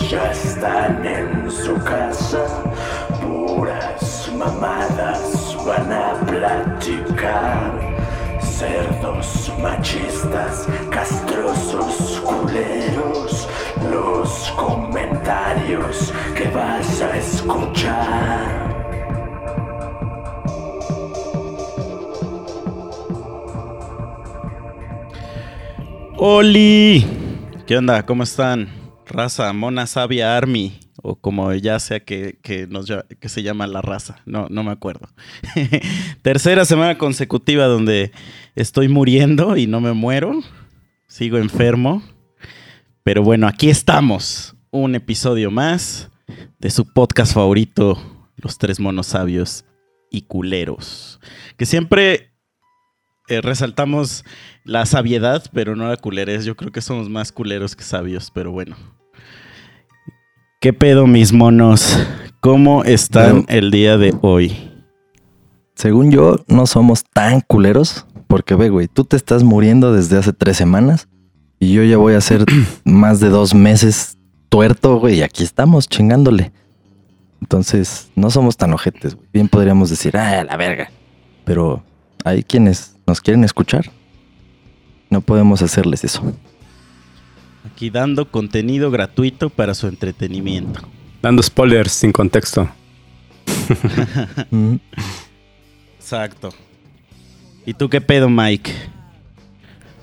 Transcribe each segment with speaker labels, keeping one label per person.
Speaker 1: Ya están en su casa, puras mamadas van a platicar. Cerdos machistas, castrosos culeros, los comentarios que vas a escuchar.
Speaker 2: ¡Oli! ¿Qué onda? ¿Cómo están? Raza, Mona Sabia Army, o como ya sea que, que nos, que se llama la raza, no, no me acuerdo. Tercera semana consecutiva donde estoy muriendo y no me muero, sigo enfermo, pero bueno, aquí estamos, un episodio más de su podcast favorito, Los Tres Monos Sabios y Culeros, que siempre eh, resaltamos la sabiedad, pero no la culerez. Yo creo que somos más culeros que sabios, pero bueno. ¿Qué pedo, mis monos? ¿Cómo están el día de hoy?
Speaker 3: Según yo, no somos tan culeros. Porque ve, güey, tú te estás muriendo desde hace tres semanas. Y yo ya voy a ser más de dos meses tuerto, güey. Y aquí estamos chingándole. Entonces, no somos tan ojetes, güey. Bien podríamos decir, ah, la verga. Pero hay quienes nos quieren escuchar. No podemos hacerles eso.
Speaker 2: Aquí dando contenido gratuito para su entretenimiento.
Speaker 4: Dando spoilers sin contexto.
Speaker 3: Mm,
Speaker 2: Exacto. ¿Y tú qué pedo, Mike?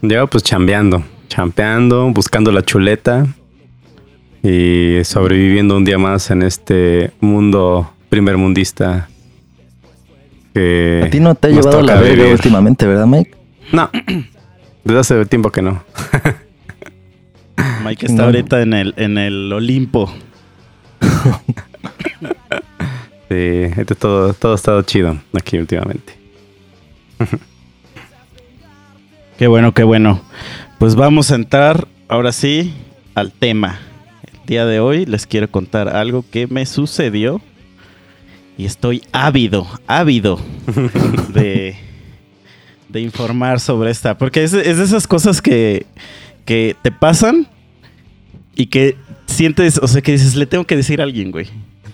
Speaker 4: Yo pues chambeando, champeando, buscando la chuleta y sobreviviendo un día más en este mundo primermundista. Que
Speaker 3: A ti no te ha llevado la verga últimamente, ¿verdad, Mike?
Speaker 4: No, desde hace tiempo que no.
Speaker 2: Mike está
Speaker 3: No.
Speaker 2: ahorita en el, en el Olimpo.
Speaker 4: Sí, este todo, todo ha estado chido aquí últimamente.
Speaker 2: Qué bueno, qué bueno. Pues vamos a entrar ahora sí al tema. El día de hoy les quiero contar algo que me sucedió y estoy ávido, ávido de, de informar sobre esta. Porque es, es de esas cosas que, que te pasan y que sientes, o sea, que dices, le tengo que decir a alguien, güey.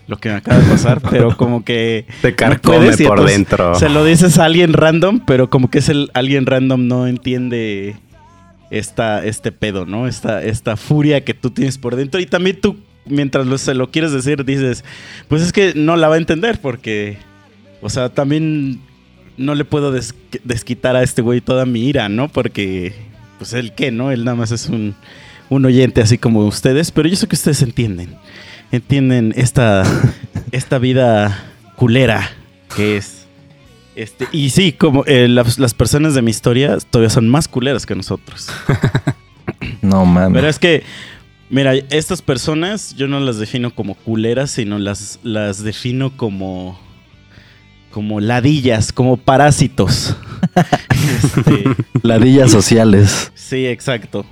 Speaker 2: Lo que me acaba de pasar, pero como que
Speaker 4: Te
Speaker 2: no
Speaker 4: carcome
Speaker 2: puedes y
Speaker 4: por
Speaker 2: entonces
Speaker 4: dentro.
Speaker 2: Se lo dices a alguien random, pero como que es el alguien random no entiende esta, este pedo, ¿no? Esta, esta furia que tú tienes por dentro. Y también tú, mientras lo, se lo quieres decir, dices, pues es que no la va a entender porque, o sea, también no le puedo des- desquitar a este güey toda mi ira, ¿no? Porque, pues él qué, ¿no? Él nada más es un, un oyente así como ustedes, pero yo sé que ustedes entienden. Entienden esta, esta vida culera que es. Este, y sí, como eh, las, las personas de mi historia todavía son más culeras que nosotros.
Speaker 3: No mames.
Speaker 2: Pero es que, mira, estas personas yo no las defino como culeras, sino las, las defino como, como ladillas, como parásitos. Este,
Speaker 3: Ladillas sociales.
Speaker 2: sí, exacto.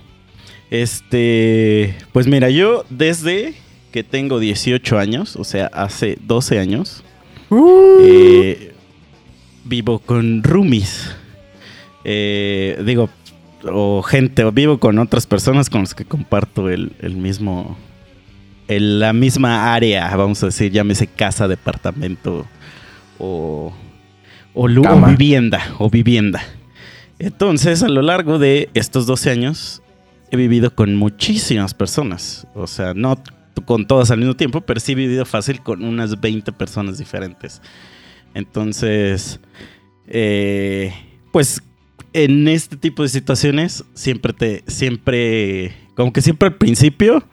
Speaker 2: Este, pues mira, yo desde que tengo 18 años, o sea, hace 12 años, eh, vivo con roomies. Eh, digo, o gente, o vivo con otras personas con las que comparto el, el mismo, el- la misma área, vamos a decir, llámese casa, departamento o, o, o vivienda, o vivienda. Entonces, a lo largo de estos 12 años, he vivido con muchísimas personas. O sea, no con todas al mismo tiempo, pero sí he vivido fácil con unas 20 personas diferentes. Entonces, eh, pues en este tipo de situaciones siempre te, siempre, como que siempre al principio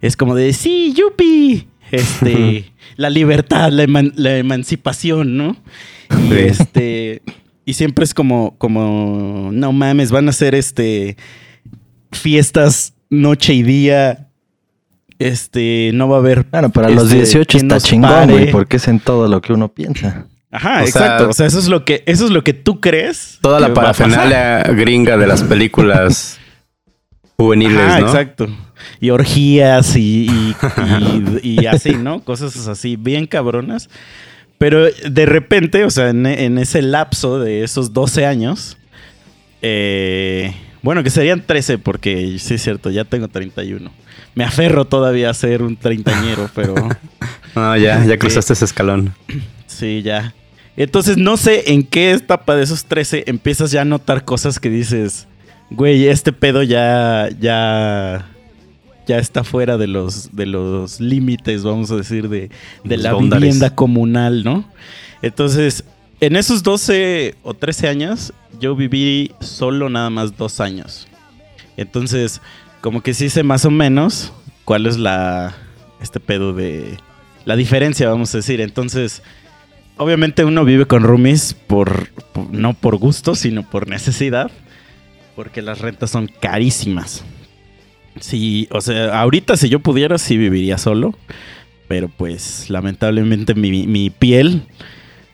Speaker 2: es como de, sí, yupi, este, la libertad, la, eman- la emancipación, ¿no? Y
Speaker 4: Sí.
Speaker 2: este, y siempre es como, como, no mames, van a ser este, fiestas noche y día. Este, no va a haber.
Speaker 3: Bueno, para los
Speaker 2: este,
Speaker 3: 18
Speaker 2: quien
Speaker 3: está chingón, güey, porque es en todo lo que uno piensa.
Speaker 2: Ajá,
Speaker 4: O sea,
Speaker 2: exacto. o sea, eso es lo que, eso es lo que tú crees.
Speaker 4: Toda
Speaker 2: que
Speaker 4: la parafernalia gringa de las películas juveniles,
Speaker 2: Ajá,
Speaker 4: ¿no?
Speaker 2: exacto. Y orgías y, y- y- y así, ¿no? Cosas así bien cabronas. Pero de repente, o sea, en, en ese lapso de esos 12 años, eh, Bueno, que serían 13 porque sí es cierto, ya tengo 31. Me aferro todavía a ser un treintañero, pero
Speaker 4: No, ya, ya cruzaste ese escalón.
Speaker 2: sí, ya. Entonces no sé en qué etapa de esos 13 empiezas ya a notar cosas que dices, güey, este pedo ya, ya, ya está fuera de los, de los límites, vamos a decir, de, de la vivienda comunal, ¿no? Entonces, en esos 12 o 13 años, yo viví solo nada más dos años. Entonces, como que sí sé más o menos cuál es la, este pedo de, la diferencia, vamos a decir. Entonces, obviamente uno vive con roomies por, por- no por gusto, sino por necesidad, porque las rentas son carísimas. Sí, o sea, ahorita si yo pudiera, sí viviría solo, pero pues lamentablemente mi, mi piel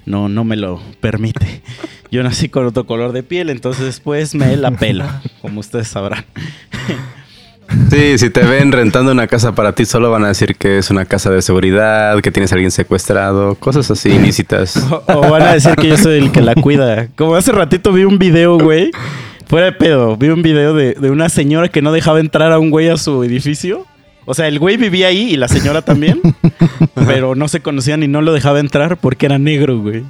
Speaker 2: no, no me lo permite. Yo nací con otro color de piel, entonces pues me la pelo, como ustedes sabrán.
Speaker 4: Sí, si te ven rentando una casa para ti, solo van a decir que es una casa de seguridad, que tienes a alguien secuestrado, cosas así ilícitas.
Speaker 2: O, o van a decir que yo soy el que la cuida. Como hace ratito vi un video, güey. Fuera de pedo, vi un video de, de una señora que no dejaba entrar a un güey a su edificio. O sea, el güey vivía ahí y la señora también. pero no se conocían y no lo dejaba entrar porque era negro, güey.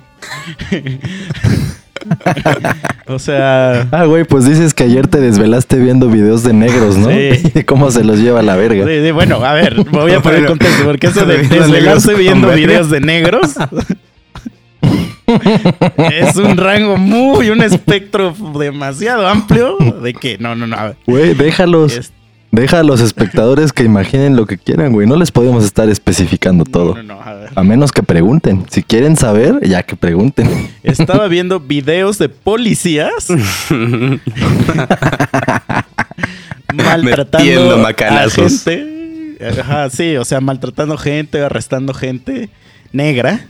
Speaker 2: o sea,
Speaker 3: Ah, güey, pues dices que ayer te desvelaste viendo videos de negros, ¿no?
Speaker 2: Sí.
Speaker 3: Cómo se los lleva a la verga.
Speaker 2: Sí, sí, bueno, a ver, voy a poner contexto, porque eso de desvelarse viendo videos de negros es un rango muy, un espectro demasiado amplio de que, no, no, no,
Speaker 3: Güey, déjalos.
Speaker 2: es-
Speaker 3: Deja a los espectadores que imaginen lo que quieran, güey. No les podemos estar especificando todo.
Speaker 2: no, no, no, a ver.
Speaker 3: A menos que pregunten. Si quieren saber, ya que pregunten.
Speaker 2: Estaba viendo videos de policías maltratando
Speaker 4: Metiendo
Speaker 2: a gente. Ajá, sí, o sea, maltratando gente, arrestando gente negra.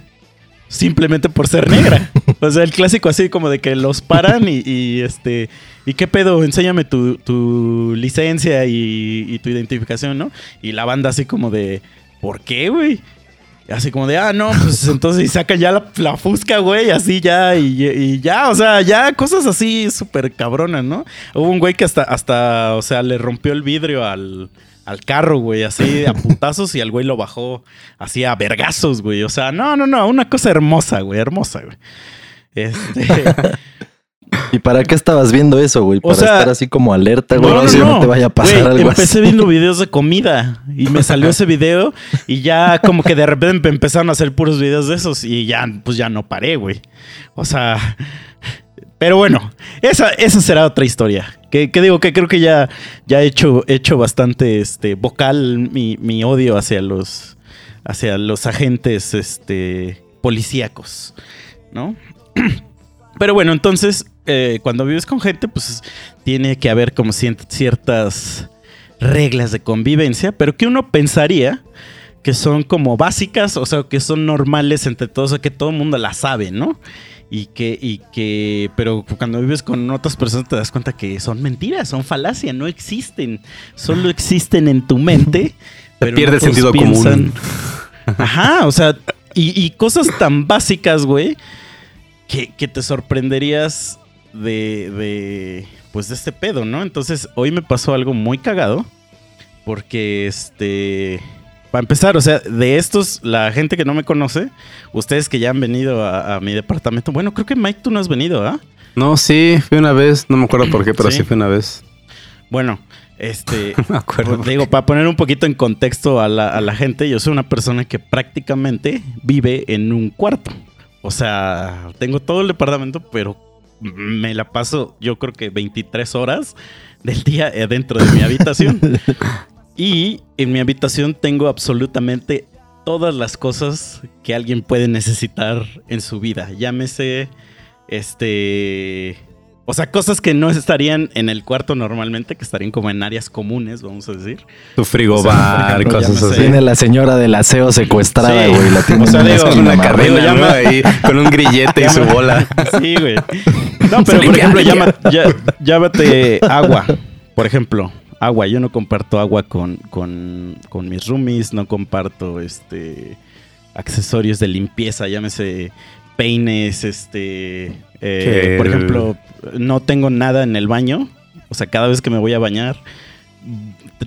Speaker 2: Simplemente por ser negra. O sea, el clásico así como de que los paran y, y, este. ¿Y qué pedo? Enséñame tu, tu licencia y, y tu identificación, ¿no? Y la banda así como de. ¿Por qué, güey? Así como de, ah, no, pues entonces y saca ya la, la fusca, güey, así ya, y, y ya, o sea, ya cosas así súper cabronas, ¿no? Hubo un güey que hasta, hasta, o sea, le rompió el vidrio al, al carro, güey, así a putazos y al güey lo bajó así a vergazos, güey. O sea, no, no, no, una cosa hermosa, güey, hermosa, güey. Este,
Speaker 3: ¿Y para qué estabas viendo eso, güey?
Speaker 2: O
Speaker 3: Para
Speaker 2: sea,
Speaker 3: estar así como alerta, güey. que no te vaya a pasar
Speaker 2: Güey,
Speaker 3: algo
Speaker 2: empecé
Speaker 3: así.
Speaker 2: viendo videos de comida y me salió ese video y ya como que de repente empezaron a hacer puros videos de esos y ya, pues ya no paré, güey. O sea, pero bueno, esa, esa será otra historia. Que, digo que creo que ya, ya he hecho, he hecho bastante este, vocal mi, mi odio hacia los, hacia los agentes este, policíacos, ¿no? Pero bueno, entonces, eh, cuando vives con gente, pues tiene que haber como ciertas reglas de convivencia, pero que uno pensaría que son como básicas, o sea, que son normales entre todos, o sea, que todo el mundo las sabe, ¿no? Y que, y que, pero cuando vives con otras personas te das cuenta que son mentiras, son falacia, no existen, solo existen en tu mente. pero
Speaker 4: pierde el sentido común.
Speaker 2: Ajá, o sea, y, y cosas tan básicas, güey, que, que te sorprenderías de, de, pues, de este pedo, ¿no? Entonces, hoy me pasó algo muy cagado, porque, este, para empezar, o sea, de estos, la gente que no me conoce, ustedes que ya han venido a, a mi departamento, bueno, creo que Mike, tú no has venido, ¿ah?
Speaker 4: No, sí, fui una vez, no me acuerdo por qué, pero
Speaker 2: Sí.
Speaker 4: sí, fui una vez.
Speaker 2: Bueno, este,
Speaker 4: No me acuerdo.
Speaker 2: Pues, digo, para poner un poquito en contexto a la, a la gente, yo soy una persona que prácticamente vive en un cuarto. O sea, tengo todo el departamento, pero me la paso, yo creo que 23 horas del día dentro de mi habitación. y en mi habitación tengo absolutamente todas las cosas que alguien puede necesitar en su vida. Llámese, este... O sea, cosas que no estarían en el cuarto normalmente, que estarían como en áreas comunes, vamos a decir.
Speaker 4: Tu frigobar,
Speaker 2: O sea,
Speaker 4: cosas así.
Speaker 3: Tiene la señora del aseo secuestrada,
Speaker 2: Sí.
Speaker 3: güey. La tiene
Speaker 2: O sea,
Speaker 3: en una
Speaker 2: digo,
Speaker 4: una carrera
Speaker 2: llama-
Speaker 4: ¿no? ahí con un grillete y su bola.
Speaker 2: Sí, güey. No, pero por ejemplo, llama, ya- llámate agua. Por ejemplo, agua. Yo no comparto agua con, con, con mis roomies, no comparto este accesorios de limpieza, llámese peines, este. eh, por ejemplo, no tengo nada en el baño. O sea, cada vez que me voy a bañar,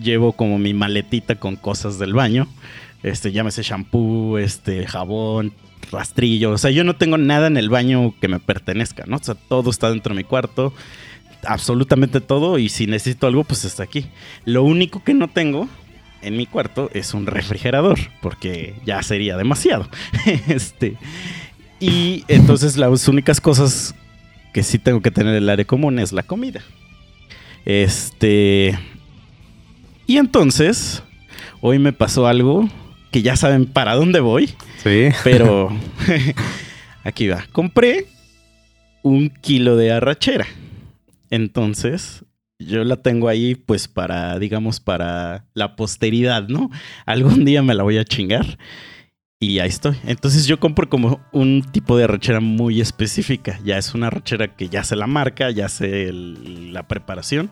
Speaker 2: llevo como mi maletita con cosas del baño. Este, llámese shampoo, este, jabón, rastrillo. O sea, yo no tengo nada en el baño que me pertenezca, ¿no? O sea, todo está dentro de mi cuarto. Absolutamente todo. Y si necesito algo, pues está aquí. Lo único que no tengo en mi cuarto es un refrigerador. Porque ya sería demasiado. este. Y entonces las únicas cosas que sí tengo que tener en el área común es la comida. Este. Y entonces, hoy me pasó algo que ya saben para dónde voy.
Speaker 4: Sí.
Speaker 2: Pero aquí va. Compré un kilo de arrachera. Entonces, yo la tengo ahí pues para, digamos, para la posteridad, ¿no? Algún día me la voy a chingar. Y ahí estoy. Entonces yo compro como un tipo de arrachera muy específica. Ya es una arrachera que ya sé la marca, ya sé la preparación.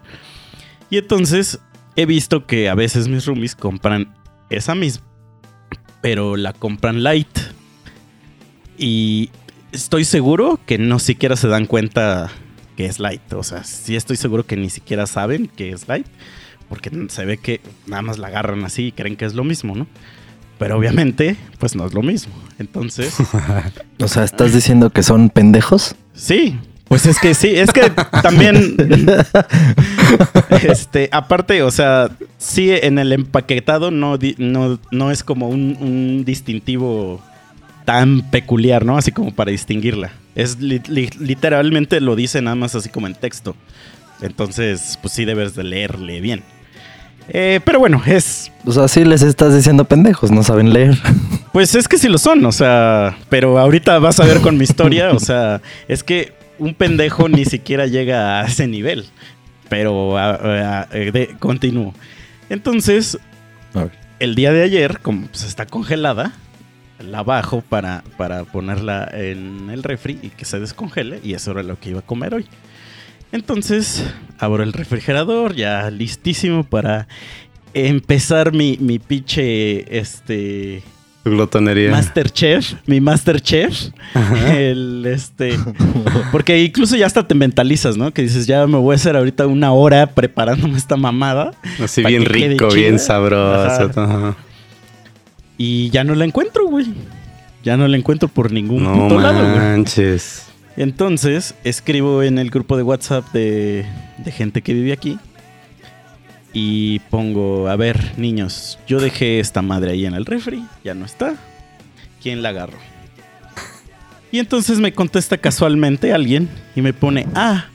Speaker 2: Y entonces he visto que a veces mis roomies compran esa misma, pero la compran light. Y estoy seguro que no siquiera se dan cuenta que es light. O sea, sí estoy seguro que ni siquiera saben que es light. Porque se ve que nada más la agarran así y creen que es lo mismo, ¿no? Pero obviamente, pues no es lo mismo. Entonces,
Speaker 3: O sea, ¿estás diciendo que son pendejos?
Speaker 2: sí. Pues es que sí, es que también. este, aparte, o sea, sí, en el empaquetado no, no, no es como un, un distintivo tan peculiar, ¿no? Así como para distinguirla. Es li- li- literalmente lo dice nada más así como en texto. Entonces, pues sí debes de leerle bien. Eh, pero bueno, es
Speaker 3: O sea, sí les estás diciendo pendejos, no saben leer.
Speaker 2: Pues es que sí lo son, o sea, pero ahorita vas a ver con mi historia, o sea, es que un pendejo ni siquiera llega a ese nivel. Pero a- a- a- de- continúo. Entonces, el día de ayer, como pues, está congelada, la bajo para, para ponerla en el refri y que se descongele, y eso era lo que iba a comer hoy. Entonces, abro el refrigerador, ya listísimo para empezar mi, mi pinche, este,
Speaker 4: glotonería.
Speaker 2: Masterchef, mi Masterchef, el este, porque incluso ya hasta te mentalizas, ¿no? Que dices, ya me voy a hacer ahorita una hora preparándome esta mamada
Speaker 4: Así bien rico, bien sabroso.
Speaker 2: Ajá.
Speaker 4: Ajá.
Speaker 2: Y ya no la encuentro, güey. Ya no la encuentro por ningún
Speaker 4: No
Speaker 2: puto lado, güey.
Speaker 4: manches.
Speaker 2: Entonces, escribo en el grupo de WhatsApp de, de gente que vive aquí y pongo, a ver, niños, yo dejé esta madre ahí en el refri, ya no está. ¿Quién la agarró? Y entonces me contesta casualmente alguien y me pone, ah,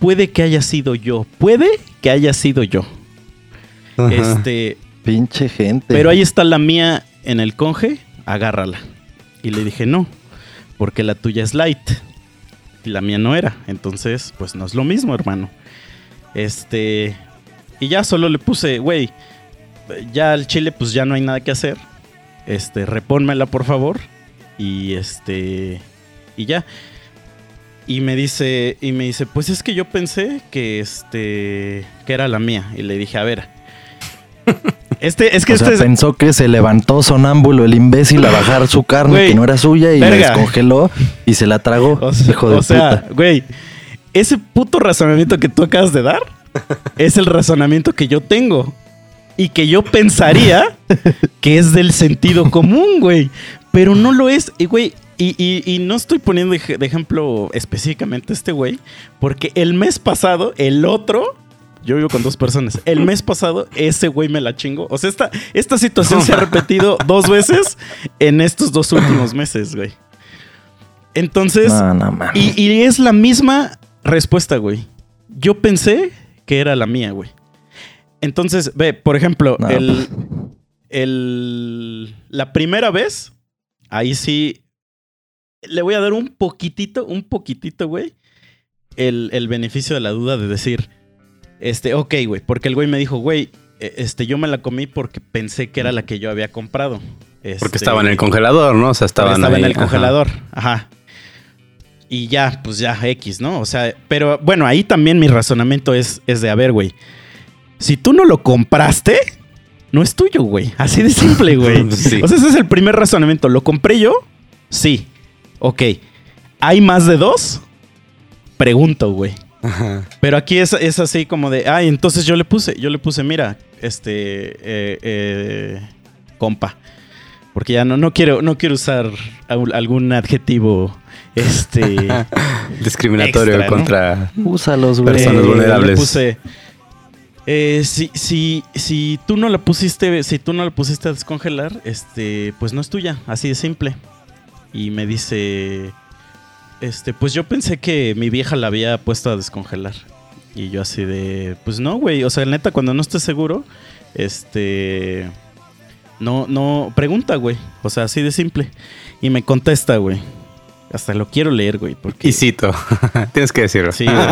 Speaker 2: puede que haya sido yo, puede que haya sido yo.
Speaker 4: Ajá.
Speaker 2: Este,
Speaker 3: Pinche gente.
Speaker 2: pero ahí está la mía en el conge, agárrala. Y le dije, no, porque la tuya es light. Y la mía no era. Entonces, pues no es lo mismo, hermano. Este. Y ya solo le puse, güey, ya al chile, pues ya no hay nada que hacer. Este, repónmela, por favor. Y este. Y ya. Y me dice, y me dice, pues es que yo pensé que este. que era la mía. Y le dije, a ver. Este, es que
Speaker 3: o sea,
Speaker 2: este es.
Speaker 3: pensó que se levantó sonámbulo el imbécil a bajar su carne
Speaker 2: Güey,
Speaker 3: que no era suya y la descongeló y se la tragó.
Speaker 2: O sea,
Speaker 3: hijo de
Speaker 2: o sea,
Speaker 3: puta.
Speaker 2: güey, ese puto razonamiento que tú acabas de dar es el razonamiento que yo tengo. Y que yo pensaría que es del sentido común, güey. Pero no lo es. Y, güey, y, y- y no estoy poniendo de ejemplo específicamente este güey. Porque el mes pasado, el otro. Yo vivo con dos personas. El mes pasado, ese güey me la chingó. O sea, esta, esta situación se ha repetido dos veces en estos dos últimos meses, güey. Entonces,
Speaker 3: No, no
Speaker 2: y, y es la misma respuesta, güey. Yo pensé que era la mía, güey. Entonces, ve, por ejemplo,
Speaker 3: No,
Speaker 2: el, el- la primera vez, ahí sí le voy a dar un poquitito, un poquitito, güey, el, el beneficio de la duda de decir, este, ok, güey, porque el güey me dijo, güey, eh, este, yo me la comí porque pensé que era la que yo había comprado.
Speaker 4: Porque
Speaker 2: Este,
Speaker 4: estaba en el congelador, ¿no? O sea, estaban
Speaker 2: estaba en el
Speaker 4: ajá.
Speaker 2: congelador. Ajá. Y ya, pues ya, X, ¿no? O sea, pero bueno, ahí también mi razonamiento es, es de, a ver, güey. Si tú no lo compraste, no es tuyo, güey. Así de simple, güey.
Speaker 4: Sí.
Speaker 2: O sea, ese es el primer razonamiento. ¿Lo compré yo? Sí. Ok. ¿Hay más de dos? Pregunto, güey. Pero aquí es, es así como de, ay, entonces yo le puse, yo le puse, mira, este, eh, eh, compa. Porque ya no, no quiero, no quiero usar al- algún adjetivo, este,
Speaker 4: Discriminatorio
Speaker 2: Extra, ¿no?
Speaker 4: contra.
Speaker 3: Úsalos, güey.
Speaker 4: Personas
Speaker 2: Eh,
Speaker 4: vulnerables.
Speaker 2: Le puse. eh, si, si, si tú no la pusiste, si tú no la pusiste a descongelar, este, pues no es tuya, así de simple. Y me dice, este, pues yo pensé que mi vieja la había puesto a descongelar. Y yo así de, pues no, güey, o sea, neta, cuando no estés seguro, este, no, no, pregunta, güey, o sea, así de simple. Y me contesta, güey. Hasta lo quiero leer, güey, porque...
Speaker 4: Y cito. Tienes que decirlo.
Speaker 2: Sí, güey.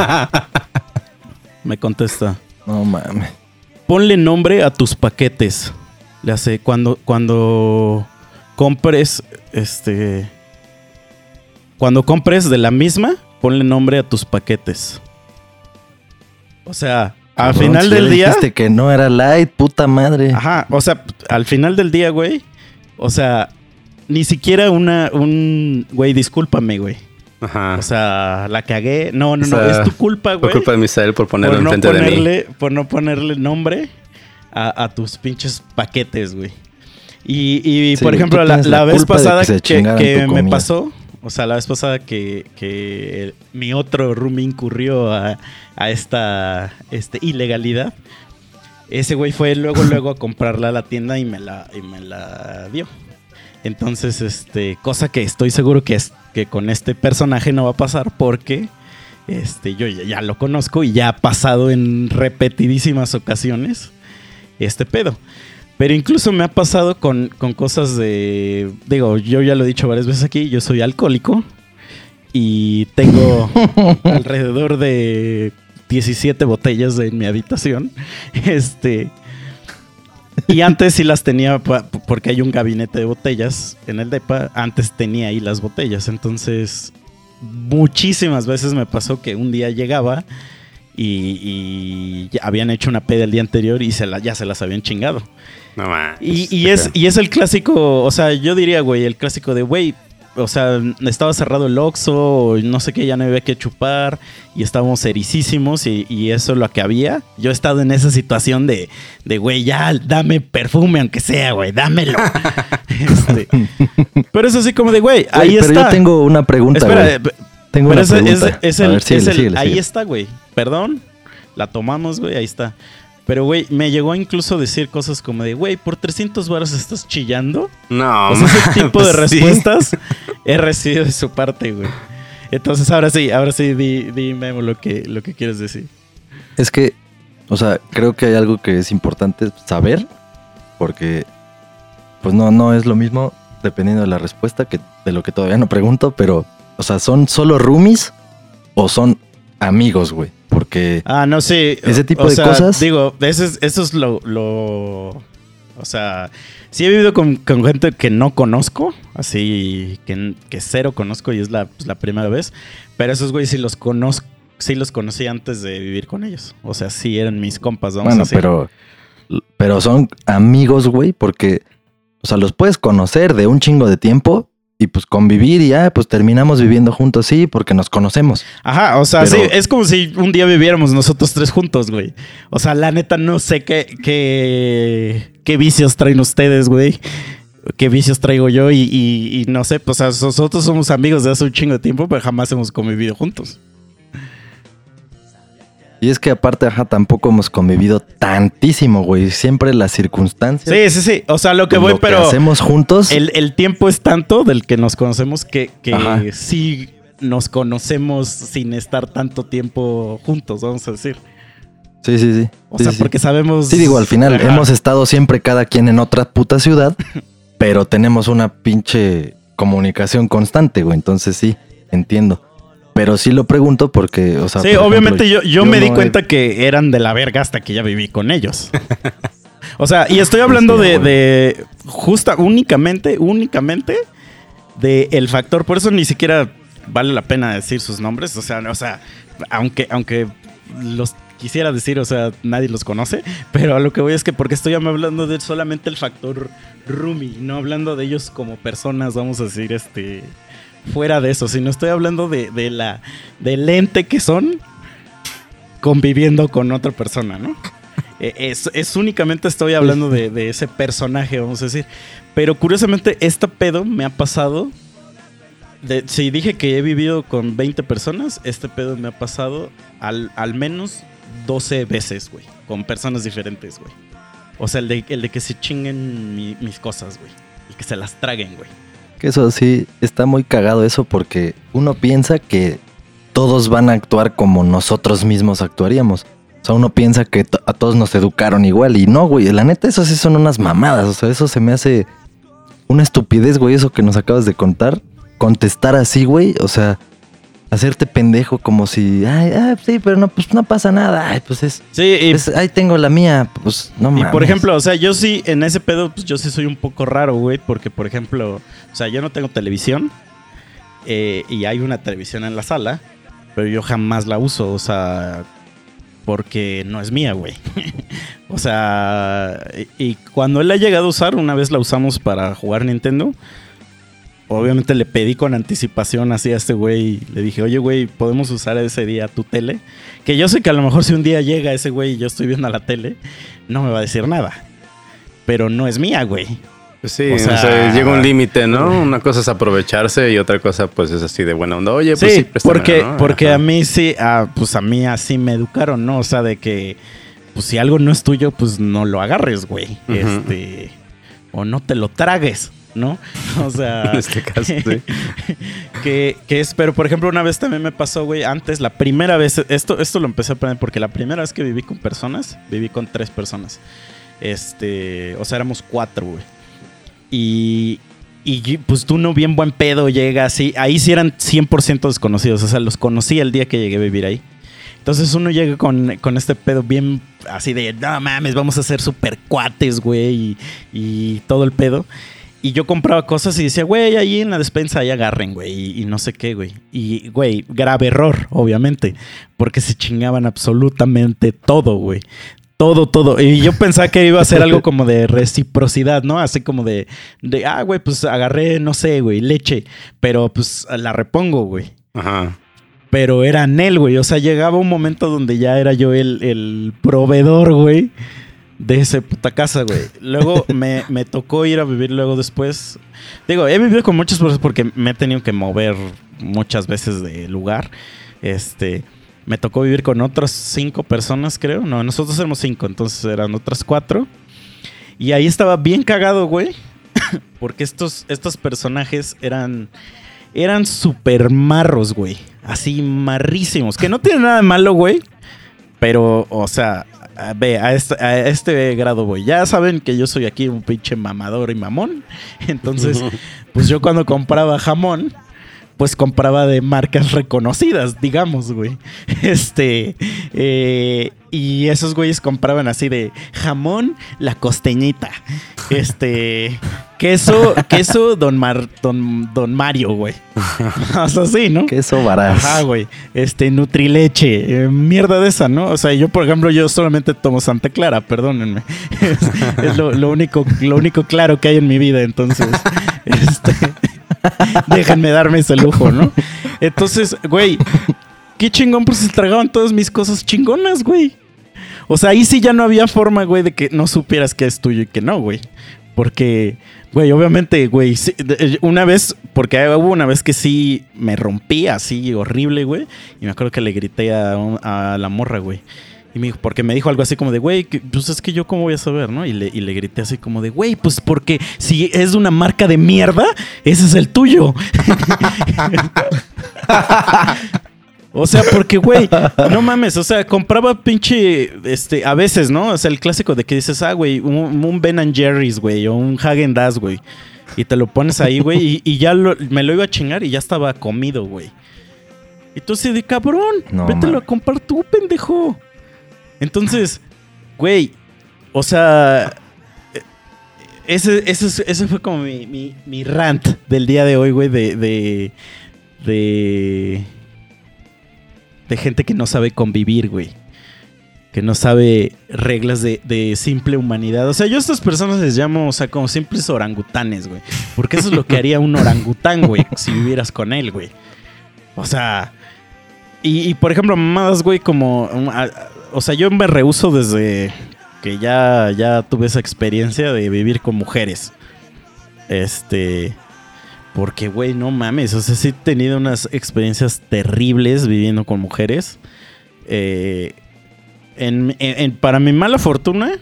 Speaker 2: Me contesta.
Speaker 3: No mames.
Speaker 2: Ponle nombre a tus paquetes. Le hace cuando cuando compres este cuando compres de la misma, ponle nombre a tus paquetes. O sea, al final
Speaker 3: si
Speaker 2: del
Speaker 3: le
Speaker 2: día,
Speaker 3: Dijiste que no era light, puta madre.
Speaker 2: ajá, o sea, al final del día, güey, o sea, ni siquiera una un güey, discúlpame, güey.
Speaker 4: Ajá.
Speaker 2: O sea, la cagué. No, no,
Speaker 4: O
Speaker 2: no, es tu culpa, güey.
Speaker 4: culpa de Misael por ponerlo
Speaker 2: por no
Speaker 4: enfrente de mí.
Speaker 2: ponerle, por no ponerle nombre a, a tus pinches paquetes, güey. Y, y,
Speaker 3: Sí,
Speaker 2: por ejemplo, la, la
Speaker 3: la
Speaker 2: vez pasada
Speaker 3: que
Speaker 2: que, me pasó, o sea, la vez pasada que, que mi otro roomie incurrió a, a esta este, ilegalidad, ese güey fue luego, luego a comprarla a la tienda y me la, y me la dio. Entonces, este, cosa que estoy seguro que, es, que con este personaje no va a pasar porque este, yo ya, ya lo conozco y ya ha pasado en repetidísimas ocasiones este pedo. Pero incluso me ha pasado con, con cosas de... Digo, yo ya lo he dicho varias veces aquí, yo soy alcohólico y tengo alrededor de 17 botellas en mi habitación. Este... Y antes sí las tenía porque hay un gabinete de botellas en el DEPA. Antes tenía ahí las botellas. Entonces, muchísimas veces me pasó que un día llegaba y, y habían hecho una peda el día anterior y se la, ya se las habían chingado.
Speaker 4: No más.
Speaker 2: Y, y es, y es el clásico, o sea, yo diría, güey, el clásico de, güey, o sea, estaba cerrado el Oxxo, no sé qué, ya no había que chupar, y estábamos ericísimos, y, y eso es lo que había. Yo he estado en esa situación de, de güey, ya, dame perfume, aunque sea, güey, dámelo. Este, pero es así como de, güey, ahí
Speaker 3: Güey, pero
Speaker 2: está.
Speaker 3: yo tengo una pregunta,
Speaker 2: Espera,
Speaker 3: güey. Tengo
Speaker 2: pero
Speaker 3: una
Speaker 2: es,
Speaker 3: pregunta.
Speaker 2: es
Speaker 3: A
Speaker 2: el,
Speaker 3: ver, síguele,
Speaker 2: es el-
Speaker 3: síguele,
Speaker 2: ahí
Speaker 3: síguele.
Speaker 2: está, güey. Perdón, la tomamos, güey, ahí está. Pero, güey, me llegó a incluso decir cosas como de, güey, por 300 varos estás chillando.
Speaker 4: No,
Speaker 2: O sea, ese tipo de
Speaker 4: pues sí.
Speaker 2: respuestas he recibido de su parte, güey. Entonces, ahora sí, ahora sí, di, di Memo, lo que, lo que quieres decir.
Speaker 3: Es que, o sea, creo que hay algo que es importante saber, porque, pues no, no es lo mismo dependiendo de la respuesta que de lo que todavía no pregunto, pero, o sea, ¿son solo roomies o son amigos, güey? Porque,
Speaker 2: Ah, no, sí.
Speaker 3: Ese tipo
Speaker 2: o
Speaker 3: de
Speaker 2: sea,
Speaker 3: cosas.
Speaker 2: Digo, eso es, eso es lo, lo- O sea, sí he vivido con, con gente que no conozco, así que, que cero conozco y es la, pues, la primera vez. Pero esos güeyes sí los conozco. Sí los conocí antes de vivir con ellos. O sea, sí eran mis compas, vamos a
Speaker 3: bueno,
Speaker 2: decir.
Speaker 3: pero, pero son amigos, güey, porque, o sea, los puedes conocer de un chingo de tiempo y pues convivir y ya, pues terminamos viviendo juntos, sí, porque nos conocemos.
Speaker 2: Ajá, o sea,
Speaker 3: Pero-
Speaker 2: sí, es como si un día viviéramos nosotros tres juntos, güey. O sea, la neta no sé qué, qué, qué vicios traen ustedes, güey. Qué vicios traigo yo y, y- y no sé, pues o sea, nosotros somos amigos de hace un chingo de tiempo, pero jamás hemos convivido juntos.
Speaker 3: Y es que aparte, ajá, tampoco hemos convivido tantísimo, güey. Siempre las circunstancias.
Speaker 2: Sí, sí, sí. O sea, lo que
Speaker 3: lo
Speaker 2: voy,
Speaker 3: que
Speaker 2: pero
Speaker 3: hacemos juntos.
Speaker 2: el, el tiempo es tanto del que nos conocemos que, que
Speaker 3: Ajá.
Speaker 2: sí nos conocemos sin estar tanto tiempo juntos, vamos a decir.
Speaker 3: Sí, sí, sí.
Speaker 2: O
Speaker 3: Sí,
Speaker 2: sea,
Speaker 3: sí.
Speaker 2: porque sabemos...
Speaker 3: Sí, digo, al final
Speaker 2: Ajá.
Speaker 3: hemos estado siempre cada quien en otra puta ciudad, pero tenemos una pinche comunicación constante, güey. Entonces sí, entiendo. Pero sí lo pregunto porque, o sea.
Speaker 2: Sí,
Speaker 3: ejemplo,
Speaker 2: obviamente yo, yo, me di
Speaker 3: he-
Speaker 2: cuenta que eran de la verga hasta que ya viví con ellos. o sea, y estoy hablando
Speaker 3: Sí,
Speaker 2: de, de justa, únicamente, únicamente de el factor. Por eso ni siquiera vale la pena decir sus nombres. O sea, o sea, aunque, aunque los quisiera decir, o sea, nadie los conoce, pero a lo que voy es que porque estoy hablando de solamente el factor Rumi, no hablando de ellos como personas, vamos a decir, este, fuera de eso, sino estoy hablando de, de la, del ente que son conviviendo con otra persona, ¿no? Eh, Es, es únicamente estoy hablando de, de ese personaje, vamos a decir. Pero curiosamente, este pedo me ha pasado. De, si dije que he vivido con 20 personas, este pedo me ha pasado al, al menos 12 veces, güey. Con personas diferentes, güey. O sea, el de, el de que se chinguen mi- mis cosas, güey. El que se las traguen, güey.
Speaker 3: Que eso sí, está muy cagado eso porque uno piensa que todos van a actuar como nosotros mismos actuaríamos. O sea, uno piensa que a todos nos educaron igual y no, güey. La neta, eso sí son unas mamadas. O sea, eso se me hace una estupidez, güey, eso que nos acabas de contar. Contestar así, güey. O sea, hacerte pendejo como si, ay, ah, sí, pero no, pues no pasa nada. Ay, pues es,
Speaker 2: Sí, y,
Speaker 3: es- ahí tengo la mía. Pues no
Speaker 2: y
Speaker 3: mames.
Speaker 2: por ejemplo, o sea, yo sí, en ese pedo, pues yo sí soy un poco raro, güey. Porque, por ejemplo, o sea, yo no tengo televisión. eh, y hay una televisión en la sala. Pero yo jamás la uso, o sea, porque no es mía, güey. o sea, y, y cuando él ha llegado a usar, una vez la usamos para jugar Nintendo. Obviamente le pedí con anticipación así a este güey. Le dije, oye, güey, ¿podemos usar ese día tu tele? Que yo sé que a lo mejor si un día llega ese güey y yo estoy viendo la tele, no me va a decir nada. Pero no es mía, güey.
Speaker 4: Pues sí,
Speaker 2: O
Speaker 4: o
Speaker 2: sea-
Speaker 4: sea, llega un límite, ¿no? Una cosa es aprovecharse y otra cosa pues es así de buena onda. Oye, pues sí,
Speaker 2: porque,
Speaker 4: ¿no?
Speaker 2: porque a mí sí, ah, pues a mí así me educaron, ¿no? O sea, de que, pues si algo no es tuyo, pues no lo agarres, güey. Este, o no te lo tragues, ¿no? O sea,
Speaker 4: En este caso, sí.
Speaker 2: que, que es, pero por ejemplo, una vez también me pasó, güey, antes, la primera vez, esto, esto lo empecé a aprender porque la primera vez que viví con personas, viví con tres personas. Este, o sea, éramos cuatro, güey. Y, y pues tú no bien buen pedo llegas y ahí sí eran 100% desconocidos, o sea, los conocí el día que llegué a vivir ahí. Entonces uno llega con, con este pedo bien así de, no mames, vamos a ser super cuates, güey, y, y todo el pedo. Y yo compraba cosas y decía, güey, ahí en la despensa ahí agarren, güey, y, y no sé qué, güey. Y, güey, grave error, obviamente, porque se chingaban absolutamente todo, güey. Todo, todo. Y yo pensaba que iba a ser algo como de reciprocidad, ¿no? Así como de, de ah, güey, pues agarré, no sé, güey, leche, pero pues la repongo, güey.
Speaker 4: Ajá.
Speaker 2: Pero era Nel, güey. O sea, llegaba un momento donde ya era yo el, el proveedor, güey, de esa puta casa, güey. Luego me, me tocó ir a vivir luego después. Digo, he vivido con muchas personas porque me he tenido que mover muchas veces de lugar. Este. Me tocó vivir con otras cinco personas, creo. No, nosotros éramos cinco, entonces eran otras cuatro. Y ahí estaba bien cagado, güey. Porque estos, estos personajes eran. Eran super marros, güey. Así marrísimos. Que no tiene nada de malo, güey. Pero, o sea, a- ve, a este, a este grado, güey. Ya saben que yo soy aquí un pinche mamador y mamón. Entonces, pues yo cuando compraba jamón, pues compraba de marcas reconocidas, digamos, güey. Este, eh, y esos güeyes compraban así de jamón, la costeñita. Este, queso, queso, don, Mar, don, don Mario, güey. o sea, sí, ¿no?
Speaker 3: Queso varaz.
Speaker 2: Ajá, güey. Este, Nutrileche. eh, mierda de esa, ¿no? O sea, yo, por ejemplo, yo solamente tomo Santa Clara, perdónenme. Es, es lo, lo único, lo único claro que hay en mi vida, entonces. Este. déjenme darme ese lujo, ¿no? Entonces, güey, qué chingón, pues se tragaban todas mis cosas chingonas, güey. O sea, ahí sí ya no había forma, güey, de que no supieras que es tuyo y que no, güey. Porque, güey, obviamente, güey, de- una vez, porque hubo una vez que sí me rompí así horrible, güey. Y me acuerdo que le grité a, a la morra, güey. Y me dijo, porque me dijo algo así como de, güey, pues es que yo cómo voy a saber, ¿no? Y le, y le grité así como de, güey, pues porque si es una marca de mierda, ese es el tuyo. O sea, porque, güey, no mames, o sea, compraba pinche, este, a veces, ¿no? O sea, el clásico de que dices, ah, güey, un, un Ben and Jerry's, güey, o un Hagen Dazs, güey. Y te lo pones ahí, güey, y, y ya lo- me lo iba a chingar y ya estaba comido, güey. Y tú así de cabrón,
Speaker 3: No,
Speaker 2: vételo a comprar tú, pendejo. Entonces, güey, o sea, eh, ese, ese, es- ese fue como mi, mi, mi rant del día de hoy, güey, de, de, de, gente que no sabe convivir, güey. Que no sabe reglas de, simple humanidad. O sea, yo a estas personas les llamo, o sea, como simples orangutanes, güey. Porque eso es lo que haría un orangután, güey, si vivieras con él, güey. O sea, y, por ejemplo, mamadas, güey, como. um, o sea, yo me rehuso desde que ya, ya tuve esa experiencia de vivir con mujeres. Este. Porque, güey, no mames. O sea, sí he tenido unas experiencias terribles viviendo con mujeres. Eh, en- para mi mala fortuna,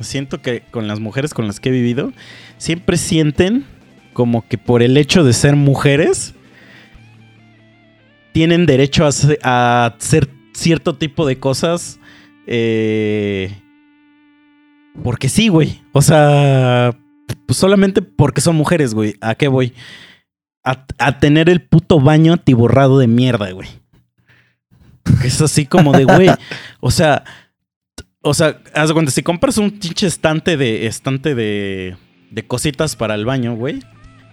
Speaker 2: siento que con las mujeres con las que he vivido, siempre sienten como que por el hecho de ser mujeres, tienen derecho a, a hacer cierto tipo de cosas. Eh, porque sí, güey. O sea, pues solamente porque son mujeres, güey. ¿A qué voy? A, tener el puto baño atiborrado de mierda, güey. Es así como de, güey. O sea, o sea, haz cuenta, si compras un pinche estante de estante de, de cositas para el baño, güey,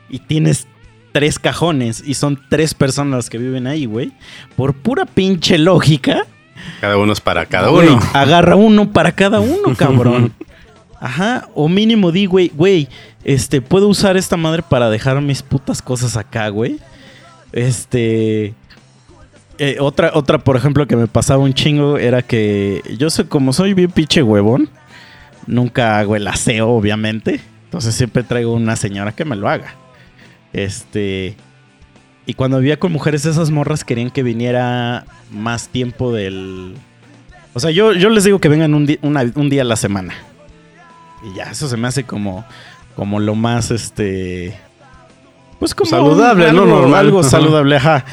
Speaker 2: y tienes tres cajones y son tres personas que viven ahí, güey, por pura pinche lógica,
Speaker 4: Cada uno es para cada
Speaker 2: güey,
Speaker 4: uno.
Speaker 2: agarra uno para cada uno, cabrón. Ajá, o mínimo di, güey, güey, este, puedo usar esta madre para dejar mis putas cosas acá, güey. Este, eh, otra, otra, por ejemplo, que me pasaba un chingo era que yo sé, como soy bien pinche huevón, nunca hago el aseo, obviamente. Entonces siempre traigo una señora que me lo haga. Este. Y cuando vivía con mujeres, esas morras querían que viniera más tiempo del. O sea, yo, yo les digo que vengan un, una- un día a la semana. Y ya, eso se me hace como, como lo más, este... Pues como...
Speaker 4: Saludable, ¿no? Normal.
Speaker 2: Algo saludable, ajá.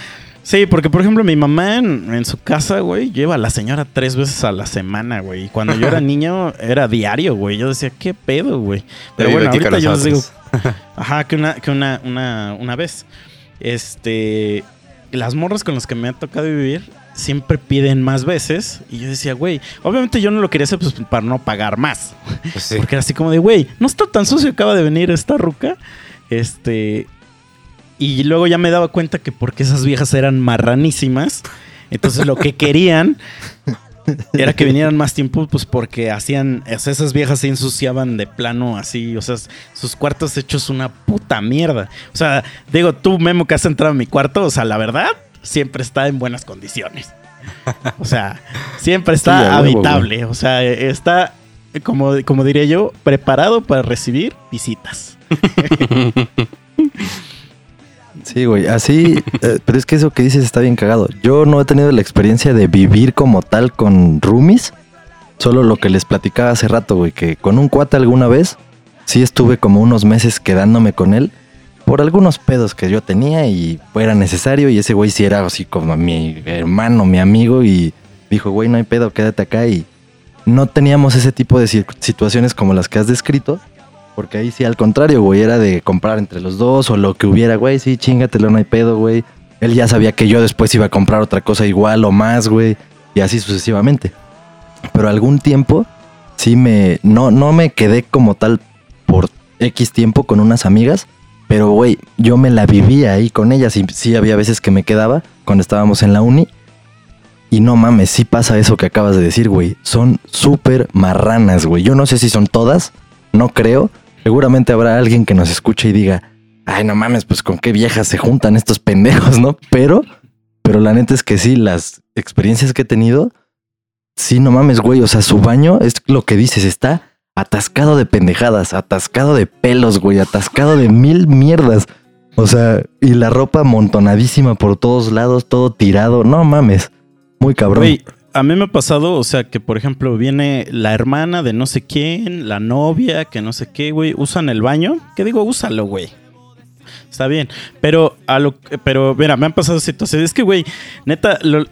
Speaker 2: Sí, porque por ejemplo mi mamá en, en su casa, güey, lleva a la señora tres veces a la semana, güey. Y cuando yo era niño era diario, güey. Yo decía, ¿qué pedo, güey? Pero bueno, ahorita yo les digo. Ajá, que una, que una, una, una vez. Este. Las morras con las que me ha tocado vivir siempre piden más veces. Y yo decía, güey, obviamente yo no lo quería hacer pues, para no pagar más.
Speaker 4: Pues sí.
Speaker 2: Porque era así como de, güey, no está tan sucio, acaba de venir esta ruca. Este. Y luego ya me daba cuenta que porque esas viejas eran marranísimas. Entonces lo que querían era que vinieran más tiempo, pues porque hacían. o sea, esas viejas se ensuciaban de plano así. O sea, sus cuartos hechos una puta mierda. O sea, digo, tú, Memo, que has entrado en mi cuarto, o sea, la verdad, siempre está en buenas condiciones. O sea, siempre está
Speaker 3: Sí, a huevo,
Speaker 2: habitable. O sea, está, como, como diría yo, preparado para recibir visitas.
Speaker 3: Sí, güey, así, eh, pero es que eso que dices está bien cagado. Yo no he tenido la experiencia de vivir como tal con roomies, solo lo que les platicaba hace rato, güey, que con un cuate alguna vez, sí estuve como unos meses quedándome con él por algunos pedos que yo tenía y era necesario y ese güey sí era así como mi hermano, mi amigo y dijo, güey, no hay pedo, quédate acá y no teníamos ese tipo de situaciones como las que has descrito. Porque ahí sí, al contrario, güey, era de comprar entre los dos o lo que hubiera, güey, sí, chingatelo, no hay pedo, güey. Él ya sabía que yo después iba a comprar otra cosa igual o más, güey, y así sucesivamente. Pero algún tiempo sí me, no, no me quedé como tal por X tiempo con unas amigas, pero, güey, yo me la vivía ahí con ellas y sí había veces que me quedaba cuando estábamos en la uni. Y no mames, sí pasa eso que acabas de decir, güey. Son súper marranas, güey. Yo no sé si son todas, no creo. Seguramente habrá alguien que nos escuche y diga, ay, no mames, pues con qué viejas se juntan estos pendejos, ¿no? Pero, pero la neta es que sí, las experiencias que he tenido, sí, no mames, güey. O sea, su baño es lo que dices, está atascado de pendejadas, atascado de pelos, güey, atascado de mil mierdas. O sea, y la ropa amontonadísima por todos lados, todo tirado. No mames. Muy cabrón.
Speaker 2: A mí me ha pasado, o sea, que por ejemplo viene la hermana de no sé quién, la novia, que no sé qué, güey, usan el baño. ¿Qué digo? Úsalo, güey. Está bien. Pero a lo pero mira, me han pasado situaciones. Es que, güey, neta, lo-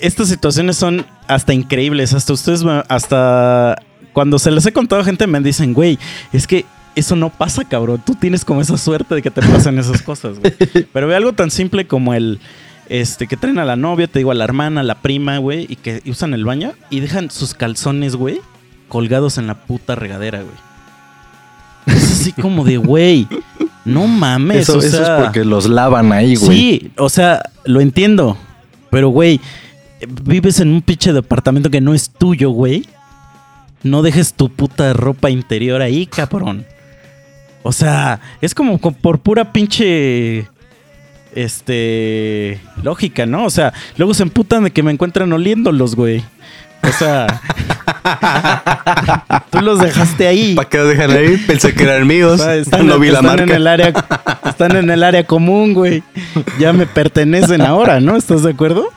Speaker 2: estas situaciones son hasta increíbles. Hasta ustedes, hasta cuando se les he contado a gente, me dicen, güey, es que eso no pasa, cabrón. Tú tienes como esa suerte de que te pasen esas cosas, güey. Pero ve algo tan simple como el. Este, que traen a la novia, te digo, a la hermana, a la prima, güey, y que usan el baño y dejan sus calzones, güey, colgados en la puta regadera, güey. Es así como de, güey, no mames,
Speaker 3: eso,
Speaker 2: o
Speaker 3: eso
Speaker 2: sea,
Speaker 3: es porque los lavan ahí, güey.
Speaker 2: Sí, o sea, lo entiendo. Pero, güey, vives en un pinche departamento que no es tuyo, güey. No dejes tu puta ropa interior ahí, cabrón. O sea, es como co- por pura pinche. Este, lógica, ¿no? O sea, luego se emputan de que me encuentran oliéndolos, güey. O sea, tú los dejaste ahí.
Speaker 4: ¿Para qué los dejan ahí? Pensé que eran míos.
Speaker 2: O sea, están,
Speaker 4: no vi la
Speaker 2: están
Speaker 4: marca.
Speaker 2: En el área, están en el área común, güey. Ya me pertenecen ahora, ¿no? ¿Estás de acuerdo?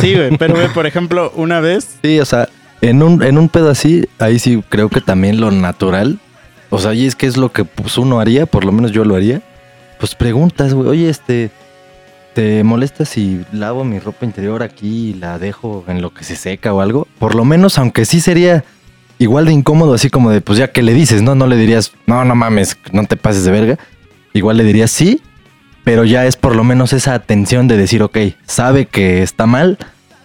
Speaker 2: Sí, güey. Pero, güey, por ejemplo, una vez.
Speaker 3: Sí, o sea, en un, en un pedo así, ahí sí creo que también lo natural. O sea, y es que es lo que pues, uno haría, por lo menos yo lo haría. Pues preguntas, güey, oye, este, ¿te molesta si lavo mi ropa interior aquí y la dejo en lo que se seca o algo? Por lo menos, aunque sí sería igual de incómodo, así como de, pues ya que le dices, ¿no? No le dirías, no, no mames, no te pases de verga. Igual le dirías sí, pero ya es por lo menos esa atención de decir, ok, sabe que está mal,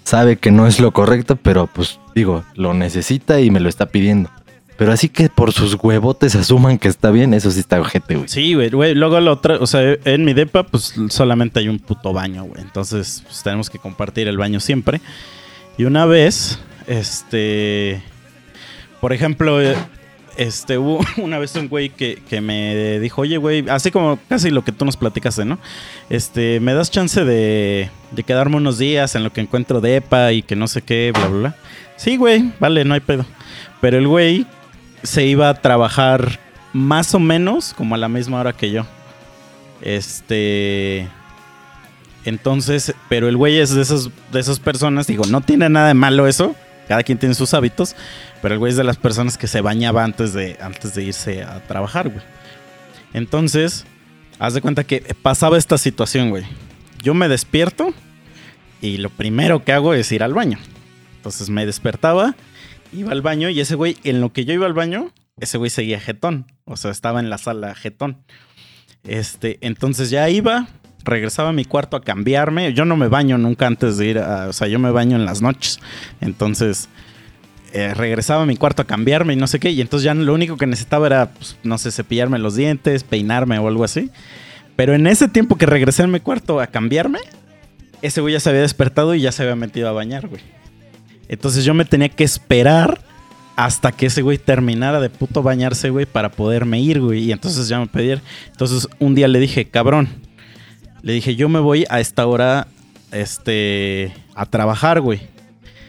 Speaker 3: sabe que no es lo correcto, pero pues digo, lo necesita y me lo está pidiendo. Pero así que por sus huevotes asuman que está bien, eso sí está ojete, güey.
Speaker 2: Sí, güey, güey. Luego lo otro, o sea, en mi depa, pues solamente hay un puto baño, güey. Entonces, pues, tenemos que compartir el baño siempre. Y una vez, este. Por ejemplo, eh, este, hubo una vez un güey que, que me dijo, oye, güey, así como casi lo que tú nos platicaste, ¿no? Este, ¿me das chance de, de quedarme unos días en lo que encuentro depa y que no sé qué, bla, bla, bla? Sí, güey, vale, no hay pedo. Pero el güey se iba a trabajar más o menos como a la misma hora que yo. Este. Entonces, pero el güey es de esas, de esas personas, digo, no tiene nada de malo eso. Cada quien tiene sus hábitos. Pero el güey es de las personas que se bañaba antes de, antes de irse a trabajar, güey. Entonces, haz de cuenta que pasaba esta situación, güey. Yo me despierto y lo primero que hago es ir al baño. Entonces me despertaba, iba al baño y ese güey, en lo que yo iba al baño, ese güey seguía jetón. O sea, estaba en la sala jetón. Este, entonces ya iba, regresaba a mi cuarto a cambiarme. Yo no me baño nunca antes de ir a. O sea, yo me baño en las noches. Entonces. eh, regresaba a mi cuarto a cambiarme y no sé qué. Y entonces ya lo único que necesitaba era, pues, no sé, cepillarme los dientes, peinarme o algo así. Pero en ese tiempo que regresé a mi cuarto a cambiarme, ese güey ya se había despertado y ya se había metido a bañar, güey. Entonces yo me tenía que esperar hasta que ese güey terminara de puto bañarse, güey, para poderme ir, güey. Y entonces ya me pedí. Entonces un día le dije, cabrón. Le dije, yo me voy a esta hora, este, a trabajar, güey.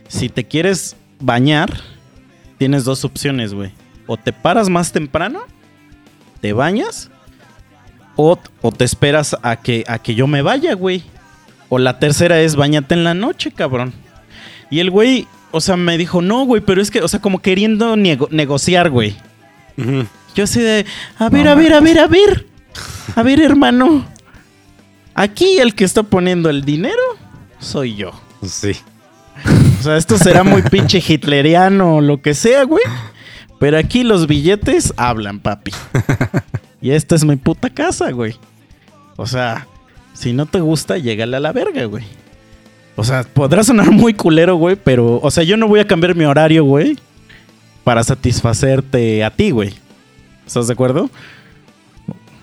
Speaker 2: Si te quieres bañar, tienes dos opciones, güey. O te paras más temprano, te bañas, o, o te esperas a que, a que yo me vaya, güey. O la tercera es bañate en la noche, cabrón. Y el güey, o sea, me dijo, no, güey, pero es que, o sea, como queriendo nego- negociar, güey. Yo así de, a ver,
Speaker 3: No
Speaker 2: a ver, a ver, a ver. A ver, hermano. Aquí el que está poniendo el dinero soy yo.
Speaker 4: Sí.
Speaker 2: O sea, esto será muy pinche hitleriano o lo que sea, güey. Pero aquí los billetes hablan, papi. Y esta es mi puta casa, güey. O sea, si no te gusta, llégale a la verga, güey. O sea, podrá sonar muy culero, güey, pero, o sea, yo no voy a cambiar mi horario, güey, para satisfacerte a ti, güey. ¿Estás de acuerdo?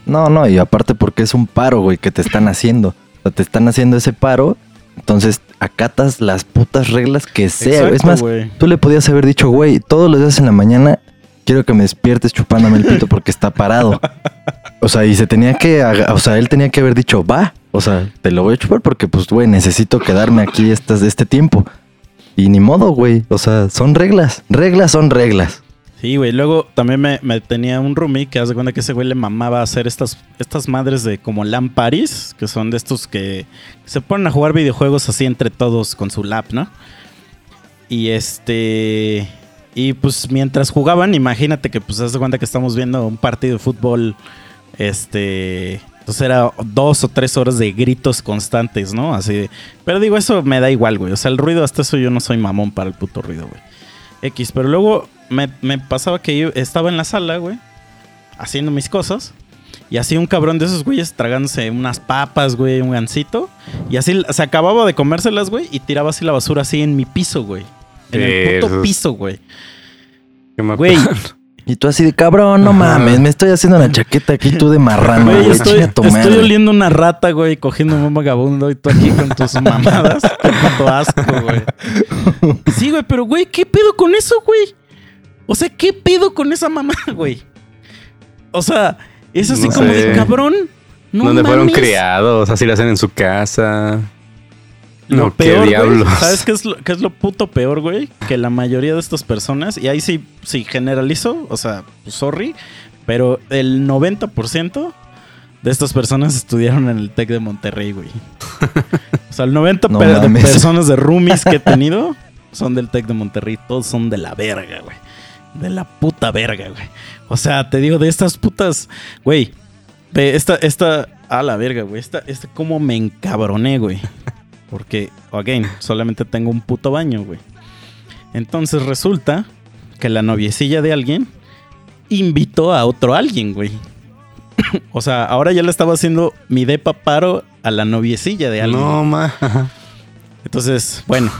Speaker 3: No, no, y aparte porque es un paro, güey, que te están haciendo. O sea, te están haciendo ese paro, entonces acatas las putas reglas que sea. es más, tú le podías haber dicho, güey, todos los días en la mañana quiero que me despiertes chupándome el pito porque está parado. O sea, y se tenía que, o sea, él tenía que haber dicho, va, o sea, te lo voy a chupar porque, pues, güey, necesito quedarme aquí estas, este tiempo. Y ni modo, güey. O sea, son reglas. Reglas son reglas.
Speaker 2: Sí, güey. Luego también me, me tenía un roomie que hace cuenta que ese güey le mamaba hacer estas, estas madres de como LAN Paris, que son de estos que se ponen a jugar videojuegos así entre todos con su lap, ¿no? Y este. Y pues mientras jugaban, imagínate que pues hace cuenta que estamos viendo un partido de fútbol. Este. Entonces era dos o tres horas de gritos constantes, ¿no? Así de. Pero digo, eso me da igual, güey. O sea, el ruido, hasta eso yo no soy mamón para el puto ruido, güey. X, pero luego me, me pasaba que yo estaba en la sala, güey, haciendo mis cosas. Y así un cabrón de esos güeyes tragándose unas papas, güey, un gansito. Y así se acababa de comérselas, güey, y tiraba así la basura así en mi piso, güey. En el puto piso, güey.
Speaker 4: ¿Qué me
Speaker 2: Güey,
Speaker 3: Y tú así de cabrón, no mames, me estoy haciendo una chaqueta aquí tú de marrano,
Speaker 2: güey, estoy, estoy oliendo una rata, güey, cogiendo un vagabundo y tú aquí con tus mamadas. Qué puto asco, güey. Sí, güey, pero, güey, ¿qué pedo con eso, güey? O sea, ¿qué pedo con esa mamá, güey? O sea, es así
Speaker 4: No
Speaker 2: como
Speaker 4: sé.
Speaker 2: de cabrón. No
Speaker 4: donde fueron criados, así lo hacen en su casa.
Speaker 2: Lo
Speaker 4: No, qué
Speaker 2: peor, güey,
Speaker 4: diablos.
Speaker 2: ¿Sabes qué es, lo, qué es lo puto peor, güey? Que la mayoría de estas personas, y ahí sí, sí generalizo, o sea, sorry, pero el 90% de estas personas estudiaron en el TEC de Monterrey, güey. O sea, el 90%
Speaker 3: No
Speaker 2: pe- de personas de roomies que he tenido son del TEC de Monterrey. Todos son de la verga, güey. De la puta verga, güey. O sea, te digo, de estas putas, güey. De esta, esta, a la verga, güey. Esta, esta, cómo me encabroné, güey. Porque, again, solamente tengo un puto baño, güey. Entonces resulta que la noviecilla de alguien invitó a otro alguien, güey. o sea, ahora ya le estaba haciendo mi depa paro a la noviecilla de alguien.
Speaker 4: No, ma.
Speaker 2: Entonces, bueno,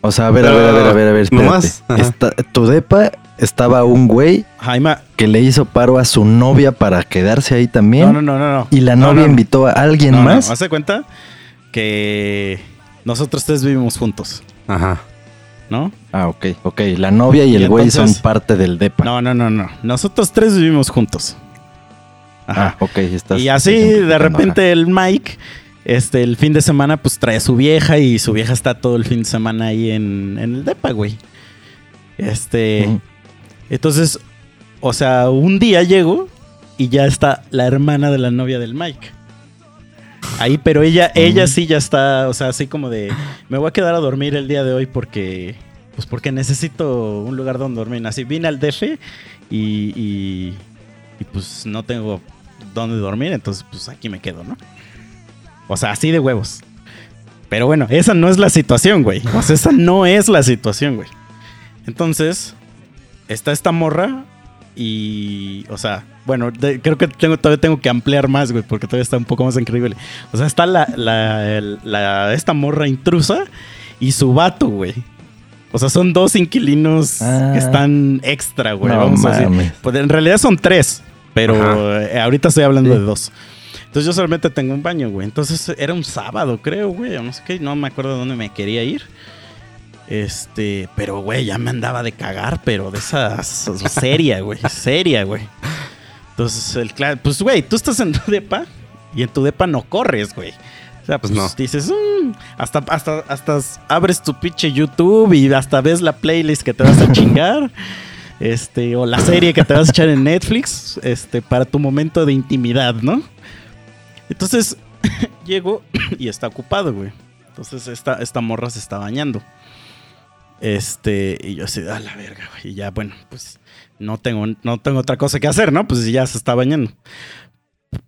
Speaker 3: O sea, a ver, a ver, a ver, a ver, a ver.
Speaker 4: Nomás.
Speaker 3: Esta- tu depa estaba un güey
Speaker 2: Jaime.
Speaker 3: que le hizo paro a su novia para quedarse ahí también.
Speaker 2: No, no, no, no. no.
Speaker 3: Y la
Speaker 2: No,
Speaker 3: novia
Speaker 2: no, no.
Speaker 3: invitó a alguien
Speaker 2: No, no,
Speaker 3: más.
Speaker 2: Haz de cuenta que nosotros tres vivimos juntos,
Speaker 4: Ajá.
Speaker 2: ¿no?
Speaker 3: Ah, ok, ok. La novia y el güey son parte del depa.
Speaker 2: No, no, no, no. Nosotros tres vivimos juntos. Ajá.
Speaker 3: Ah, ok, estás.
Speaker 2: y así
Speaker 3: estás
Speaker 2: de repente el Mike, este, el fin de semana, pues trae a su vieja y su vieja está todo el fin de semana ahí en, en el depa, güey. Este, entonces, o sea, un día llego y ya está la hermana de la novia del Mike. Ahí, pero ella, ella sí ya está, o sea, así como de, me voy a quedar a dormir el día de hoy porque, pues porque necesito un lugar donde dormir. Así vine al DF y, y, y, pues no tengo dónde dormir, entonces pues aquí me quedo, ¿no? O sea, así de huevos. Pero bueno, esa no es la situación, güey. O sea, esa no es la situación, güey. Entonces, está esta morra y, o sea, bueno, de- creo que tengo, todavía tengo que ampliar más, güey, porque todavía está un poco más increíble. O sea, está la, la- el- la- esta morra intrusa y su vato, güey. O sea, son dos inquilinos
Speaker 3: Ah.
Speaker 2: que están extra, güey.
Speaker 3: No
Speaker 2: vamos a decir. Pues en realidad son tres, pero
Speaker 4: Ajá.
Speaker 2: eh, ahorita estoy hablando
Speaker 3: Sí.
Speaker 2: de dos. Entonces yo solamente tengo un baño, güey. Entonces era un sábado, creo, güey. No sé qué, no me acuerdo dónde me quería ir. Este, pero, güey, ya me andaba de cagar, pero de esa seria, güey. Seria, güey. Entonces, el pues, güey, tú estás en tu depa y en tu depa no corres, güey. O sea, pues,
Speaker 4: Pues no.
Speaker 2: dices, "Mm", hasta, hasta, hasta abres tu pinche YouTube y hasta ves la playlist que te vas a chingar. Este, o la serie que te vas a echar en Netflix, este, para tu momento de intimidad, ¿no? Entonces, llego y está ocupado, güey. Entonces, esta, esta morra se está bañando. Este, y yo así, a la verga, güey. Y ya, bueno, pues no tengo, no tengo otra cosa que hacer, ¿no? Pues ya se está bañando.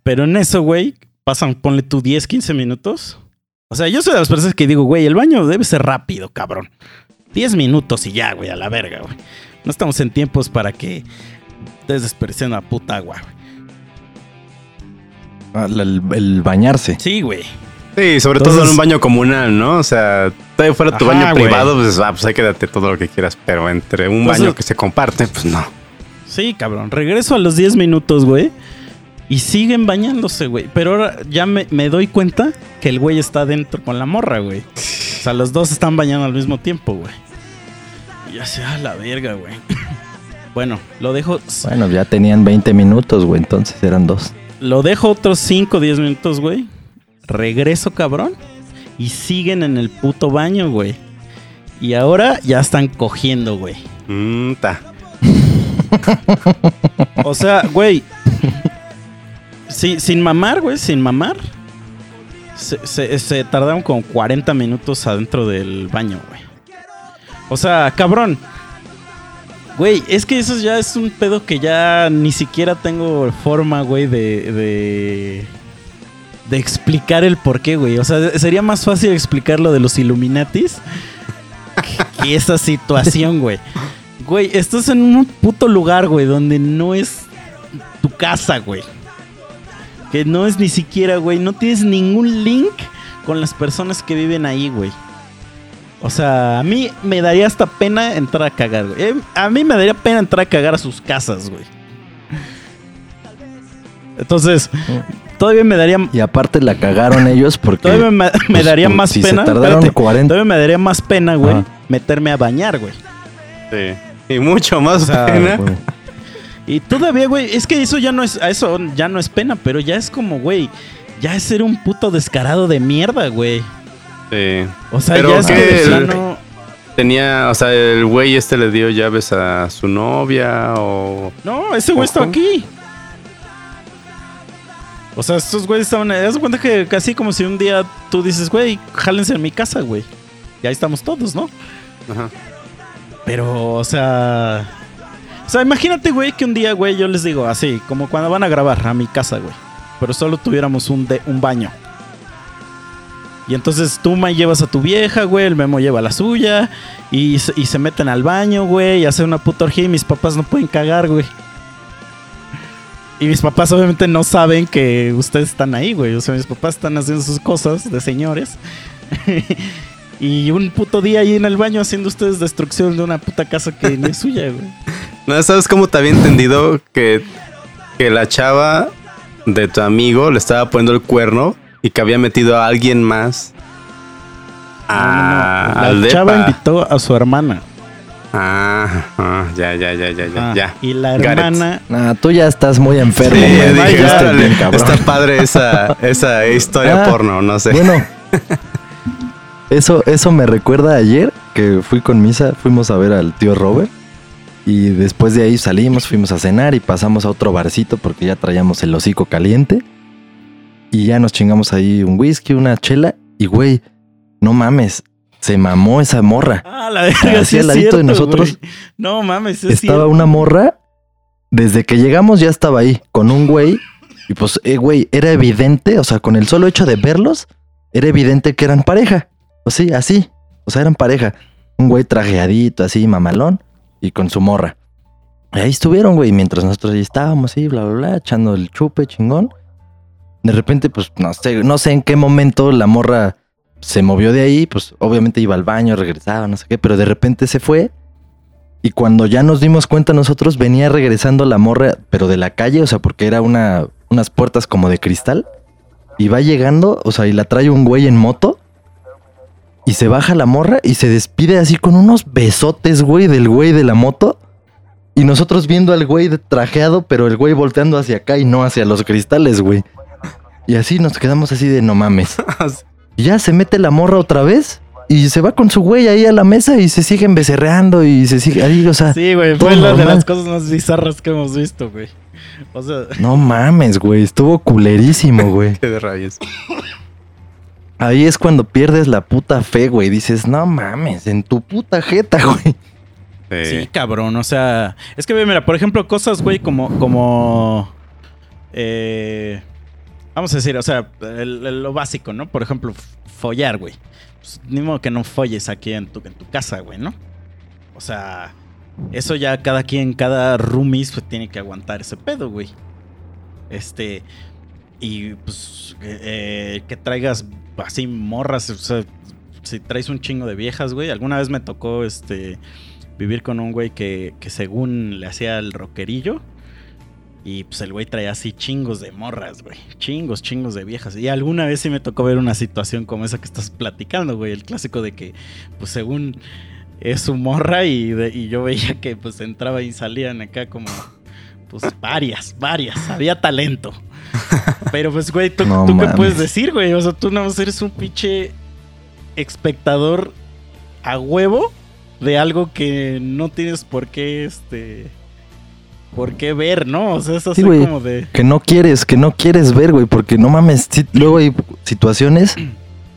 Speaker 2: Pero en eso, güey, pasan, ponle tú 10, 15 minutos. O sea, yo soy de las personas que digo, güey, el baño debe ser rápido, cabrón. 10 minutos y ya, güey, a la verga, güey. No estamos en tiempos para que estés desperdiciando la puta agua, güey.
Speaker 3: Ah, el, el bañarse.
Speaker 2: Sí, güey.
Speaker 4: Sí, sobre todo en un baño comunal, ¿no? O sea, todavía fuera tu
Speaker 2: Ajá,
Speaker 4: baño privado, pues, ah, pues ahí quédate todo lo que quieras. Pero entre un
Speaker 2: Entonces-
Speaker 4: baño que se comparte, pues no.
Speaker 2: Sí, cabrón. Regreso a los 10 minutos, güey. Y siguen bañándose, güey. Pero ahora ya me, me doy cuenta que el güey está dentro con la morra, güey. O sea, los dos están bañando al mismo tiempo, güey. Ya sea la verga, güey. Bueno, lo dejo,
Speaker 3: Bueno, ya tenían 20 minutos, güey. Entonces eran dos.
Speaker 2: lo dejo otros 5 o 10 minutos, güey. Regreso, cabrón. Y siguen en el puto baño, güey. Y ahora ya están cogiendo, güey.
Speaker 4: Mm, ta.
Speaker 2: O sea, güey. sí, sin mamar, güey, sin mamar. Se, tardaron como 40 minutos adentro del baño, güey. O sea, cabrón. Güey, es que eso ya es un pedo que ya ni siquiera tengo forma, güey, de, de. de explicar el por qué, güey. O sea, sería más fácil explicar lo de los Illuminatis que esa situación, güey. Güey, estás en un puto lugar, güey, donde no es tu casa, güey. Que no es ni siquiera, güey, no tienes ningún link con las personas que viven ahí, güey. O sea, a mí me daría hasta pena entrar a cagar, güey. Eh, A mí me daría pena entrar a cagar a sus casas, güey. Entonces, todavía me daría,
Speaker 3: Y aparte la cagaron ellos porque.
Speaker 2: todavía me, me
Speaker 3: pues,
Speaker 2: daría
Speaker 3: pues,
Speaker 2: más
Speaker 3: si
Speaker 2: pena.
Speaker 3: Se tardaron
Speaker 2: espérate,
Speaker 3: 40.
Speaker 2: todavía me daría más pena, güey, meterme a bañar, güey.
Speaker 4: Sí. Y mucho más
Speaker 2: O sea,
Speaker 4: pena.
Speaker 3: güey.
Speaker 2: Y todavía, güey, es que eso ya no es, a eso ya no es pena, pero ya es como, güey, ya es ser un puto descarado de mierda, güey.
Speaker 4: Sí.
Speaker 2: O sea,
Speaker 4: Pero
Speaker 2: ya es que
Speaker 4: El-
Speaker 2: plano-
Speaker 4: Tenía, o sea, el güey este le dio llaves a su novia o...
Speaker 2: No, ese güey está aquí. O sea, estos güeyes estaban. Haz cuenta que casi como si un día tú dices, güey, jálense en mi casa, güey. Y ahí estamos todos, ¿no?
Speaker 4: Ajá.
Speaker 2: Pero, o sea. O sea, imagínate, güey, que un día, güey, yo les digo así, como cuando van a grabar a mi casa, güey. Pero solo tuviéramos un, de, un baño. Y entonces tú me llevas a tu vieja, güey, el Memo lleva la suya. Y, y se meten al baño, güey, y hacen una puta orgía y mis papás no pueden cagar, güey. Y mis papás obviamente no saben que ustedes están ahí, güey. O sea, mis papás están haciendo sus cosas de señores. y un puto día ahí en el baño haciendo ustedes destrucción de una puta casa que ni es suya, güey.
Speaker 4: No, ¿sabes cómo te había entendido que, que la chava de tu amigo le estaba poniendo el cuerno y que había metido a alguien más
Speaker 2: No, no, no.
Speaker 4: a-
Speaker 2: La
Speaker 4: Ah, al
Speaker 2: chava
Speaker 4: depa?
Speaker 2: invitó a su hermana.
Speaker 4: Ah, ah, ya, ya, ya, ya, ya,
Speaker 2: Ah,
Speaker 4: ya.
Speaker 2: Y la hermana.
Speaker 3: Nah, tú ya estás muy enfermo,
Speaker 4: Sí,
Speaker 3: güey.
Speaker 4: dije,
Speaker 3: Ya estás
Speaker 4: órale,
Speaker 3: bien, cabrón.
Speaker 4: está padre esa, esa historia
Speaker 3: Ah,
Speaker 4: porno, no sé.
Speaker 3: Bueno, eso, eso me recuerda ayer que fui con Misa, fuimos a ver al tío Robert. Y después de ahí salimos, fuimos a cenar y pasamos a otro barcito porque ya traíamos el hocico caliente. Y ya nos chingamos ahí un whisky, una chela. Y güey, no mames, se mamó esa morra.
Speaker 2: Ah, la verga,
Speaker 3: Así
Speaker 2: sí
Speaker 3: al de nosotros.
Speaker 2: güey. No mames, es
Speaker 3: estaba
Speaker 2: cierto.
Speaker 3: una morra. Desde que llegamos ya estaba ahí con un güey. Y pues, eh, güey, era evidente, o sea, con el solo hecho de verlos, era evidente que eran pareja. O sí, así. O sea, eran pareja. Un güey trajeadito, así, mamalón, y con su morra. Y ahí estuvieron, güey, mientras nosotros ahí estábamos, así, bla, bla, bla, echando el chupe chingón. De repente, pues, no sé, no sé en qué momento la morra se movió de ahí, pues, obviamente iba al baño, regresaba, no sé qué, pero de repente se fue. Y cuando ya nos dimos cuenta nosotros, venía regresando la morra, pero de la calle, o sea, porque era una, unas puertas como de cristal. Y va llegando, o sea, y la trae un güey en moto. Y se baja la morra y se despide así con unos besotes, güey, del güey de la moto. Y nosotros viendo al güey de- trajeado, pero el güey volteando hacia acá y no hacia los cristales, güey. Y así nos quedamos así de no mames. Y ya se mete la morra otra vez y se va con su güey ahí a la mesa y se siguen becerreando y se sigue ahí, o sea,
Speaker 2: Sí, güey, fue una de las cosas más bizarras que hemos visto, güey. O sea,
Speaker 3: no mames, güey, estuvo culerísimo, güey.
Speaker 4: Qué de.
Speaker 3: Ahí es cuando pierdes la puta fe, güey. Dices, no mames, en tu puta jeta, güey.
Speaker 2: sí, cabrón, o sea, es que, mira, por ejemplo, cosas, güey, como, como, eh, vamos a decir, o sea, el- el- lo básico, ¿no? Por ejemplo, follar, güey. Pues, ni modo que no folles aquí en tu, en tu casa, güey, ¿no? O sea, eso ya cada quien, cada roomies, pues tiene que aguantar ese pedo, güey. Este, y pues, eh, eh, que traigas así morras, o sea, si traes un chingo de viejas, güey. Alguna vez me tocó, este, vivir con un güey que, que según le hacía el rockerillo. Y pues el güey traía así chingos de morras, güey. Chingos, chingos de viejas. Y alguna vez sí me tocó ver una situación como esa que estás platicando, güey. El clásico de que, pues según es su morra y, y yo veía que pues entraba y salían acá como, pues varias, varias. Había talento. Pero pues, güey, ¿tú,
Speaker 3: No
Speaker 2: ¿tú qué puedes decir, güey? O sea, tú nada más eres un pinche espectador a huevo de algo que no tienes por qué, este... Por qué ver, ¿no? O sea, es así
Speaker 3: Sí,
Speaker 2: como de...
Speaker 3: Que no quieres, que no quieres ver, güey, porque no mames. luego hay situaciones.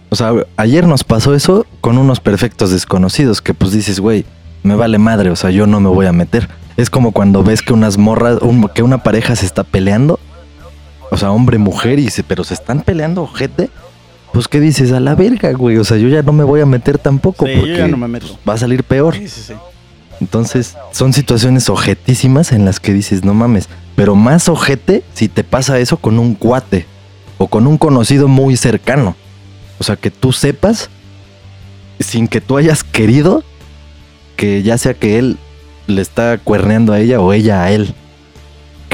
Speaker 3: O sea, ayer nos pasó eso con unos perfectos desconocidos que pues dices, güey, me vale madre, o sea, yo no me voy a meter. Es como cuando ves que unas morras, un- que una pareja se está peleando. O sea, hombre, mujer, y se, pero se están peleando, ojete. Pues, ¿qué dices? A la verga, güey. O sea, yo ya no me voy a meter tampoco
Speaker 2: Sí, yo
Speaker 3: porque
Speaker 2: ya no me meto.
Speaker 3: va a salir peor.
Speaker 2: Sí, sí, sí.
Speaker 3: Entonces, son situaciones ojetísimas en las que dices, no mames, pero más ojete si te pasa eso con un cuate o con un conocido muy cercano. O sea, que tú sepas, sin que tú hayas querido, que ya sea que él le está cuerneando a ella o ella a él.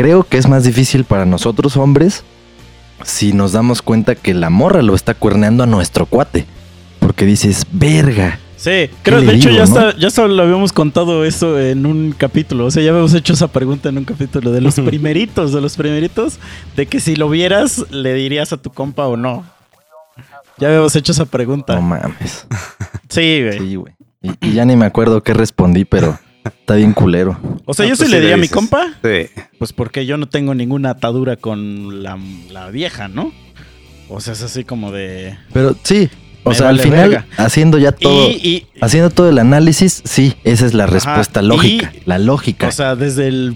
Speaker 3: Creo que es más difícil para nosotros hombres si nos damos cuenta que la morra lo está cuerneando a nuestro cuate. Porque dices, verga,
Speaker 2: Sí, creo, de hecho
Speaker 3: digo,
Speaker 2: ya,
Speaker 3: no?
Speaker 2: está, ya solo lo habíamos contado eso en un capítulo. O sea, ya habíamos hecho esa pregunta en un capítulo de los primeritos, de los primeritos, de que si lo vieras, le dirías a tu compa o no. Ya habíamos hecho esa pregunta.
Speaker 3: No mames.
Speaker 2: sí, güey.
Speaker 3: Sí, güey. Y, y ya ni me acuerdo qué respondí, pero está bien culero.
Speaker 2: O sea, yo
Speaker 4: pues
Speaker 2: sí le diría a mi compa,
Speaker 4: Sí.
Speaker 2: pues porque yo no tengo ninguna atadura con la, la vieja, ¿no? O sea, es así como de...
Speaker 3: Pero sí, o
Speaker 2: Me
Speaker 3: sea,
Speaker 2: vale
Speaker 3: al final,
Speaker 2: verga.
Speaker 3: haciendo ya todo,
Speaker 2: Y, y-
Speaker 3: haciendo todo el análisis, sí, esa es la respuesta lógica. la lógica.
Speaker 2: O sea, desde el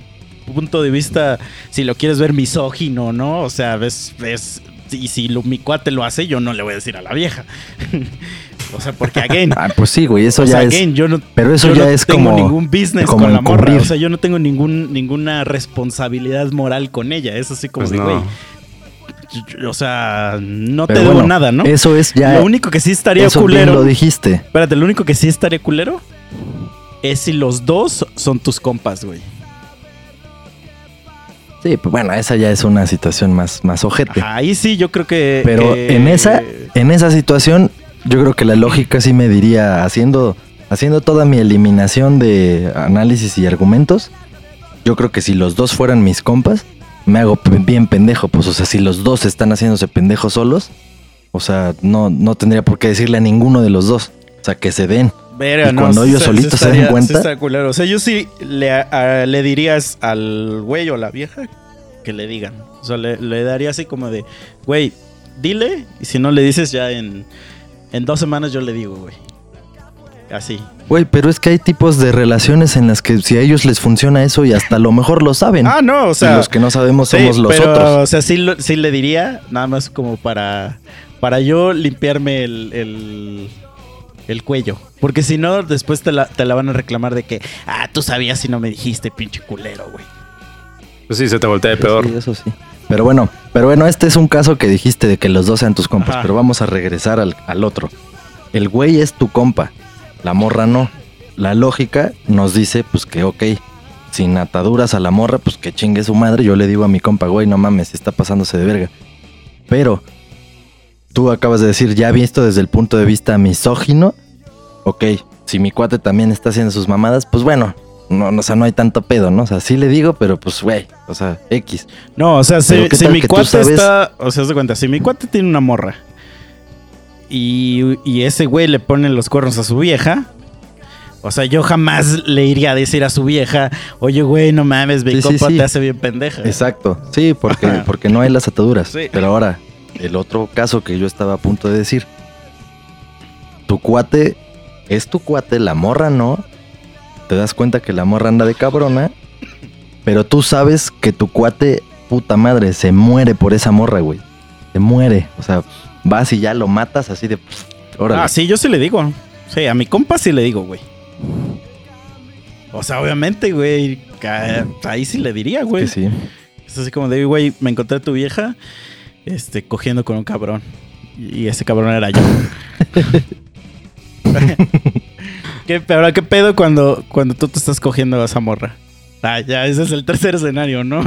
Speaker 2: punto de vista, si lo quieres ver misógino, ¿no? O sea, ves, ves, y si lo- mi cuate lo hace, yo no le voy a decir a la vieja. o sea, porque again,
Speaker 3: ah, pues sí, güey, eso
Speaker 2: o
Speaker 3: ya
Speaker 2: sea,
Speaker 3: es.
Speaker 2: again, yo no,
Speaker 3: pero eso
Speaker 2: yo
Speaker 3: ya
Speaker 2: no
Speaker 3: es
Speaker 2: tengo
Speaker 3: como-
Speaker 2: ningún business
Speaker 3: como
Speaker 2: con la morra. O sea, yo no tengo ningún, ninguna responsabilidad moral con ella. Es así como
Speaker 4: Pues
Speaker 2: de,
Speaker 4: no.
Speaker 2: güey. O sea, no
Speaker 3: pero
Speaker 2: te debo
Speaker 3: bueno,
Speaker 2: nada, ¿no?
Speaker 3: Eso es ya.
Speaker 2: Lo único que sí estaría
Speaker 3: eso bien
Speaker 2: culero.
Speaker 3: lo dijiste.
Speaker 2: Espérate, lo único que sí estaría culero es si los dos son tus compas, güey.
Speaker 3: Sí, pues bueno, esa ya es una situación más, más ojete.
Speaker 2: Ahí sí, yo creo que.
Speaker 3: Pero
Speaker 2: que-
Speaker 3: en esa, en esa situación, yo creo que la lógica sí me diría, haciendo, haciendo toda mi eliminación de análisis y argumentos, yo creo que si los dos fueran mis compas, me hago bien pendejo. Pues, o sea, si los dos están haciéndose pendejos solos, o sea, no, no tendría por qué decirle a ninguno de los dos. O sea, que se den. Y
Speaker 2: no,
Speaker 3: cuando ellos
Speaker 2: sí
Speaker 3: solitos se
Speaker 2: estaría-
Speaker 3: cuenta-
Speaker 2: sí estaría culero. O sea, yo sí le, a- le dirías al güey o a la vieja que le digan. O sea, le, le daría así como de, güey, dile. Y si no le dices, ya en, en dos semanas yo le digo, güey. Así.
Speaker 3: Güey, pero es que hay tipos de relaciones en las que si a ellos les funciona eso y hasta a lo mejor lo saben.
Speaker 2: Ah, no, o
Speaker 3: y
Speaker 2: sea.
Speaker 3: los que no sabemos
Speaker 2: sí,
Speaker 3: somos los
Speaker 2: pero,
Speaker 3: otros.
Speaker 2: O sea, sí, lo- sí le diría, nada más como para, para yo limpiarme el, el, el cuello. Porque si no, después te la, te la van a reclamar de que, ah, tú sabías si no me dijiste, pinche culero, güey.
Speaker 4: Pues sí, se te voltea de
Speaker 3: Pues
Speaker 4: peor.
Speaker 3: Sí, eso sí. Pero bueno, pero bueno, este es un caso que dijiste de que los dos sean tus compas,
Speaker 2: Ajá.
Speaker 3: pero vamos a regresar al, al otro. El güey es tu compa, la morra no. La lógica nos dice, pues que ok, sin ataduras a la morra, pues que chingue su madre. Yo le digo a mi compa, güey, no mames, está pasándose de verga. Pero tú acabas de decir, ya visto desde el punto de vista misógino, ok, si mi cuate también está haciendo sus mamadas, pues bueno, no, no, o sea, no hay tanto pedo, ¿no? O sea, sí le digo, pero pues, güey, o sea, X.
Speaker 2: No, o sea, si,
Speaker 3: Pero ¿qué
Speaker 2: si mi cuate
Speaker 3: sabes?
Speaker 2: está. O sea, haz de cuenta, si mi cuate tiene una morra y, y ese güey le pone los cuernos a su vieja. O sea, yo jamás le iría a decir a su vieja, oye, güey, no mames, mi
Speaker 3: Sí,
Speaker 2: compa
Speaker 3: sí.
Speaker 2: te hace bien pendeja.
Speaker 3: Exacto, sí, porque,
Speaker 2: Ajá.
Speaker 3: porque no hay las ataduras. Pero ahora, el otro caso que yo estaba a punto de decir, tu cuate es tu cuate, la morra no, te das cuenta que la morra anda de cabrona, pero tú sabes que tu cuate, puta madre, se muere por esa morra, güey. Se muere, o sea, vas y ya lo matas así de... pff, Órale.
Speaker 2: Ah, sí, yo sí le digo. Sí, a mi compa sí le digo, güey. O sea, obviamente, güey. Ahí sí le diría, güey.
Speaker 3: que sí.
Speaker 2: Es así como de, güey, me encontré a tu vieja este, cogiendo con un cabrón. Y ese cabrón era yo. ¿Qué, pero qué pedo cuando, cuando tú te estás cogiendo a esa morra? Ah, ya, ese es el tercer escenario, ¿no?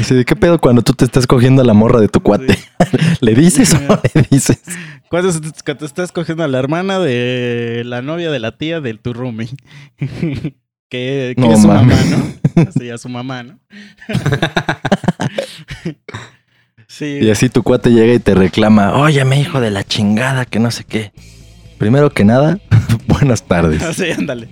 Speaker 3: Así de qué pedo cuando tú te estás cogiendo a la morra de tu cuate. ¿Le dices o no le dices?
Speaker 2: Cuando te- estás cogiendo a la hermana de la novia de la tía del tu roomie. que, que
Speaker 3: No
Speaker 2: es su mamá, ¿no? Así a su mamá, ¿no? sí.
Speaker 3: Y así tu cuate llega y te reclama, óyeme hijo de la chingada, que no sé qué. Primero que nada, buenas tardes.
Speaker 2: Así, ándale.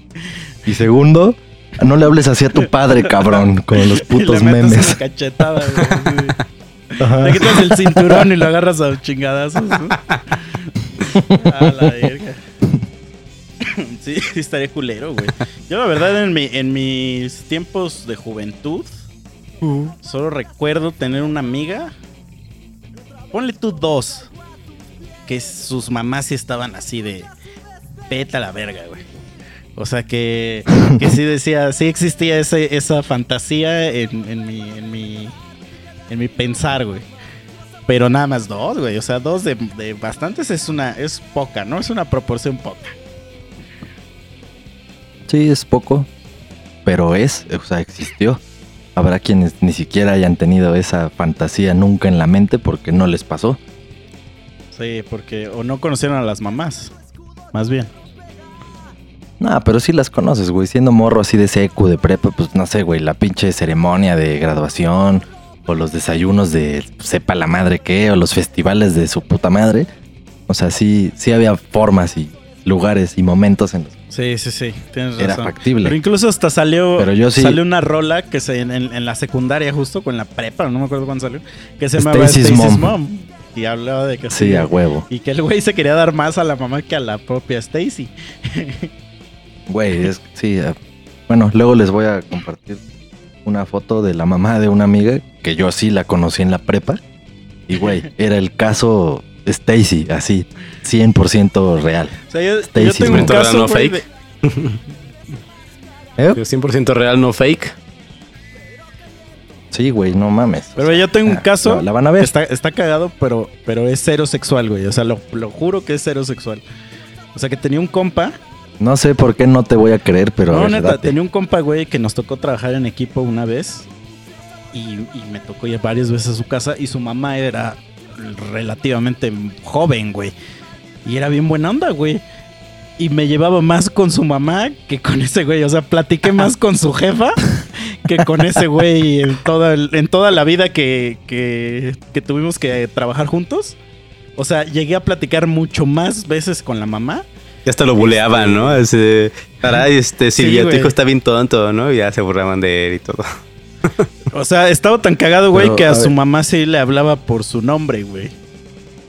Speaker 3: Y segundo, no le hables así a tu padre, cabrón, con los putos
Speaker 2: le metes
Speaker 3: memes.
Speaker 2: una cachetada, güey.
Speaker 3: Ajá.
Speaker 2: Le quitas el cinturón y lo agarras a chingadazos, ¿no? A la verga. Sí, sí estaría culero, güey. Yo la verdad en, mi, en mis tiempos de juventud solo recuerdo tener una amiga. Ponle tú dos. Que sus mamás sí estaban así de... Vete a la verga, güey. O sea que, que sí decía, sí existía ese, esa fantasía en, en mi, en mi en mi pensar, güey. Pero nada más dos, güey. O sea, dos de, de bastantes es una, es poca, ¿no? Es una proporción poca.
Speaker 3: Sí, es poco, pero es, o sea, existió. Habrá quienes ni siquiera hayan tenido esa fantasía nunca en la mente porque no les pasó.
Speaker 2: Sí, porque o no conocieron a las mamás, más bien.
Speaker 3: No, pero sí las conoces, güey. Siendo morro así de secu, de prepa, pues no sé, güey. La pinche ceremonia de graduación. O los desayunos de sepa la madre qué. O los festivales de su puta madre. O sea, sí, sí había formas y lugares y momentos en los
Speaker 2: Sí, sí, sí, tienes
Speaker 3: era
Speaker 2: razón.
Speaker 3: factible.
Speaker 2: Pero incluso hasta salió,
Speaker 3: Pero yo sí-
Speaker 2: salió una rola que se en, en- en la secundaria justo, con la prepa, no me acuerdo cuándo salió, que se llamaba
Speaker 3: Mom.
Speaker 2: Mom. Y hablaba de que
Speaker 3: Sí, a huevo.
Speaker 2: Y que el güey se quería dar más a la mamá que a la propia Stacy.
Speaker 3: Güey, es sí. eh, Bueno, luego les voy a compartir una foto de la mamá de una amiga que yo sí la conocí en la prepa. Y güey, era el caso Stacy, así, 100% real.
Speaker 2: O sea, yo,
Speaker 3: Stacy
Speaker 2: yo tengo un caso,
Speaker 4: No fake.
Speaker 3: ¿Eh?
Speaker 4: 100% real, no fake.
Speaker 3: Sí, güey, no mames.
Speaker 2: Pero yo tengo un caso.
Speaker 3: la- la van a ver.
Speaker 2: Está, está cagado, pero, pero es cero sexual, güey. O sea, lo, lo juro que es cero sexual. O sea, que tenía un compa.
Speaker 3: No sé por qué no te voy a creer, pero.
Speaker 2: no,
Speaker 3: ver,
Speaker 2: neta,
Speaker 3: date.
Speaker 2: tenía un compa, güey, que nos tocó trabajar en equipo una vez. Y, y me tocó ir varias veces a su casa. Y su mamá era relativamente joven, güey. Y era bien buena onda, güey. Y me llevaba más con su mamá que con ese güey. O sea, platiqué más con su jefa que con ese güey en toda, el- en toda la vida que, que, que tuvimos que trabajar juntos. O sea, llegué a platicar mucho más veces con la mamá.
Speaker 4: Ya hasta lo buleaban, ¿no? Ese, caray, este,
Speaker 2: Sí,
Speaker 4: Silvia, tu hijo está bien tonto, ¿no? Y ya se burlaban de él y todo.
Speaker 2: O sea, estaba tan cagado, güey,
Speaker 3: Pero,
Speaker 2: que a,
Speaker 3: a
Speaker 2: su
Speaker 3: ver.
Speaker 2: mamá sí le hablaba por su nombre, güey.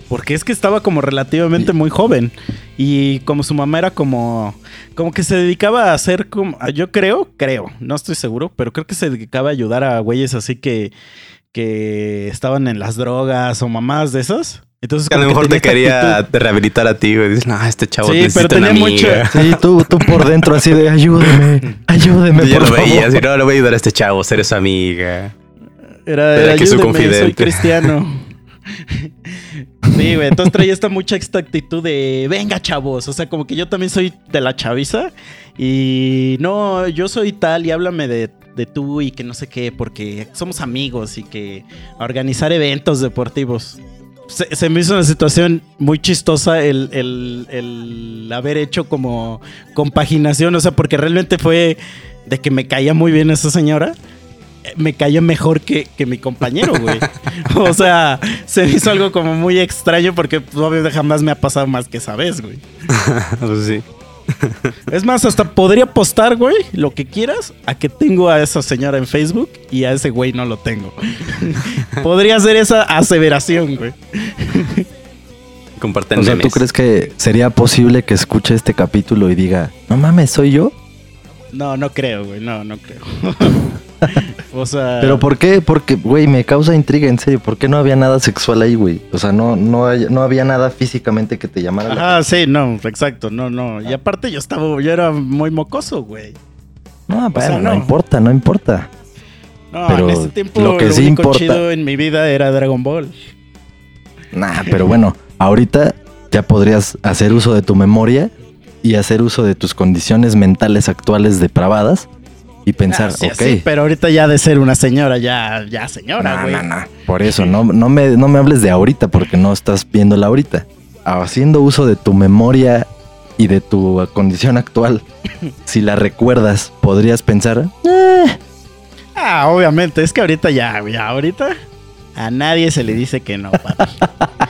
Speaker 2: Porque es que estaba como relativamente muy joven. Y como su mamá era como. Como que se dedicaba a hacer como. Yo creo, creo, no estoy seguro, pero creo que se dedicaba a ayudar a güeyes así que. que estaban en las drogas o mamás de esas. Entonces,
Speaker 4: Que a lo
Speaker 2: que
Speaker 4: mejor te quería
Speaker 2: actitud.
Speaker 4: rehabilitar a ti, güey. Dices, no, este chavo
Speaker 2: Sí,
Speaker 4: necesita
Speaker 2: pero
Speaker 4: una
Speaker 2: tenía
Speaker 4: amiga.
Speaker 3: Sí, tú, tú por dentro así de ayúdeme, ayúdeme,
Speaker 4: Tú ya
Speaker 3: por
Speaker 4: lo
Speaker 3: favor.
Speaker 4: veías y no, le voy a ayudar a este chavo, ser su amiga.
Speaker 2: Era,
Speaker 4: Era
Speaker 2: era
Speaker 4: aquí su
Speaker 2: ayúdeme, soy
Speaker 4: confidente.
Speaker 2: cristiano. sí, güey. Entonces traía esta mucha esta actitud de venga, chavos. O sea, como que yo también soy de la chaviza. Y no, yo soy tal y háblame de, de tú y que no sé qué, porque somos amigos y que organizar eventos deportivos. Se, se me hizo una situación muy chistosa el, el- el haber hecho como compaginación, o sea, porque realmente fue de que me caía muy bien esa señora me caía mejor que, que mi compañero, güey. o sea, se me hizo algo como muy extraño porque pues, obviamente jamás me ha pasado más que esa vez, güey.
Speaker 4: pues sí.
Speaker 2: Es más, hasta podría apostar, güey, lo que quieras, a que tengo a esa señora en Facebook y a ese güey no lo tengo. podría hacer esa aseveración, güey.
Speaker 4: Comparten
Speaker 3: O sea, ¿tú crees que sería posible que escuche este capítulo y diga, no mames, soy yo?
Speaker 2: No, no creo, güey, no, no creo. o sea...
Speaker 3: ¿Pero por qué? Porque, güey, me causa intriga, en serio. ¿Por qué no había nada sexual ahí, güey? O sea, no, no, hay- no había nada físicamente que te llamara la
Speaker 2: Ajá, sí, no, exacto, no, no. Y aparte yo estaba, yo era muy mocoso, güey.
Speaker 3: No,
Speaker 2: sea,
Speaker 3: no.
Speaker 2: no.
Speaker 3: importa, no importa.
Speaker 2: No,
Speaker 3: Pero
Speaker 2: en ese tiempo
Speaker 3: lo
Speaker 2: lo,
Speaker 3: que sí
Speaker 2: único
Speaker 3: importa-
Speaker 2: chido en mi vida era Dragon Ball.
Speaker 3: Nah, pero bueno, ahorita ya podrías hacer uso de tu memoria y hacer uso de tus condiciones mentales actuales depravadas y pensar,
Speaker 2: Ah, sí,
Speaker 3: ok.
Speaker 2: sí, pero ahorita ya de ser una señora, ya, ya señora,
Speaker 3: No,
Speaker 2: güey.
Speaker 3: no, no. Por eso, no, no, me, no me hables de ahorita porque no estás viéndola ahorita. Haciendo uso de tu memoria y de tu condición actual, si la recuerdas, podrías pensar, "Eh,
Speaker 2: Ah, obviamente, es que ahorita ya, ya, ahorita a nadie se le dice que no, papi.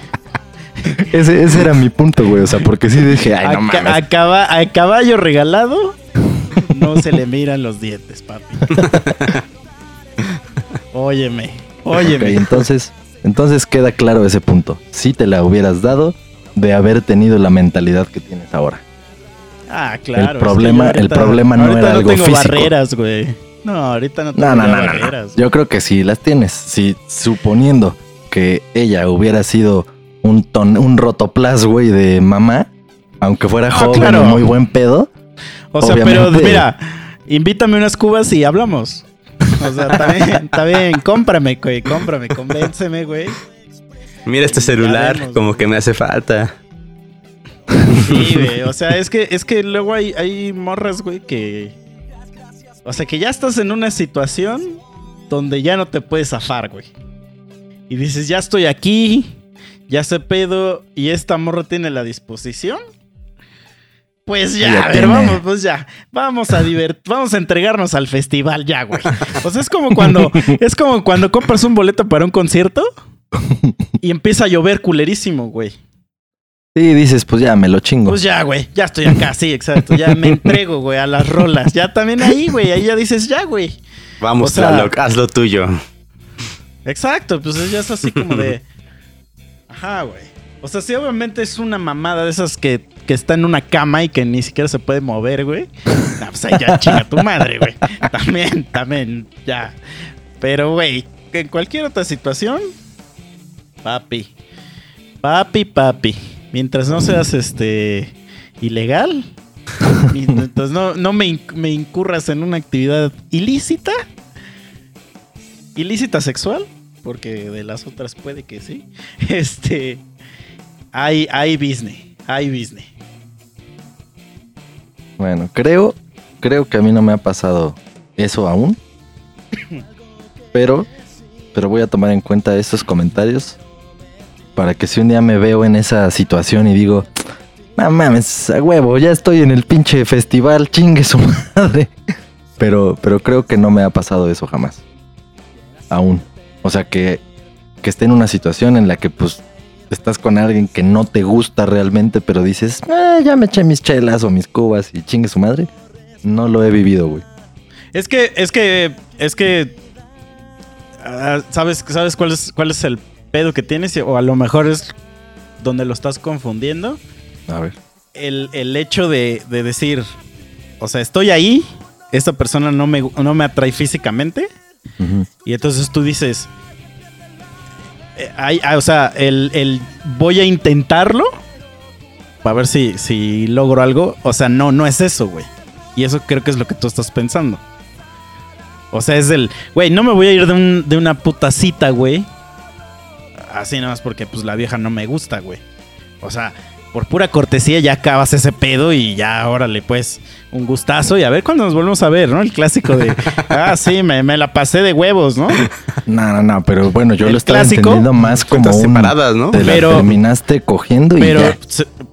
Speaker 3: ese, ese era mi punto, güey. O sea, porque sí dije, ay, no
Speaker 2: a,
Speaker 3: mames.
Speaker 2: a caba- a caballo regalado no se le miran los dientes, papi. Óyeme, óyeme.
Speaker 3: entonces, entonces queda claro ese punto. Si te la hubieras dado de haber tenido la mentalidad que tienes ahora.
Speaker 2: Ah, claro.
Speaker 3: el problema- el problema no era algo
Speaker 2: tengo
Speaker 3: físico.
Speaker 2: barreras, güey. No, ahorita no tengo
Speaker 3: No, no, no, no, no.
Speaker 2: barreras.
Speaker 3: Yo creo que sí las tienes. Si suponiendo que ella hubiera sido un ton, un rotoplas, güey, de mamá, aunque fuera joven
Speaker 2: claro.
Speaker 3: y muy buen pedo,
Speaker 2: O sea, pero mira, invítame unas cubas y hablamos. O sea, está bien, está bien, cómprame, güey, cómprame, convénceme, güey.
Speaker 4: Mira este celular,
Speaker 2: vemos,
Speaker 4: como que me hace falta.
Speaker 2: Sí, güey, o sea, es que, es que luego hay, hay morras, güey, que... O sea, que ya estás en una situación donde ya no te puedes zafar, güey. Y dices, ya estoy aquí, ya se pedo y esta morra tiene la disposición. Pues ya, a ver, vamos, pues ya. Vamos a divert, vamos a entregarnos al festival ya, güey. O sea, es como cuando, es como cuando compras un boleto para un concierto y empieza a llover culerísimo, güey.
Speaker 3: Sí, dices, pues ya me lo chingo.
Speaker 2: Pues ya, güey, ya estoy acá, sí, exacto. Ya me entrego, güey, a las rolas. Ya también ahí, güey, ahí ya dices, ya, güey.
Speaker 4: Vamos,
Speaker 2: O sea-
Speaker 4: Tlaloc, haz lo tuyo.
Speaker 2: Exacto, pues ya es así como de. Ajá, güey. O sea, sí, obviamente es una mamada de esas que, que está en una cama y que ni siquiera se puede mover, güey. Pues ahí ya chinga tu madre, güey. También, también, ya. Pero, güey, en cualquier otra situación, papi. Papi, papi. Mientras no seas este ilegal, mientras no, no me, me incurras en una actividad ilícita, ilícita sexual, porque de las otras puede que sí. Este, hay, hay business, hay business.
Speaker 3: Bueno, creo, creo que a mí no me ha pasado eso aún. Pero, pero voy a tomar en cuenta estos comentarios para que si un día me veo en esa situación y digo, no mames, a huevo, ya estoy en el pinche festival, chingue su madre. Pero, pero creo que no me ha pasado eso jamás. Aún. O sea que, que esté en una situación en la que pues estás con alguien que no te gusta realmente, pero dices, "Ah, ya me eché mis chelas o mis cubas y chingue su madre. No lo he vivido, güey.
Speaker 2: Es que, es que, es que, ah, ¿sabes, sabes cuál es, cuál es el pedo que tienes? O a lo mejor es donde lo estás confundiendo.
Speaker 3: A ver.
Speaker 2: El, el hecho de, de decir, o sea, estoy ahí, esta persona no me, no me atrae físicamente. Y entonces tú dices, eh, hay- ah, o sea, el, el voy a intentarlo para ver si, si logro algo. O sea, no, no es eso, güey. Y eso creo que es lo que tú estás pensando. O sea, es el, güey, no me voy a ir de, un- de una puta cita, güey. Así nada más porque pues la vieja no me gusta, güey. O sea, por pura cortesía ya acabas ese pedo y ya, órale, pues, un gustazo y a ver cuándo nos volvemos a ver, ¿no? El clásico de, ah, sí, me, me la pasé de huevos, ¿no?
Speaker 3: No, no, no, pero bueno, yo
Speaker 2: El
Speaker 3: lo estaba
Speaker 2: clásico,
Speaker 3: entendiendo más como un...
Speaker 4: separadas, ¿no?
Speaker 3: Te la
Speaker 2: Pero-
Speaker 3: terminaste cogiendo y
Speaker 2: Pero,
Speaker 3: ya.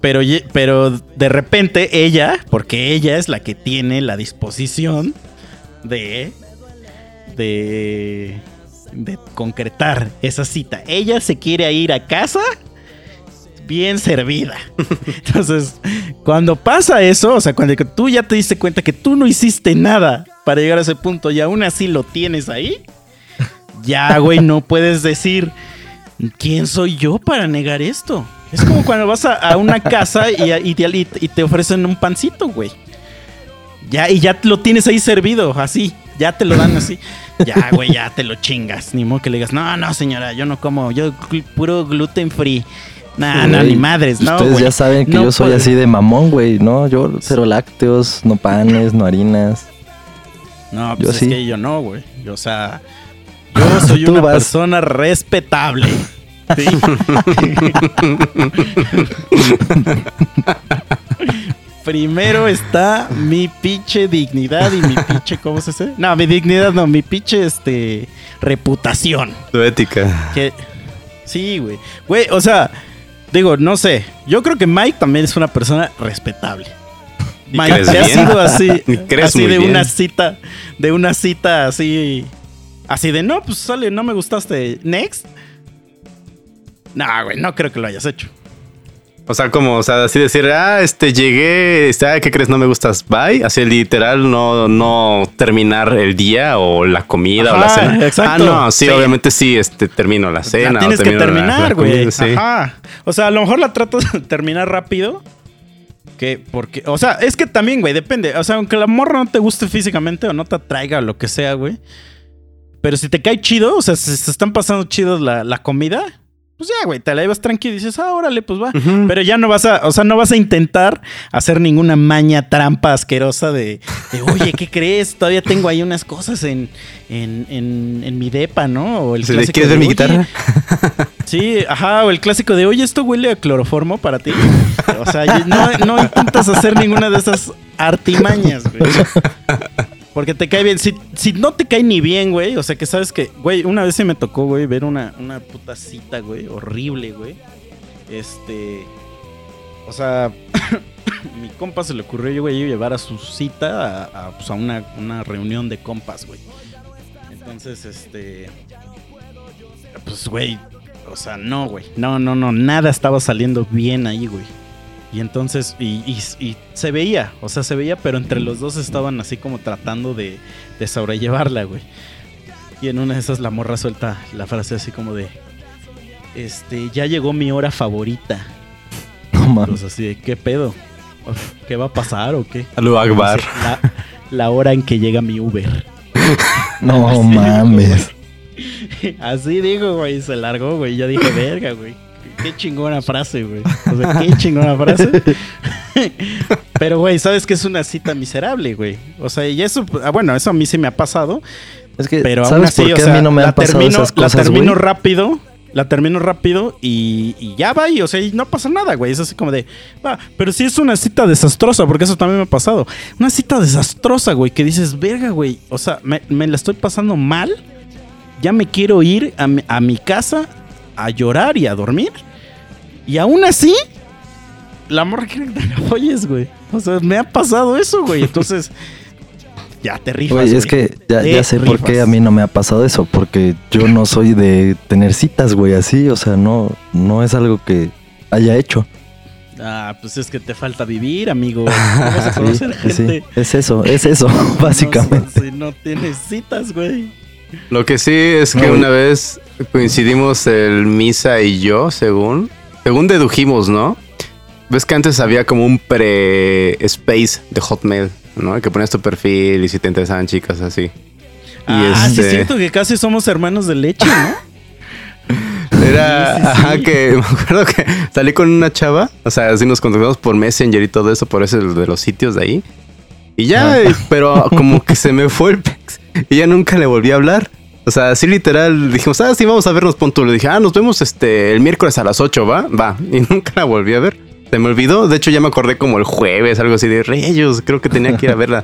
Speaker 2: pero, pero de repente ella, porque ella es la que tiene la disposición de, de, de concretar esa cita. Ella se quiere ir a casa bien servida. Entonces, cuando pasa eso, o sea, cuando tú ya te diste cuenta que tú no hiciste nada para llegar a ese punto y aún así lo tienes ahí, ya, güey, no puedes decir, ¿quién soy yo para negar esto? Es como cuando vas a, una casa y, y te, ofrecen un pancito, güey. Ya, y ya lo tienes ahí servido, así. Ya te lo dan así. Ya, güey, ya te lo chingas. Ni modo que le digas, no, no, señora, yo no como, yo puro gluten free. Nah, no, ni madres, no,
Speaker 3: Ustedes ya saben que
Speaker 2: No
Speaker 3: yo soy
Speaker 2: puede-
Speaker 3: así de mamón, güey, ¿no? Yo cero lácteos, no panes, no harinas.
Speaker 2: No,
Speaker 3: Yo
Speaker 2: pues
Speaker 3: sí.
Speaker 2: es que yo no, güey. Yo, O sea, yo soy
Speaker 3: Tú
Speaker 2: una
Speaker 3: vas.
Speaker 2: persona respetable. Sí. Primero está mi pinche dignidad y mi pinche, ¿cómo se dice? No, mi dignidad no, mi pinche, este, reputación.
Speaker 4: Tu ética.
Speaker 2: Que, sí, güey. Güey, o sea, digo, no sé. Yo creo que Mike también es una persona respetable.
Speaker 4: ¿Y
Speaker 2: Mike, te ha sido así,
Speaker 4: ¿Y crees
Speaker 2: así de
Speaker 4: bien?
Speaker 2: una cita, de una cita así, así de, no, pues sale, no me gustaste, next. No, güey, no creo que lo hayas hecho.
Speaker 4: O sea, como, o sea, así decir, ah, este, llegué, este, ah, ¿qué crees? No me gustas, bye. Así literal, no, no terminar el día o la comida o la cena.
Speaker 2: exacto.
Speaker 4: Ah, no, sí,
Speaker 2: Sí.
Speaker 4: obviamente sí, este, termino la cena.
Speaker 2: la
Speaker 4: o
Speaker 2: tienes que terminar, güey.
Speaker 4: sí.
Speaker 2: Ajá. O sea, a lo mejor la trato de terminar rápido. Que, porque, o sea, es que también, güey, depende. O sea, aunque la morra no te guste físicamente o no te atraiga o lo que sea, güey. Pero si te cae chido, o sea, si se están pasando chidos la, la comida, pues ya, güey, te la llevas tranquilo y dices, ah, órale, pues va. Pero ya no vas a, o sea, no vas a intentar hacer ninguna maña trampa asquerosa de, de, oye, ¿qué crees? Todavía tengo ahí unas cosas en, en, en, en mi depa, ¿no? O el
Speaker 4: ¿Quieres ver
Speaker 2: de,
Speaker 4: mi
Speaker 2: "Oye,
Speaker 4: guitarra?
Speaker 2: Sí, ajá, o el clásico de, oye, esto huele a cloroformo para ti. O sea, no, no intentas hacer ninguna de esas artimañas, güey. Porque te cae bien. Si, si no te cae ni bien, güey, o sea, que sabes que, güey, una vez se me tocó, güey, ver una, una puta cita, güey, horrible, güey. Este. O sea, mi compa se le ocurrió, güey, llevar a su cita a, a, pues, a una, una reunión de compas, güey. Entonces, este. Pues, güey. O sea, no, güey. No, no, no. Nada estaba saliendo bien ahí, güey. Y entonces, y, y- y se veía, o sea, se veía, pero entre los dos estaban así como tratando de, de sobrellevarla, güey. Y en una de esas la morra suelta la frase así como de, este, ya llegó mi hora favorita.
Speaker 3: No mames.
Speaker 2: Pues así de, ¿qué pedo? ¿Qué va a pasar o qué?
Speaker 4: Aló Akbar.
Speaker 2: La, la hora en que llega mi Uber.
Speaker 3: No
Speaker 2: Así
Speaker 3: mames.
Speaker 2: digo. Así digo, güey, se largó, güey. Yo dije, verga, güey. Qué chingona frase, güey. O sea, qué chingona frase. Pero, güey, sabes que es una cita miserable, güey. O sea, y eso, ah, bueno, eso a mí sí me ha pasado.
Speaker 3: Es que,
Speaker 2: Pero aún
Speaker 3: ¿sabes
Speaker 2: así,
Speaker 3: por
Speaker 2: o
Speaker 3: qué
Speaker 2: sea,
Speaker 3: a mí no me
Speaker 2: la
Speaker 3: han pasado
Speaker 2: termino,
Speaker 3: esas
Speaker 2: la termino
Speaker 3: güey?
Speaker 2: rápido. La termino rápido y, y ya va y, o sea, y no pasa nada, güey. Es así como de, va, pero sí es una cita desastrosa, porque eso también me ha pasado. Una cita desastrosa, güey, que dices, verga, güey. O sea, me, me la estoy pasando mal. Ya me quiero ir a mi, a mi casa a llorar y a dormir. Y aún así, la morra quiere que te la folles, güey. O sea, me ha pasado eso, güey. Entonces, ya te rifas.
Speaker 3: Güey, es que ya, sé por qué a mí no me ha pasado eso, porque yo no soy de tener citas, güey, así, o sea, no, no es algo que haya hecho.
Speaker 2: Ah, pues es que te falta vivir, amigo. Vamos a conocer
Speaker 3: sí, sí,
Speaker 2: gente.
Speaker 3: es eso, es eso, básicamente.
Speaker 2: No, si no tienes citas, güey.
Speaker 4: Lo que sí es que
Speaker 3: No,
Speaker 4: una vez coincidimos el Misa y yo, según. Según dedujimos, ¿no? Ves que antes había como un pre-space de Hotmail, ¿no? Que ponías tu perfil y si te interesaban chicas así.
Speaker 2: ah, sí
Speaker 4: este-
Speaker 2: es cierto que casi somos hermanos de leche, ¿no?
Speaker 4: Era,
Speaker 2: Sí, sí,
Speaker 4: ajá,
Speaker 2: sí.
Speaker 4: que me acuerdo que salí con una chava, o sea, así nos contactamos por Messenger y todo eso, por eso de los sitios de ahí. Y ya,
Speaker 3: Ah.
Speaker 4: pero como que se me fue el pex y ya nunca le volví a hablar. O sea, así literal, dijimos, ah, sí, vamos a vernos, punto. Le dije, ah, nos vemos este el miércoles a las 8, ¿va? Va. Y nunca la volví a ver. Se me olvidó. De hecho, ya me acordé como el jueves, algo así de reyes. Creo que tenía que ir a verla.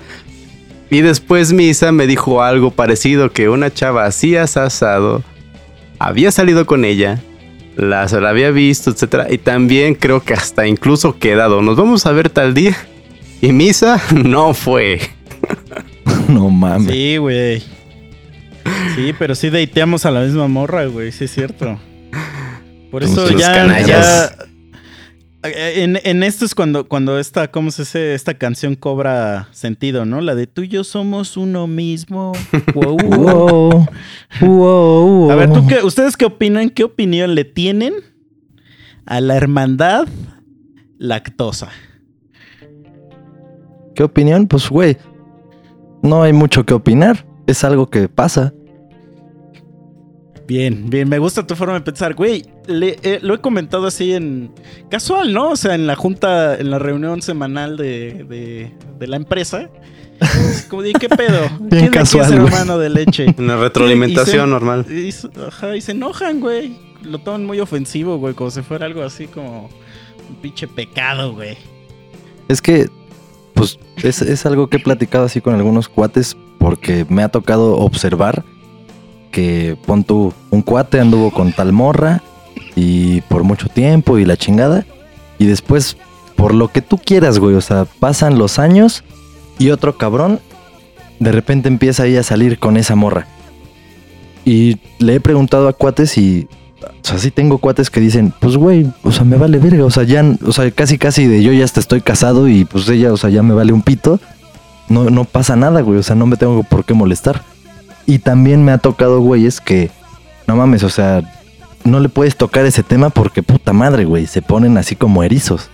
Speaker 4: Y después Misa me dijo algo parecido, que una chava así asado había salido con ella, la, se la había visto, etcétera, y también creo que hasta incluso quedado. Nos vamos a ver tal día. Y Misa no fue.
Speaker 3: No mames.
Speaker 2: Sí, güey. Sí, pero sí dateamos a la misma morra, güey. Sí, es cierto. Por eso ya, ya- En, en esto es cuando, cuando esta, ¿cómo se dice? Esta canción cobra sentido, ¿no? La de tú y yo somos uno mismo. Wow.
Speaker 3: Wow, wow, wow.
Speaker 2: A ver, ¿tú qué, ¿ustedes qué opinan? ¿Qué opinión le tienen a la hermandad lactosa?
Speaker 3: ¿Qué opinión? Pues, güey, no hay mucho que opinar. Es algo que pasa.
Speaker 2: Bien, bien, me gusta tu forma de pensar, güey. le- eh, lo he comentado así en casual, ¿no? O sea, en la junta, en la reunión semanal de, de- de la empresa. Es como de, ¿qué pedo? ¿Quién de aquí
Speaker 3: casual,
Speaker 2: es hermano de leche?
Speaker 4: Una retroalimentación
Speaker 2: Y se-
Speaker 4: normal.
Speaker 2: Y, se- ajá, y se enojan, güey. Lo toman muy ofensivo, güey, como si fuera algo así como un pinche pecado, güey.
Speaker 3: Es que, pues, es, es algo que he platicado así con algunos cuates porque me ha tocado observar que pon tú, un cuate anduvo con tal morra y por mucho tiempo y la chingada. Y después, por lo que tú quieras, güey, o sea, pasan los años y otro cabrón de repente empieza ahí a salir con esa morra. Y le he preguntado a cuates y, o sea, sí tengo cuates que dicen, pues güey, o sea, me vale verga, o sea, ya, o sea, casi casi de yo ya hasta estoy casado y pues ella, o sea, ya me vale un pito. No, no pasa nada, güey, o sea, no me tengo por qué molestar. Y también me ha tocado, güey, es que, no mames, o sea, no le puedes tocar ese tema porque puta madre, güey, se ponen así como erizos.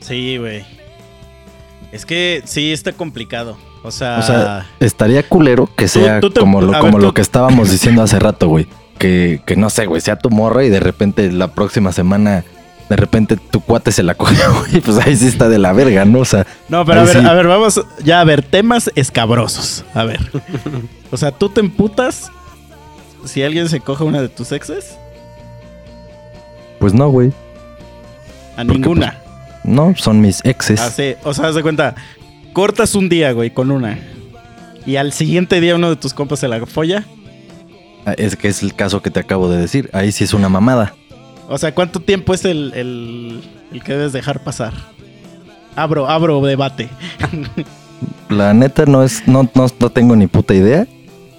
Speaker 2: Sí, güey. Es que sí está complicado. O sea,
Speaker 3: O sea, estaría culero que sea
Speaker 2: tú te-
Speaker 3: como, lo, como
Speaker 2: ver,
Speaker 3: lo
Speaker 2: tú-
Speaker 3: que estábamos diciendo hace rato, güey. Que, que no sé, güey, sea tu morra y de repente la próxima semana, de repente tu cuate se la cogió, güey. Pues ahí sí está de la verga, ¿no? O sea,
Speaker 2: No, pero a ver,
Speaker 3: sí.
Speaker 2: a ver, vamos. Ya, a ver, temas escabrosos. A ver. O sea, ¿tú te emputas si alguien se coge una de tus exes?
Speaker 3: pues no, güey.
Speaker 2: A
Speaker 3: Porque,
Speaker 2: ninguna.
Speaker 3: No, son mis exes.
Speaker 2: Así, o sea, haz de cuenta, cortas un día, güey, con una. Y al siguiente día uno de tus compas se la folla.
Speaker 3: Es que es el caso que te acabo de decir. Ahí sí es una mamada.
Speaker 2: O sea, ¿cuánto tiempo es el, el, el que debes dejar pasar? Abro, abro debate.
Speaker 3: La neta no es, no, no, no tengo ni puta idea,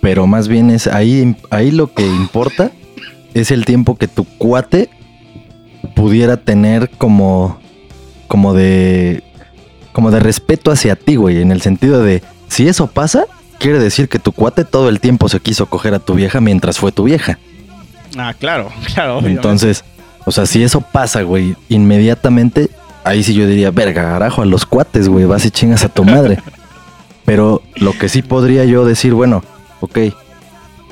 Speaker 3: pero más bien es ahí, ahí lo que importa es el tiempo que tu cuate pudiera tener como, como de, como de respeto hacia ti, güey, en el sentido de, si eso pasa, quiere decir que tu cuate todo el tiempo se quiso coger a tu vieja mientras fue tu vieja.
Speaker 2: Ah, claro, claro. obviamente.
Speaker 3: Entonces, o sea, si eso pasa, güey, inmediatamente, ahí sí yo diría, verga, carajo, a los cuates, güey, vas y chingas a tu madre. Pero lo que sí podría yo decir, bueno, ok,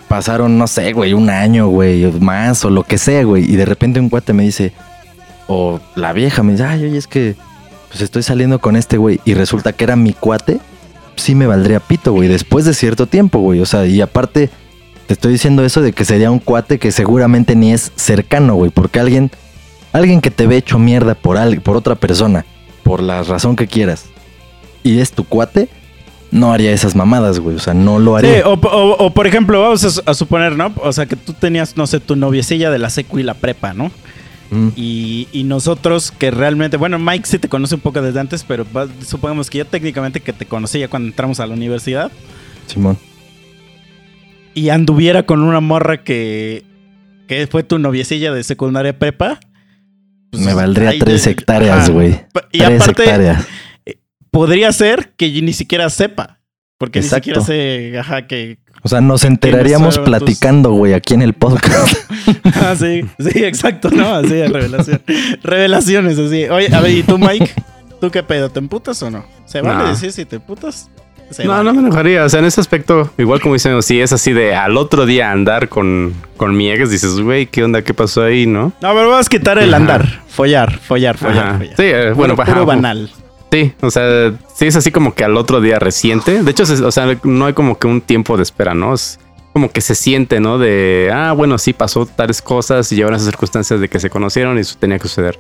Speaker 3: pasaron, no sé, güey, un año, güey, más, o lo que sea, güey, y de repente un cuate me dice, o la vieja me dice, ay, oye, es que pues estoy saliendo con este güey, y resulta que era mi cuate, sí me valdría pito, güey, después de cierto tiempo, güey, o sea, y aparte te estoy diciendo eso de que sería un cuate que seguramente ni es cercano, güey, porque alguien, alguien que te ve hecho mierda por, al- por otra persona, por la razón que quieras, y es tu cuate, no haría esas mamadas, güey, o sea, no lo
Speaker 2: Sí,
Speaker 3: haría.
Speaker 2: o, o- por ejemplo, vamos a, a suponer, ¿no? O sea, que tú tenías, no sé, tu noviecilla de la secu y la prepa, ¿no?
Speaker 3: Mm,
Speaker 2: Y, y nosotros que realmente, bueno, Mike sí te conoce un poco desde antes, pero supongamos que yo técnicamente que te conocí ya cuando entramos a la universidad
Speaker 3: Simón.
Speaker 2: y anduviera con una morra que, que fue tu noviecilla de secundaria prepa. pues,
Speaker 3: Me valdría
Speaker 2: ahí
Speaker 3: tres hectáreas, güey.
Speaker 2: Y
Speaker 3: Tres
Speaker 2: aparte,
Speaker 3: hectáreas.
Speaker 2: podría ser que yo ni siquiera sepa. Porque
Speaker 3: Exacto.
Speaker 2: ni siquiera sé, ajá, que...
Speaker 3: O sea, nos enteraríamos platicando, güey, aquí en el podcast.
Speaker 2: Ah, sí, sí, exacto, ¿no? Así de revelación. Revelaciones, así. Oye, a ver, ¿y tú, Mike? ¿Tú qué pedo? ¿Te emputas o no? ¿Se vale
Speaker 4: No.
Speaker 2: decir si te emputas?
Speaker 4: No,
Speaker 2: vale.
Speaker 4: no me enojaría. O sea, en ese aspecto, igual como dicen, si es así de al otro día andar con, con mi ex, dices, güey, ¿qué onda? ¿Qué pasó ahí? ¿No?
Speaker 2: No, pero vamos a quitar el
Speaker 4: Ajá.
Speaker 2: andar. Follar, follar, follar,
Speaker 4: Ajá.
Speaker 2: follar.
Speaker 4: Sí, eh, bueno,
Speaker 2: puro, puro banal.
Speaker 4: Sí, o sea, sí es así como que al otro día reciente. De hecho, o sea, no hay como que un tiempo de espera, ¿no? Es como que se siente, ¿no? De, ah, bueno, sí pasó tales cosas y llevaron esas circunstancias de que se conocieron y eso tenía que suceder.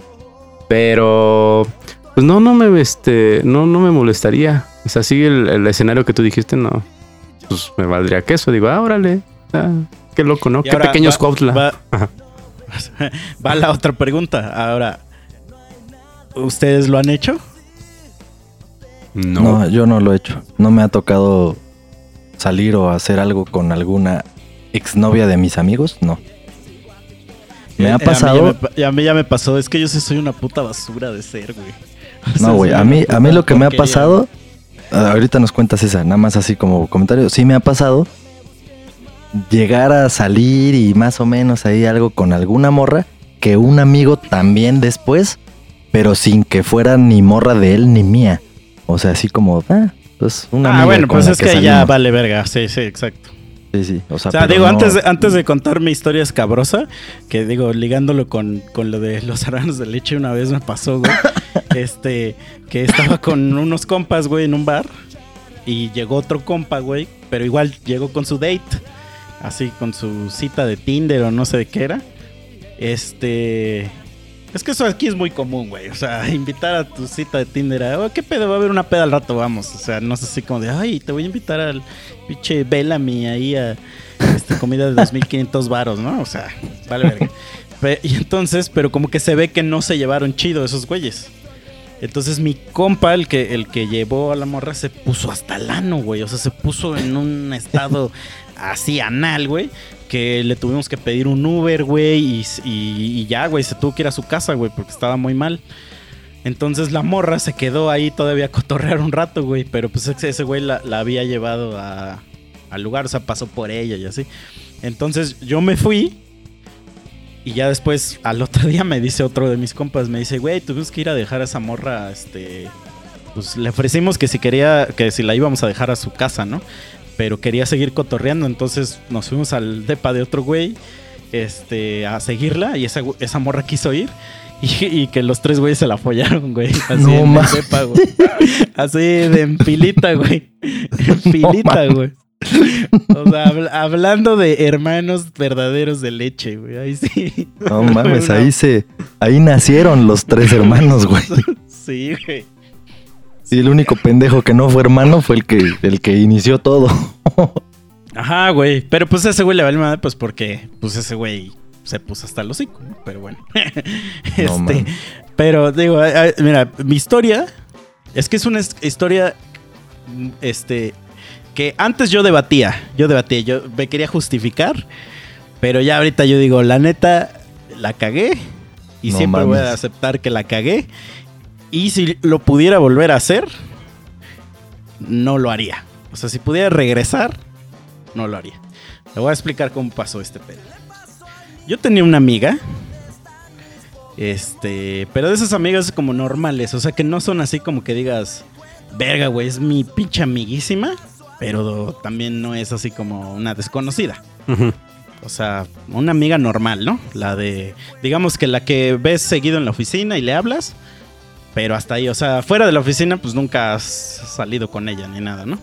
Speaker 4: Pero, pues no, no me, este, no, no me molestaría. O sea, sí, el, el escenario que tú dijiste, no, pues me valdría queso. Digo, ah, órale, ah, qué loco, ¿no?
Speaker 2: Y
Speaker 4: Qué
Speaker 2: ahora
Speaker 4: pequeño es
Speaker 2: va-
Speaker 4: Cuautla.
Speaker 2: Va, va la otra pregunta. Ahora, ¿ustedes lo han hecho?
Speaker 3: No. yo no lo he hecho. No me ha tocado salir o hacer algo con alguna exnovia de mis amigos, no. Me
Speaker 2: Eh,
Speaker 3: ha
Speaker 2: a mí ya
Speaker 3: pasado.
Speaker 2: me pa- y a mí ya me pasó. Es que yo sí soy una puta basura de ser, güey. O sea,
Speaker 3: No, güey, a mí, a mí lo que me ha pasado, ah, ahorita nos cuentas esa, nada más así como comentario, sí me ha pasado llegar a salir y más o menos ahí algo con alguna morra que un amigo también después, pero sin que fuera ni morra de él ni mía. O sea, así como, ah, pues una
Speaker 2: Ah,
Speaker 3: amiga
Speaker 2: bueno,
Speaker 3: con
Speaker 2: pues
Speaker 3: la
Speaker 2: es que, ya vale verga. Sí, sí, exacto.
Speaker 3: Sí, sí. O sea,
Speaker 2: O sea, digo,
Speaker 3: no-
Speaker 2: antes, de, antes de contar mi historia escabrosa, que digo, ligándolo con, con lo de los aranos de leche, una vez me pasó, güey. este, que estaba con unos compas, güey, en un bar. Y llegó otro compa, güey. Pero igual llegó con su date. Así, con su cita de Tinder o no sé de qué era. Este. Es que eso aquí es muy común, güey. O sea, invitar a tu cita de Tinder a, "Oh, ¿qué pedo? Va a haber una peda al rato, vamos. O sea, no es así como de, ay, te voy a invitar al pinche Bellamy ahí a este, comida de 2500 varos, ¿no? O sea, vale verga. Y entonces, pero como que se ve que no se llevaron chido esos güeyes. Entonces mi compa, el que, el que llevó a la morra, se puso hasta el ano, güey. O sea, se puso en un estado así anal, güey. Que le tuvimos que pedir un Uber, güey. Y, y- y ya, güey, se tuvo que ir a su casa, güey, porque estaba muy mal. Entonces la morra se quedó ahí todavía a cotorrear un rato, güey. Pero pues ese, güey la, la había llevado a- al lugar, o sea, pasó por ella y así. Entonces yo me fui. Y ya después, al otro día, me dice otro de mis compas, me dice, güey, tuvimos que ir a dejar a esa morra, este... Pues le ofrecimos que si quería, que si la íbamos a dejar a su casa, ¿no? Pero quería seguir cotorreando, entonces nos fuimos al depa de otro güey, este, a seguirla, y esa, esa morra quiso ir. Y, y que los tres güeyes se la follaron, güey. Así
Speaker 3: No
Speaker 2: en güey. Así de en filita, güey. En güey. O sea, habl- hablando de hermanos verdaderos de leche, güey. Ahí sí.
Speaker 3: No mames, ahí se. Ahí nacieron los tres hermanos, güey.
Speaker 2: Sí, güey.
Speaker 3: Y el único pendejo que no fue hermano fue el que, el que inició todo.
Speaker 2: Ajá, güey. Pero pues ese güey le vale madre, pues porque, pues ese güey se puso hasta el hocico, ¿no? pero bueno.
Speaker 3: No
Speaker 2: este, pero digo, ay, ay, mira, mi historia es que es una historia este que antes yo debatía, yo debatía, yo me quería justificar, pero ya ahorita yo digo, la neta la cagué y
Speaker 3: No
Speaker 2: siempre voy a aceptar que la cagué y si lo pudiera volver a hacer no lo haría. O sea, si pudiera regresar, no lo haría. Le voy a explicar cómo pasó este pedo. Yo tenía una amiga. Este, pero de esas amigas como normales, o sea, que no son así como que digas, verga, güey, es mi pinche amiguísima, pero también no es así como una desconocida. O sea, una amiga normal, ¿no? La de, digamos que la que ves seguido en la oficina y le hablas, pero hasta ahí, o sea, fuera de la oficina, pues nunca has salido con ella ni nada, ¿no?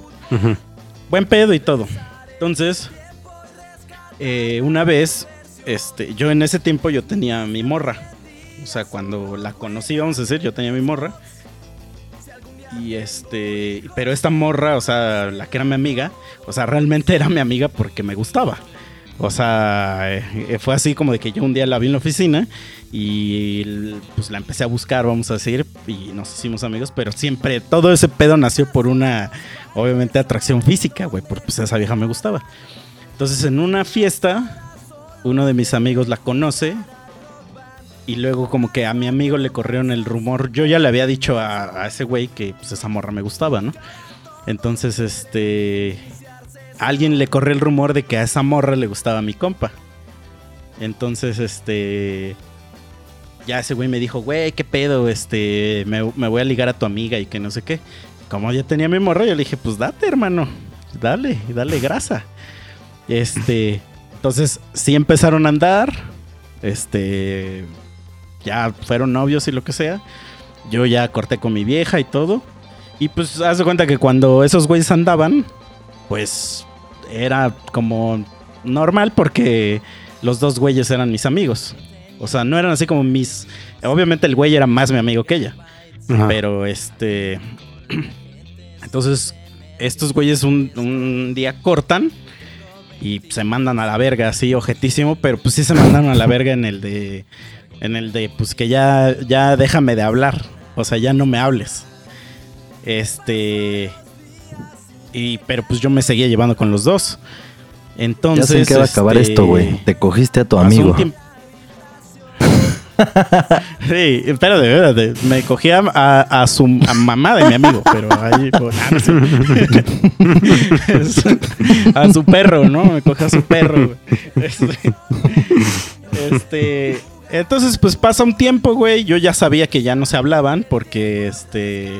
Speaker 2: Buen pedo y todo. Entonces, eh, una vez, este, yo en ese tiempo yo tenía mi morra. O sea, cuando la conocí, vamos a decir, yo tenía mi morra. Y este, pero esta morra, o sea, la que era mi amiga, o sea, realmente era mi amiga porque me gustaba. O sea, eh, fue así como de que yo un día la vi en la oficina y pues la empecé a buscar, vamos a decir, y nos hicimos amigos, pero siempre todo ese pedo nació por una, obviamente, atracción física, güey, porque pues esa vieja me gustaba. Entonces en una fiesta, uno de mis amigos la conoce y luego como que a mi amigo le corrieron el rumor, yo ya le había dicho a, ese güey que pues esa morra me gustaba, ¿no? Entonces, este, alguien le corrió el rumor de que a esa morra le gustaba mi compa. Entonces, este, ya ese güey me dijo, güey, ¿qué pedo? Este, me, me voy a ligar a tu amiga y que no sé qué. Como ya tenía mi morra, yo le dije, pues date, hermano. Dale, dale grasa. Este, entonces sí empezaron a andar. Este, ya fueron novios y lo que sea. Yo ya corté con mi vieja y todo. Y pues haz de cuenta que cuando esos güeyes andaban, pues era como normal porque los dos güeyes eran mis amigos. O sea, no eran así como mis... Obviamente el güey era más mi amigo que ella.
Speaker 4: Ajá.
Speaker 2: Pero este. Entonces, estos güeyes un, un día cortan y se mandan a la verga, así, objetísimo. Pero pues sí se mandaron a la verga en el de. En el de, pues que ya, ya déjame de hablar. O sea, ya no me hables. Este. Y, pero pues yo me seguía llevando con los dos.
Speaker 3: Ya
Speaker 2: Entonces.
Speaker 3: sé en qué va a acabar
Speaker 2: este,
Speaker 3: esto, güey. Te cogiste a tu amigo.
Speaker 2: un tiempo- sí, espérate, espérate. Me cogí a, su mamá de mi amigo, pero ahí. pues, ah, a su perro, ¿no? Me cogí a su perro. Este, este, entonces, pues pasa un tiempo, güey. Yo ya sabía que ya no se hablaban porque este.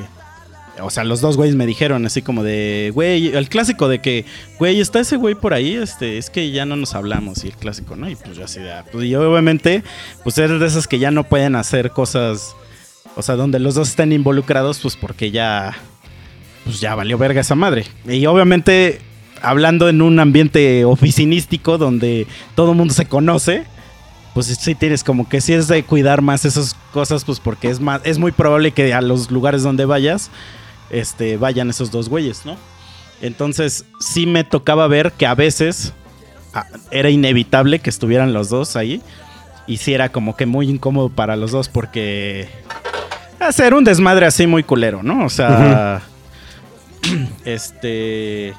Speaker 2: O sea, los dos güeyes me dijeron así como de, güey, el clásico de que, güey, está ese güey por ahí, este, es que ya no nos hablamos y el clásico, ¿no? Y pues yo así de, ah, pues yo obviamente, pues eres de esas que ya no pueden hacer cosas, o sea, donde los dos estén involucrados, pues porque ya, pues ya valió verga esa madre. Y obviamente, hablando en un ambiente oficinístico donde todo el mundo se conoce, pues sí tienes como que sí es de cuidar más esas cosas, pues porque es más, es muy probable que a los lugares donde vayas, este, vayan esos dos güeyes, ¿no? Entonces sí me tocaba ver que a veces era inevitable que estuvieran los dos ahí. Y sí era como que muy incómodo para los dos porque hacer un desmadre así muy culero, ¿no? O sea, este...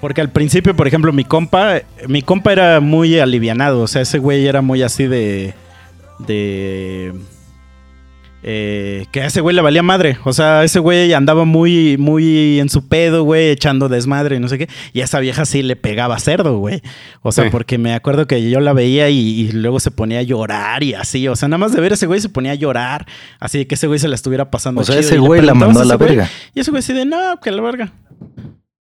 Speaker 2: Porque al principio, por ejemplo, mi compa, mi compa era muy alivianado, o sea, ese güey era muy así de... de eh, que a ese güey le valía madre. O sea, ese güey andaba muy, muy en su pedo, güey, echando desmadre y no sé qué. Y a esa vieja sí le pegaba cerdo, güey. O sea,
Speaker 4: Sí.
Speaker 2: porque me acuerdo que yo la veía y, y luego se ponía a llorar y así. O sea, nada más de ver a ese güey se ponía a llorar. Así que ese güey se la estuviera pasando.
Speaker 3: O sea,
Speaker 2: chido.
Speaker 3: ese güey la mandó a la verga.
Speaker 2: Y ese güey así de, no, que la verga.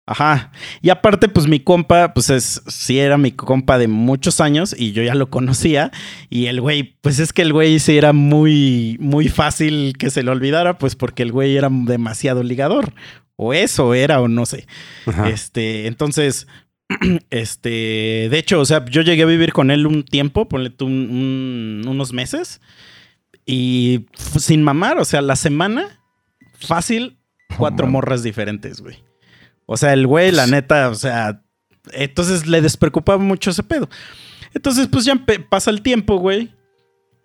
Speaker 2: Ajá. Y aparte, pues mi compa, pues es, sí era mi compa de muchos años y yo ya lo conocía. Y el güey, pues es que el güey sí era muy, muy fácil que se le olvidara, pues porque el güey era demasiado ligador. O eso era, o no sé.
Speaker 4: Ajá.
Speaker 2: Este, entonces, este, de hecho, o sea, yo llegué a vivir con él un tiempo, ponle tú un- un- unos meses. Y sin mamar, o sea, la semana, fácil, cuatro morras diferentes, güey. O sea, el güey, la neta, o sea, entonces le despreocupaba mucho ese pedo. Entonces, pues ya pasa el tiempo, güey.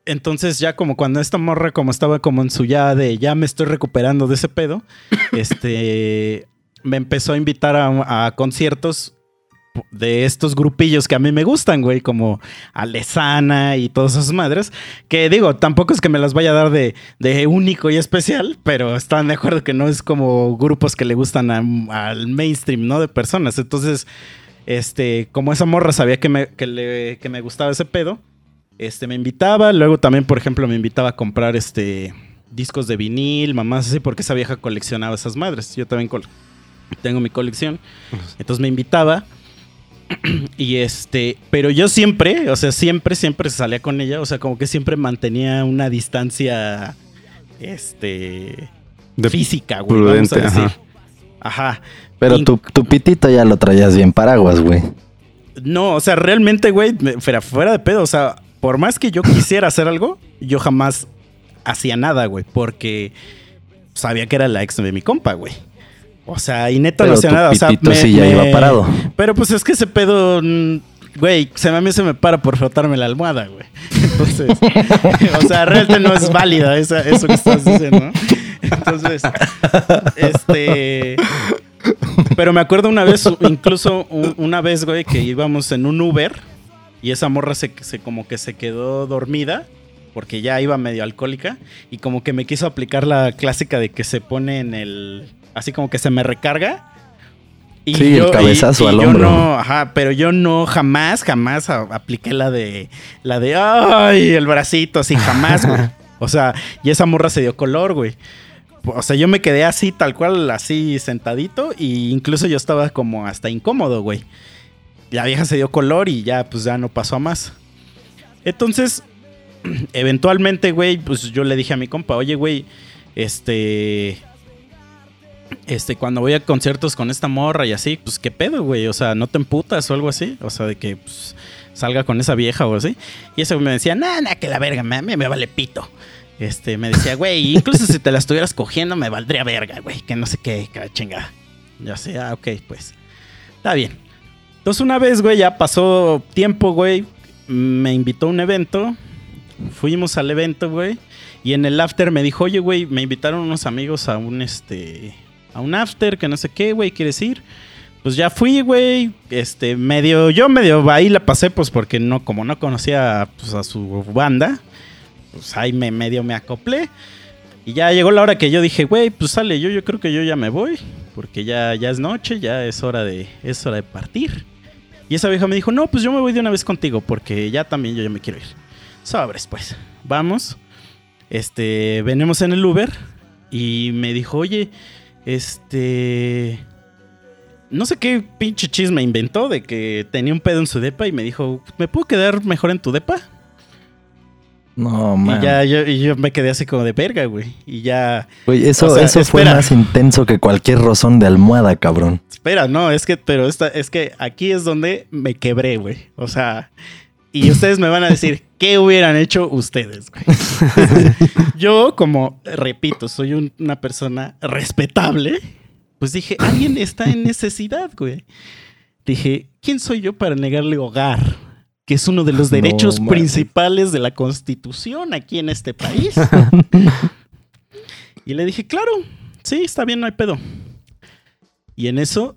Speaker 2: Entonces ya como cuando esta morra como estaba como en su ya de ya me estoy recuperando de ese pedo, este me empezó a invitar a, a conciertos de estos grupillos que a mí me gustan, güey, como Alesana y todas esas madres, que digo, tampoco es que me las vaya a dar de, de único y especial, pero están de acuerdo que no es como grupos que le gustan a- al mainstream, ¿no? De personas. Entonces, este, como esa morra sabía que me, que le- que me gustaba ese pedo, este, me invitaba. Luego también, por ejemplo, me invitaba a comprar este discos de vinil, mamás así, porque esa vieja coleccionaba esas madres. Yo también tengo mi colección. Entonces me invitaba. Y este, pero yo siempre, o sea, siempre, siempre salía con ella. O sea, como que siempre mantenía una distancia, este,
Speaker 4: De-
Speaker 2: física, güey. vamos a
Speaker 4: prudente,
Speaker 2: decir.
Speaker 4: ajá.
Speaker 2: Ajá.
Speaker 3: Pero tu, tu pitito ya lo traías bien paraguas, güey.
Speaker 2: No, o sea, realmente, güey, fuera, fuera de pedo. O sea, por más que yo quisiera hacer algo, yo jamás hacía nada, güey, porque sabía que era la ex de mi compa, güey. O sea, y neta no hacía
Speaker 3: tu
Speaker 2: nada. O sea,
Speaker 3: pitito sí ya iba parado.
Speaker 2: Pero pues es que ese pedo, mm, güey, se me, a mí se me para por frotarme la almohada, güey. Entonces, o sea, realmente no es válida esa- eso que estás diciendo, ¿no? Entonces, este... Pero me acuerdo una vez, incluso un- una vez, güey, que íbamos en un Uber y esa morra se, se como que se quedó dormida porque ya iba medio alcohólica y como que me quiso aplicar la clásica de que se pone en el... Así como que se me recarga. Y
Speaker 3: Sí, el cabezazo al
Speaker 2: yo
Speaker 3: hombro.
Speaker 2: no, ajá, pero yo no jamás, jamás a- apliqué la de, la de, ay, el bracito, así, jamás, güey. O sea, y esa morra se dio color, güey. O sea, yo me quedé así, tal cual, así sentadito. Y incluso yo estaba como hasta incómodo, güey. La vieja se dio color y ya, pues ya no pasó a más. Entonces, eventualmente, güey, pues yo le dije a mi compa, oye, güey, este. Este, cuando voy a conciertos con esta morra y así, pues qué pedo, güey. O sea, no te emputas o algo así. O sea, de que pues, salga con esa vieja o así. Y güey me decía, nah, nah, que la verga, me, me, vale pito. Este, me decía, güey, incluso si te la estuvieras cogiendo, me valdría verga, güey. Que no sé qué, que chingada. Ya sé, ah, ok, pues. Está bien. Entonces, una vez, güey, ya pasó tiempo, güey. Me invitó a un evento. Fuimos al evento, güey. Y en el after me dijo, oye, güey, me invitaron unos amigos a un, este, a un after, que no sé qué, güey, ¿quieres ir? Pues ya fui, güey, este, medio, yo medio ahí la pasé, pues porque no, como no conocía pues, a su banda, pues ahí me medio me acoplé. Y ya llegó la hora que yo dije, güey, pues sale, yo, yo creo que yo ya me voy, porque ya, ya es noche, ya es hora de, es hora de partir. Y esa vieja me dijo, no, pues yo me voy de una vez contigo, porque ya también yo ya me quiero ir. Sobres, pues, vamos. Este, venimos en el Uber y me dijo, oye, este... No sé qué pinche chisme inventó de que tenía un pedo en su depa y me dijo, ¿me puedo quedar mejor en tu depa?
Speaker 3: No, man.
Speaker 2: Y ya yo, y yo me quedé así como de verga, güey. Y ya...
Speaker 3: Güey, eso,
Speaker 2: O sea,
Speaker 3: eso fue más intenso que cualquier rozón de almohada, cabrón.
Speaker 2: Espera, no, es que, pero esta, es que aquí es donde me quebré, güey. O sea, y ustedes me van a decir, ¿qué hubieran hecho ustedes, güey? Yo, como, repito, soy un- una persona respetable, pues dije, alguien está en necesidad, güey. Dije, ¿quién soy yo para negarle hogar? Que es uno de los derechos principales de la Constitución aquí en este país. y le dije, claro, sí, está bien, no hay pedo. Y en eso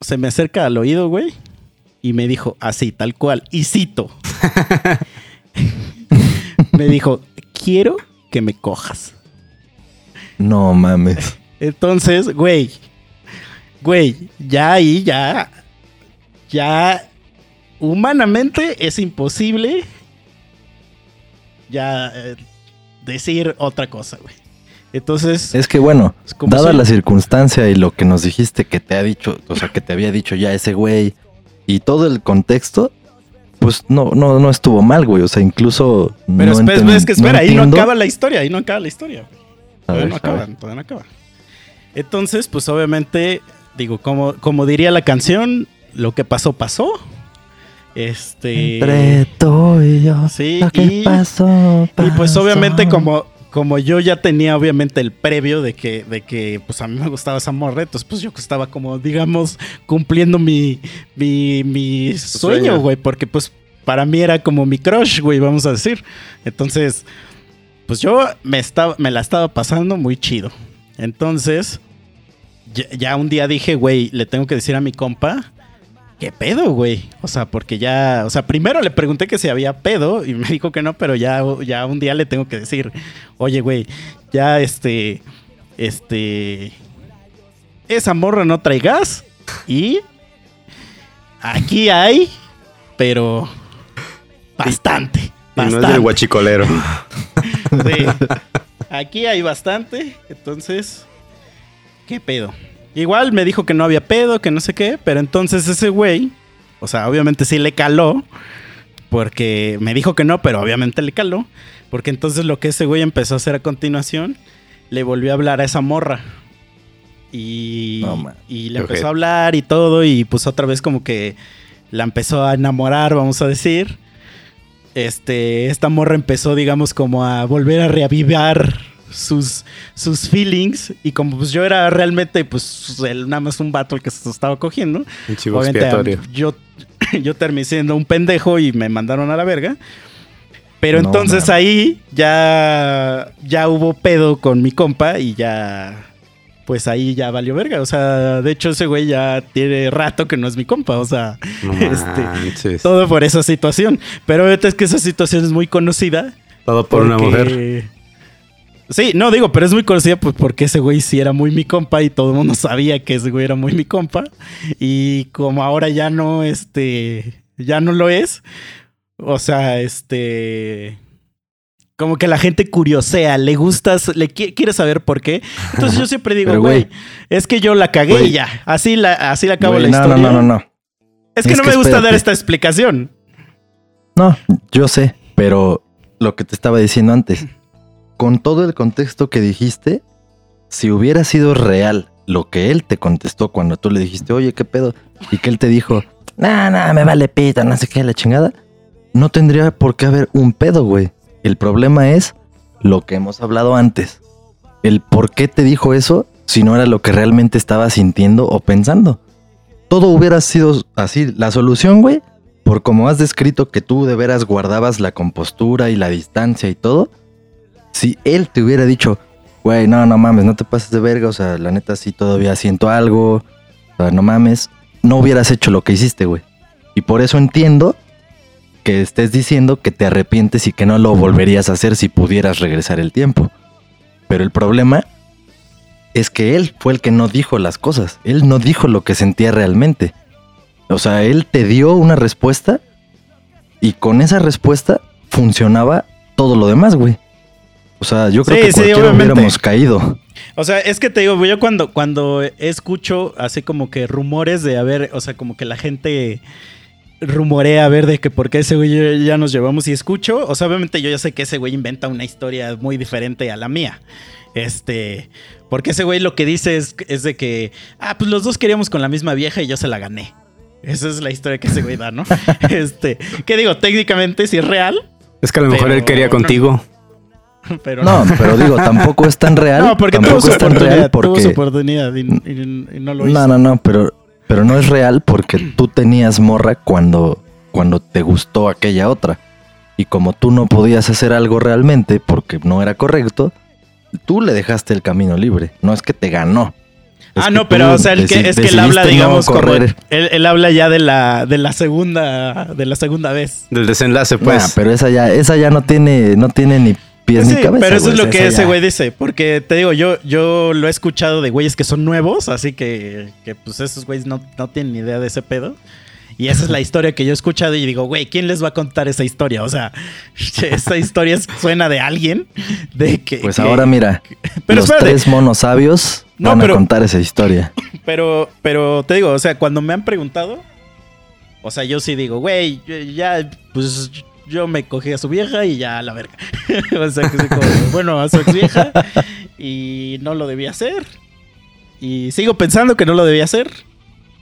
Speaker 2: se me acerca al oído, güey, y me dijo, así, tal cual, y cito. me dijo, quiero que me cojas.
Speaker 3: No mames.
Speaker 2: Entonces, güey, güey, ya ahí, ya, ya, humanamente es imposible ya eh, decir otra cosa, güey. Entonces,
Speaker 3: Es que bueno, dada la circunstancia y lo que nos dijiste que te ha dicho, o sea, que te había dicho ya ese güey y todo el contexto, pues no, no, no estuvo mal, güey. O sea, incluso.
Speaker 2: pero
Speaker 3: no
Speaker 2: espera, es que espera, ahí no acaba la historia, ahí no acaba la historia. Todavía
Speaker 3: ver,
Speaker 2: no acaba, todavía no acaba. Entonces, pues obviamente, digo, como, como diría la canción, lo que pasó, pasó. Este.
Speaker 3: Entre tú y yo.
Speaker 2: Sí,
Speaker 3: lo que
Speaker 2: y-
Speaker 3: pasó,
Speaker 2: Y pues obviamente como, como yo ya tenía obviamente el previo de que, de que pues a mí me gustaba esa morra, entonces pues yo estaba como, digamos, cumpliendo mi, mi, mi sueño, güey, porque pues para mí era como mi crush, güey, vamos a decir. Entonces, pues yo me, estaba, me la estaba pasando muy chido. Entonces, ya, ya un día dije, güey, le tengo que decir a mi compa, ¿qué pedo, güey? O sea, porque ya, o sea, primero le pregunté que si había pedo y me dijo que no, pero ya, ya un día le tengo que decir, oye, güey, ya este, este, esa morra no trae gas y aquí hay, pero bastante,
Speaker 4: Y no
Speaker 2: bastante.
Speaker 4: es del guachicolero.
Speaker 2: Sí. Aquí hay bastante, entonces, ¿qué pedo? Igual me dijo que no había pedo, que no sé qué, pero entonces ese güey, o sea, obviamente sí le caló, porque me dijo que no, pero obviamente le caló, porque entonces lo que ese güey empezó a hacer a continuación, le volvió a hablar a esa morra. Y,
Speaker 3: No,
Speaker 2: y le empezó a hablar y todo, y pues otra vez como que la empezó a enamorar, vamos a decir. Este, esta morra empezó, digamos, como a volver a reavivar sus, sus feelings. Y como pues yo era realmente, pues, el- nada más un vato el que se estaba cogiendo. Obviamente, yo, yo terminé siendo un pendejo y me mandaron a la verga. Pero
Speaker 3: No,
Speaker 2: entonces
Speaker 3: mames.
Speaker 2: ahí ya, ya hubo pedo con mi compa y ya, pues ahí ya valió verga. O sea, de hecho ese güey ya tiene rato que no es mi compa. O sea,
Speaker 4: No
Speaker 2: este, todo por esa situación. Pero ahorita es que esa situación es muy conocida.
Speaker 4: Todo por una mujer.
Speaker 2: Sí, no digo, pero es muy conocida pues, porque ese güey sí era muy mi compa y todo el mundo sabía que ese güey era muy mi compa. Y como ahora ya no, este, ya no lo es. O sea, este... Como que la gente curiosea, le gustas, le qui- quiere saber por qué. Entonces yo siempre digo, güey, es que yo la cagué y ya. Así la, así la acabo
Speaker 3: Güey,
Speaker 2: la
Speaker 3: no,
Speaker 2: historia.
Speaker 3: no, no, no, no.
Speaker 2: Es que
Speaker 3: Es
Speaker 2: no
Speaker 3: que
Speaker 2: me gusta dar esta explicación.
Speaker 3: No, yo sé, pero lo que te estaba diciendo antes, con todo el contexto que dijiste, si hubiera sido real lo que él te contestó cuando tú le dijiste, oye, ¿qué pedo? Y que él te dijo, nah, nah, me vale pita, no sé qué, la chingada, no tendría por qué haber un pedo, güey. El problema es lo que hemos hablado antes. El por qué te dijo eso si no era lo que realmente estaba sintiendo o pensando. Todo hubiera sido así. La solución, güey, por como has descrito que tú de veras guardabas la compostura y la distancia y todo, si él te hubiera dicho, güey, no, no mames, no te pases de verga, o sea, la neta sí todavía siento algo, o sea, no mames, no hubieras hecho lo que hiciste, güey. Y por eso entiendo que estés diciendo que te arrepientes y que no lo volverías a hacer si pudieras regresar el tiempo. Pero el problema es que él fue el que no dijo las cosas, él no dijo lo que sentía realmente. O sea, él te dio una respuesta y con esa respuesta funcionaba todo lo demás, güey. O sea, yo creo
Speaker 2: Sí,
Speaker 3: que
Speaker 2: sí,
Speaker 3: cualquiera
Speaker 2: obviamente.
Speaker 3: hubiéramos caído.
Speaker 2: O sea, es que te digo, yo cuando, cuando escucho así como que rumores de, a ver, o sea, como que la gente rumorea a ver de que por qué ese güey ya nos llevamos y escucho, o sea, obviamente yo ya sé que ese güey inventa una historia muy diferente a la mía. Este, porque ese güey lo que dice es, es de que, ah, pues los dos queríamos con la misma vieja y yo se la gané. Esa es la historia que ese güey da, ¿no? este, que digo, técnicamente sí es real,
Speaker 4: Es que a lo mejor él quería
Speaker 2: no.
Speaker 4: contigo.
Speaker 2: pero
Speaker 3: No, pero digo, tampoco es tan real.
Speaker 2: No, porque
Speaker 3: tampoco
Speaker 2: tuvo su
Speaker 3: es tan
Speaker 2: oportunidad,
Speaker 3: real
Speaker 2: tuvo su
Speaker 3: porque
Speaker 2: oportunidad y, y- y no lo hizo.
Speaker 3: No, no, no, pero, pero no es real porque tú tenías morra cuando, cuando te gustó aquella otra. Y como tú no podías hacer algo realmente porque no era correcto, tú le dejaste el camino libre. No es que te ganó. Es
Speaker 2: ah, no, pero o sea, el que, es que él habla,
Speaker 3: decidiste no
Speaker 2: digamos, como
Speaker 3: correr.
Speaker 2: él, él habla ya de la, de la segunda, de la segunda vez.
Speaker 4: Del desenlace,
Speaker 3: Nah,
Speaker 4: pues.
Speaker 3: pero esa ya, esa ya no tiene, no tiene ni pies
Speaker 2: Sí,
Speaker 3: ni cabeza.
Speaker 2: pero eso es lo que ese güey dice, porque te digo, yo, yo lo he escuchado de güeyes que son nuevos, así que, que pues esos güeyes no, no tienen ni idea de ese pedo. Y esa es la historia que yo he escuchado y digo, güey, ¿quién les va a contar esa historia? O sea, esa historia suena de alguien, de que...
Speaker 3: Pues
Speaker 2: que-
Speaker 3: ahora mira,
Speaker 2: Pero
Speaker 3: los
Speaker 2: espérate.
Speaker 3: tres monos sabios
Speaker 2: No,
Speaker 3: van
Speaker 2: pero-
Speaker 3: a contar esa historia.
Speaker 2: Pero, pero te digo, o sea, cuando me han preguntado, o sea, yo sí digo, güey, ya, pues yo me cogí a su vieja y ya a la verga. o sea, que soy como, bueno, a su ex vieja y no lo debía hacer. Y sigo pensando que no lo debía hacer,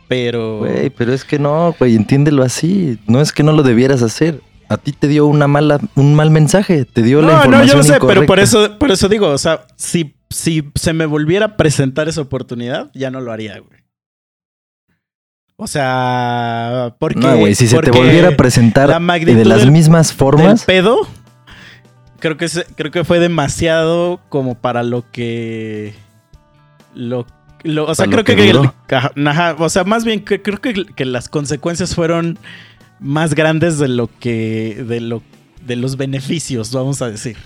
Speaker 2: pero...
Speaker 3: Güey, pero es que no, güey, entiéndelo así. No es que no lo debieras hacer. A ti te dio una mala, un mal mensaje, te dio la
Speaker 2: No, no,
Speaker 3: información
Speaker 2: yo lo sé, pero por eso, por eso digo, o sea, si, si se me volviera a presentar esa oportunidad, ya no lo haría, güey. O sea, porque.
Speaker 3: No, güey, si se te volviera a presentar
Speaker 2: la magnitud
Speaker 3: de las
Speaker 2: del-
Speaker 3: mismas
Speaker 2: del
Speaker 3: formas,
Speaker 2: pedo, creo que, se- creo que fue demasiado como para lo que. Lo, lo- o sea, creo
Speaker 3: que
Speaker 2: ajá, o sea, más bien que- creo que, que las consecuencias fueron más grandes de lo que. de lo de los beneficios, vamos a decir.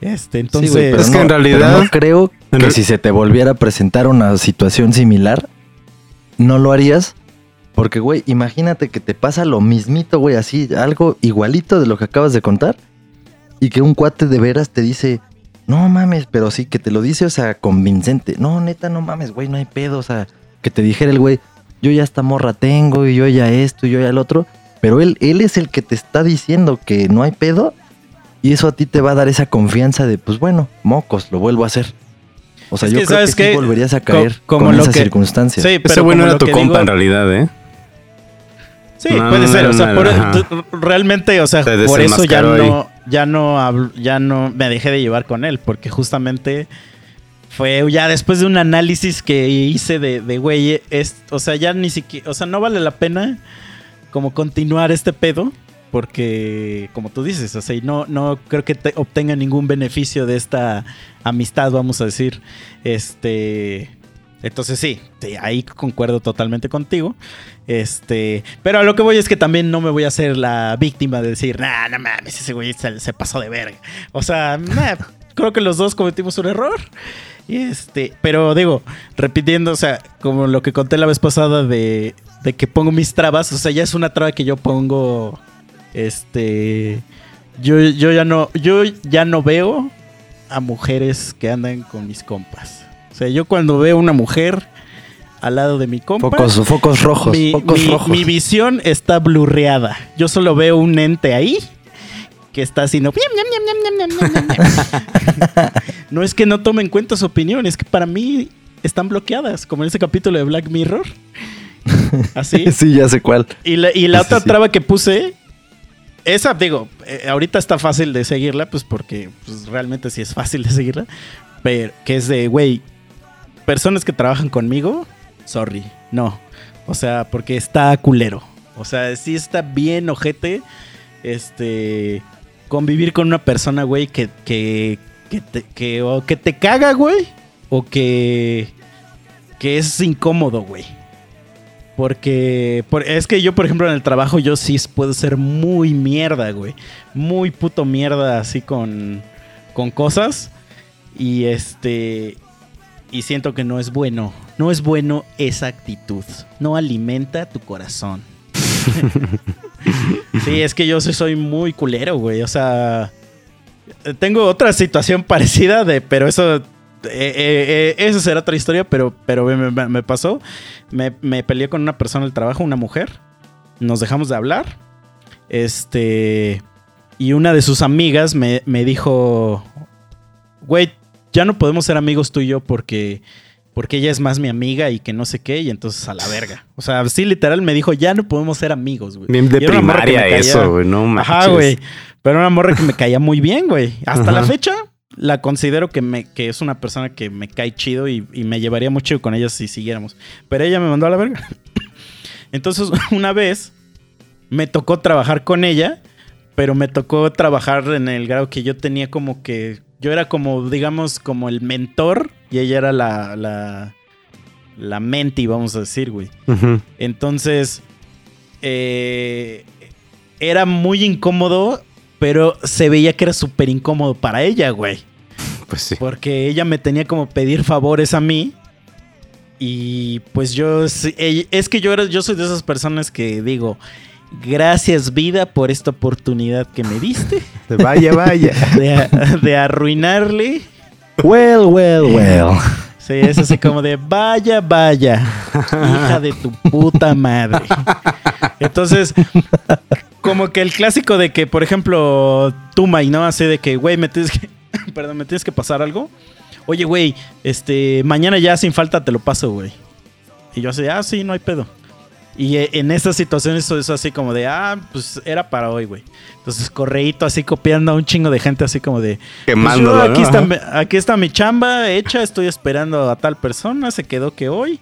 Speaker 2: Este, entonces.
Speaker 3: Sí, güey, pero
Speaker 4: Es que
Speaker 3: no-
Speaker 4: en realidad-
Speaker 3: no creo que si se te volviera a presentar una situación similar, no lo harías. Porque, güey, imagínate que te pasa lo mismito, güey, así, algo igualito de lo que acabas de contar. Y que un cuate de veras te dice, no mames, pero sí, que te lo dice, o sea, convincente. No, neta, no mames, güey, no hay pedo. O sea, que te dijera el güey, yo ya esta morra tengo, y yo ya esto, y yo ya el otro. Pero él, él es el que te está diciendo que no hay pedo. Y eso a ti te va a dar esa confianza de, pues bueno, mocos, lo vuelvo a hacer. O sea,
Speaker 2: Es
Speaker 3: yo
Speaker 2: que,
Speaker 3: creo
Speaker 2: ¿sabes
Speaker 3: que sí volverías a
Speaker 2: Co-
Speaker 3: caer
Speaker 2: como
Speaker 3: con
Speaker 2: lo
Speaker 3: esa
Speaker 2: que-
Speaker 3: circunstancia.
Speaker 2: Sí,
Speaker 4: Ese
Speaker 2: pero
Speaker 4: güey no
Speaker 2: como
Speaker 4: era tu compa
Speaker 2: digo-
Speaker 4: en realidad, ¿eh?
Speaker 2: Sí,
Speaker 4: No,
Speaker 2: puede ser.
Speaker 4: no,
Speaker 2: o sea, por- t- realmente, o sea, por eso ya no, ya no ya no me dejé de llevar con él, porque justamente fue ya después de un análisis que hice de, de güey, es, o sea, ya ni siquiera, o sea, no vale la pena como continuar este pedo, porque como tú dices, o sea, y no, no creo que te obtenga ningún beneficio de esta amistad, vamos a decir, este. Entonces sí, ahí concuerdo totalmente contigo. Este, pero a lo que voy es que también no me voy a hacer la víctima de decir, nah, no mames, ese güey se, se pasó de verga. O sea, nah, creo que los dos cometimos un error. Y este, pero digo, repitiendo, o sea, como lo que conté la vez pasada de, de que pongo mis trabas, o sea, ya es una traba que yo pongo. Este. Yo, yo ya no. Yo ya no veo a mujeres que andan con mis compas. O sea, yo cuando veo una mujer al lado de mi compa.
Speaker 3: Focos, focos rojos,
Speaker 2: mi,
Speaker 3: focos
Speaker 2: mi-
Speaker 3: rojos.
Speaker 2: mi visión está blurreada. Yo solo veo un ente ahí que está haciendo. no es que no tome en cuenta su opinión, es que para mí están bloqueadas, como en ese capítulo de Black Mirror. Así.
Speaker 3: sí, ya sé cuál.
Speaker 2: Y la, y la
Speaker 3: sí,
Speaker 2: otra
Speaker 3: sí.
Speaker 2: traba que puse, esa, digo, eh, ahorita está fácil de seguirla, pues porque pues, realmente sí es fácil de seguirla. Pero que es de, güey, personas que trabajan conmigo, sorry, no. O sea, porque está culero. O sea, sí está bien ojete. Este. Convivir con una persona, güey, que, que, que, te, que, o que te caga, güey. O que. Que es incómodo, güey. Porque por- es que yo, por ejemplo, en el trabajo yo sí puedo ser muy mierda, güey. Muy puto mierda así con, con cosas. Y este... Y siento que no es bueno. No es bueno esa actitud. No alimenta tu corazón. sí, es que yo soy muy culero, güey. O sea... Tengo otra situación parecida de... Pero eso... eh, eh, eh, eso será otra historia, pero, pero me, me- me pasó. Me, me peleé con una persona del trabajo, una mujer. Nos dejamos de hablar. Este. Y una de sus amigas me, me dijo: Güey, ya no podemos ser amigos tú y yo porque. Porque ella es más mi amiga y que no sé qué, y entonces a la verga. O sea, sí, literal me dijo, ya no podemos ser amigos, güey.
Speaker 4: Bien de primaria
Speaker 2: caía-
Speaker 4: eso, güey. No manches.
Speaker 2: Ajá, güey. Pero era una morra que me caía muy bien, güey. Hasta la fecha la considero que, me, que es una persona que me cae chido y, y me llevaría mucho con ella si siguiéramos. Pero ella me mandó a la verga. Entonces, una vez me tocó trabajar con ella, pero me tocó trabajar en el grado que yo tenía como que. Yo era como, digamos, como el mentor y ella era la. la la menti, vamos a decir, güey. Entonces, eh, era muy incómodo, pero se veía que era súper incómodo para ella, güey.
Speaker 4: Pues sí.
Speaker 2: Porque ella me tenía como pedir favores a mí. Y pues yo, es que yo, era, yo soy de esas personas que digo, gracias vida por esta oportunidad que me diste
Speaker 4: Vaya, vaya.
Speaker 2: de, de arruinarle.
Speaker 3: Well, well, well.
Speaker 2: Sí, es así como de vaya, vaya, hija de tu puta madre. Entonces, como que el clásico de que, por ejemplo, tú, May, ¿no? Así de que, güey, me tienes que, perdón, me tienes que pasar algo. Oye, güey, este, mañana ya sin falta te lo paso, güey. Y yo así, ah, sí, no hay pedo. Y eh, en esas situaciones eso es así como de, ah, pues era para hoy, güey. Entonces, correíto así copiando a un chingo de gente así como de, pues
Speaker 4: Quemándolo,
Speaker 2: yo, aquí,
Speaker 4: ¿no?
Speaker 2: está, aquí está mi chamba hecha, estoy esperando a tal persona, se quedó que hoy.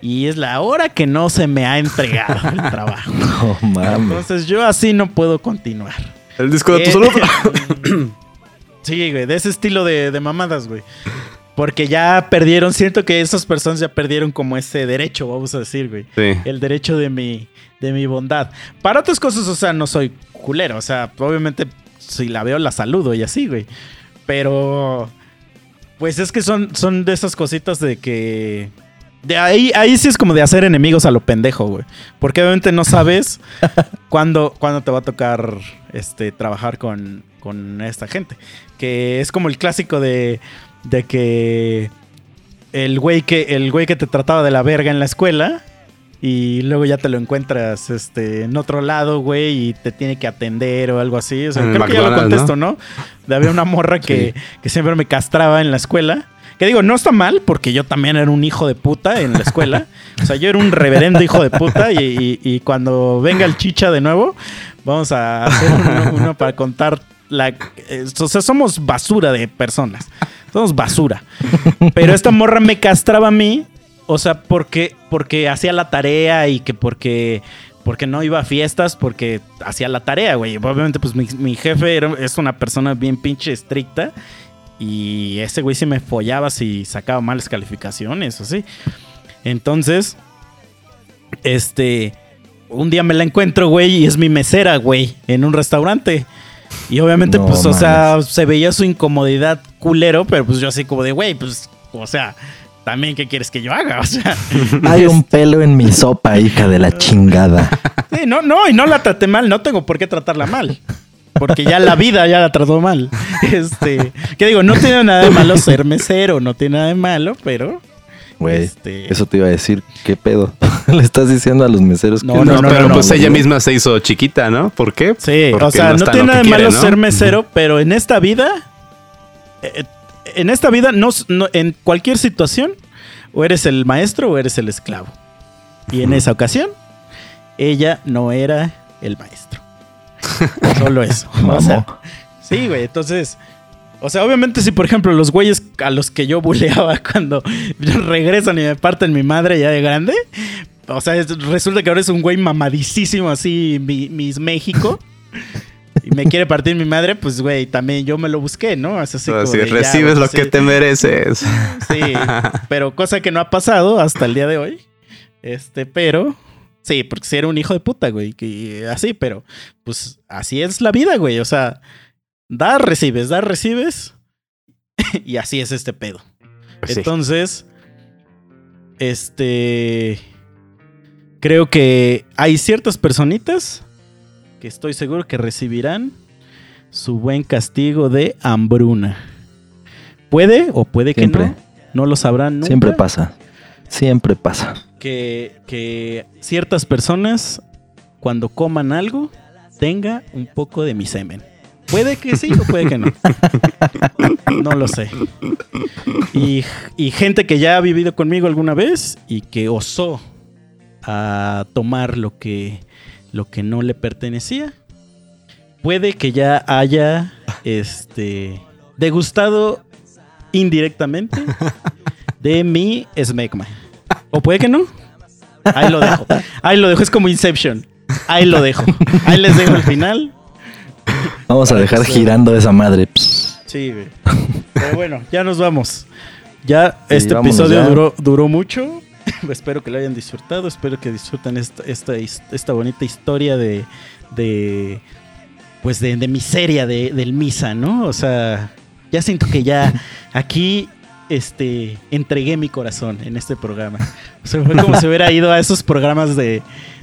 Speaker 2: Y es la hora que no se me ha entregado el trabajo.
Speaker 3: No mames.
Speaker 2: Entonces yo así no puedo continuar.
Speaker 4: El disco de tu
Speaker 2: Eh, sí, güey, de ese estilo de, de mamadas, güey. Porque ya perdieron, siento que esas personas ya perdieron como ese derecho, vamos a decir, güey.
Speaker 4: Sí.
Speaker 2: El derecho de mi, de mi bondad. Para otras cosas, o sea, no soy culero. O sea, obviamente, si la veo, la saludo y así, güey. Pero, pues es que son, son de esas cositas de que... De ahí, ahí sí es como de hacer enemigos a lo pendejo, güey. Porque obviamente no sabes cuándo, cuándo te va a tocar este, trabajar con, con esta gente. Que es como el clásico de, de que el güey que, el güey que te trataba de la verga en la escuela y luego ya te lo encuentras este, en otro lado, güey, y te tiene que atender o algo así. O sea, creo que ya lo contesto, ¿no? De había una morra que,
Speaker 4: Sí.
Speaker 2: que siempre me castraba en la escuela. Que digo, no está mal, porque yo también era un hijo de puta en la escuela. O sea, yo era un reverendo hijo de puta. Y, y- y cuando venga el chicha de nuevo, vamos a hacer uno, uno para contar la. eh, o sea, somos basura de personas. Somos basura. Pero esta morra me castraba a mí. O sea, porque, porque hacía la tarea y que porque. Porque no iba a fiestas, porque hacía la tarea, güey. Obviamente, pues mi, jefe es una persona bien pinche estricta. Y ese güey sí me follaba si sacaba malas calificaciones, o sí. Entonces, este, un día me la encuentro, güey, y es mi mesera, güey, en un restaurante. Y obviamente,
Speaker 3: No
Speaker 2: pues, o sea, se veía su incomodidad culero, pero pues yo así como de, güey, pues, o sea, también, ¿qué quieres que yo haga? O sea,
Speaker 3: Hay un pelo en mi sopa, hija de la chingada.
Speaker 2: Sí, no, no, y no la traté mal, no tengo por qué tratarla mal. Porque ya la vida ya la trató mal. Este, que digo, no tiene nada de malo ser mesero, no tiene nada de malo, pero
Speaker 3: Güey,
Speaker 2: Este-
Speaker 3: eso te iba a decir. ¿Qué pedo? Le estás diciendo a los meseros
Speaker 2: No,
Speaker 3: que
Speaker 2: no,
Speaker 4: No,
Speaker 2: no,
Speaker 4: pero
Speaker 2: no,
Speaker 4: pues
Speaker 2: no,
Speaker 4: ella
Speaker 3: no.
Speaker 4: misma se hizo chiquita, ¿no? ¿Por qué?
Speaker 2: sí,
Speaker 4: Porque
Speaker 2: o sea, no, tiene nada de malo ser mesero, pero en esta vida, eh, en esta vida, no, no- en cualquier situación, o eres el maestro o eres el esclavo. Y en esa ocasión, ella no era el maestro. Solo eso. O sea, Sí, güey. Entonces, o sea, obviamente si por ejemplo los güeyes a los que yo buleaba cuando regresan y me parten mi madre ya de grande, o sea, es- resulta que ahora es un güey mamadísimo así, mi, Miss México. Y me quiere partir mi madre, pues güey, también yo me lo busqué, ¿no? Es así como
Speaker 4: si
Speaker 2: de, ya,
Speaker 4: recibes lo
Speaker 2: sí.
Speaker 4: que te mereces.
Speaker 2: Sí, pero cosa que no ha pasado hasta el día de hoy. Este, pero sí, porque si era un hijo de puta, güey, que así, pero pues así es la vida, güey, o sea, das, recibes, das, recibes y así es este pedo.
Speaker 4: Pues sí.
Speaker 2: Entonces, este creo que hay ciertas personitas que estoy seguro que recibirán su buen castigo de hambruna. Puede o puede que no. No lo sabrán nunca.
Speaker 3: Siempre pasa. Siempre pasa.
Speaker 2: Que, que ciertas personas, cuando coman algo, tenga un poco de mi semen. Puede que sí o puede que no. No lo sé. Y, y gente que ya ha vivido conmigo alguna vez y que osó a tomar lo que, lo que no le pertenecía. Puede que ya haya este, degustado indirectamente de mi esmegma. O puede que no. Ahí lo dejo. Ahí lo dejo. Es como Inception. Ahí lo dejo. Ahí les dejo el final.
Speaker 3: Vamos a dejar girando esa madre.
Speaker 2: Sí, güey. Pero bueno, ya nos vamos. Ya
Speaker 3: Sí,
Speaker 2: este episodio
Speaker 3: ya.
Speaker 2: duró, duró mucho. espero que lo hayan disfrutado. Espero que disfruten esta, esta, esta bonita historia de. de pues de, de miseria de, del misa, ¿no? O sea, ya siento que ya aquí este, entregué mi corazón en este programa. O sea, fue como si hubiera ido a esos programas de,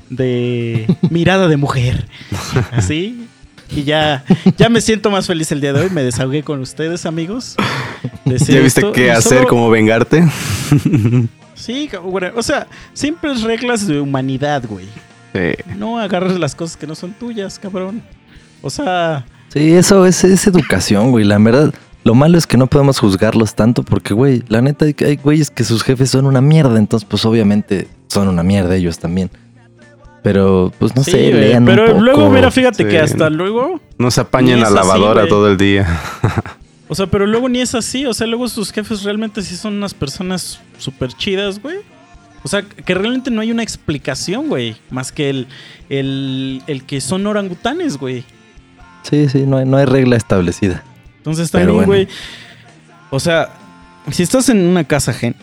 Speaker 2: de mirada de mujer. Así. Y ya, ya me siento más feliz el día de hoy. Me desahogué con ustedes, amigos. Decir
Speaker 4: ¿Ya viste
Speaker 2: esto.
Speaker 4: qué
Speaker 2: Y
Speaker 4: hacer?
Speaker 2: solo-
Speaker 4: ¿Cómo vengarte?
Speaker 2: Sí, bueno, o sea, simples reglas de humanidad, güey.
Speaker 4: Sí.
Speaker 2: No agarres las cosas que no son tuyas, cabrón. O sea,
Speaker 3: Sí, eso es, es educación, güey. La verdad, lo malo es que no podemos juzgarlos tanto porque, güey, la neta hay, hay güeyes que sus jefes son una mierda. Entonces, pues obviamente son una mierda ellos también. Pero, pues no
Speaker 2: sí,
Speaker 3: sé, lean
Speaker 2: pero
Speaker 3: un poco.
Speaker 2: luego, mira, fíjate
Speaker 4: Sí.
Speaker 2: que hasta luego.
Speaker 4: No se apañen la
Speaker 2: así,
Speaker 4: lavadora todo el día.
Speaker 2: O sea, pero luego ni es así. O sea, luego sus jefes realmente sí son unas personas súper chidas, güey. O sea, que realmente no hay una explicación, güey. Más que el, el, el que son orangutanes, güey.
Speaker 3: Sí, sí, no hay, no hay regla establecida.
Speaker 2: Entonces también,
Speaker 3: bueno.
Speaker 2: güey. O sea, si estás en una casa ajena,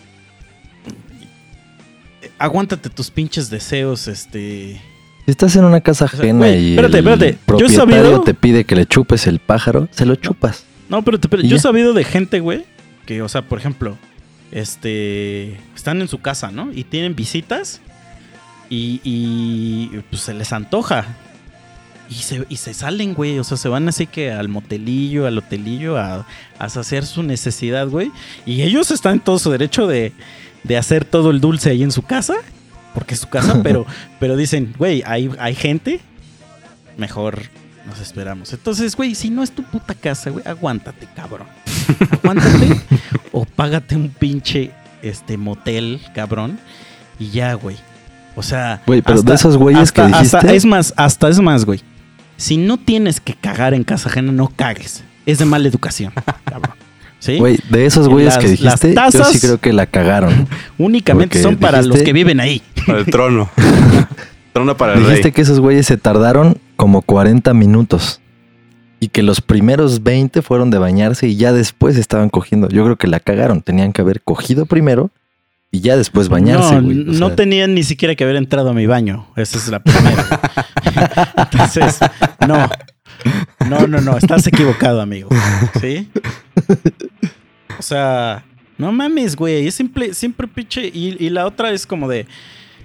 Speaker 2: aguántate tus pinches deseos, este.
Speaker 3: Si estás en una casa
Speaker 2: sea,
Speaker 3: ajena
Speaker 2: güey,
Speaker 3: y
Speaker 2: espérate,
Speaker 3: el
Speaker 2: espérate. Yo
Speaker 3: propietario
Speaker 2: sabido-
Speaker 3: te pide que le chupes el pájaro, se lo chupas.
Speaker 2: No, pero, te- pero
Speaker 3: ¿Y
Speaker 2: yo he sabido de gente, güey, que, o sea, por ejemplo, este, están en su casa, ¿no? Y tienen visitas y, y, pues se les antoja. Y se, y se salen, güey, o sea, se van así que al motelillo, al hotelillo a, a saciar su necesidad, güey. Y ellos están en todo su derecho de, de hacer todo el dulce ahí en su casa, porque es su casa, pero, pero dicen, güey, hay, hay gente, mejor nos esperamos. Entonces, güey, si no es tu puta casa, güey, aguántate, cabrón. Aguántate o págate un pinche este motel, cabrón, y ya, güey. O sea,
Speaker 3: Güey, pero de esos güeyes que
Speaker 2: hasta-
Speaker 3: dijiste-
Speaker 2: es más, hasta es más, güey. Si no tienes que cagar en casa ajena, no cagues. Es de mala educación, cabrón. ¿Sí?
Speaker 3: Güey, de esos güeyes
Speaker 2: Las-
Speaker 3: que dijiste,
Speaker 2: las
Speaker 3: yo sí creo que la cagaron.
Speaker 2: Únicamente son para los que viven ahí.
Speaker 4: Para el trono. trono para el
Speaker 3: Dijiste
Speaker 4: rey.
Speaker 3: que esos güeyes se tardaron como 40 minutos. Y que los primeros 20 fueron de bañarse y ya después estaban cogiendo. Yo creo que la cagaron. Tenían que haber cogido primero y ya después bañarse,
Speaker 2: no,
Speaker 3: güey.
Speaker 2: No
Speaker 3: sea,
Speaker 2: tenían ni siquiera que haber entrado a mi baño. Esa es la primera. Entonces, no. No, no, no. Estás equivocado, amigo. ¿Sí? O sea, no mames, güey. Es simple, siempre pinche. Y, y la otra es como de.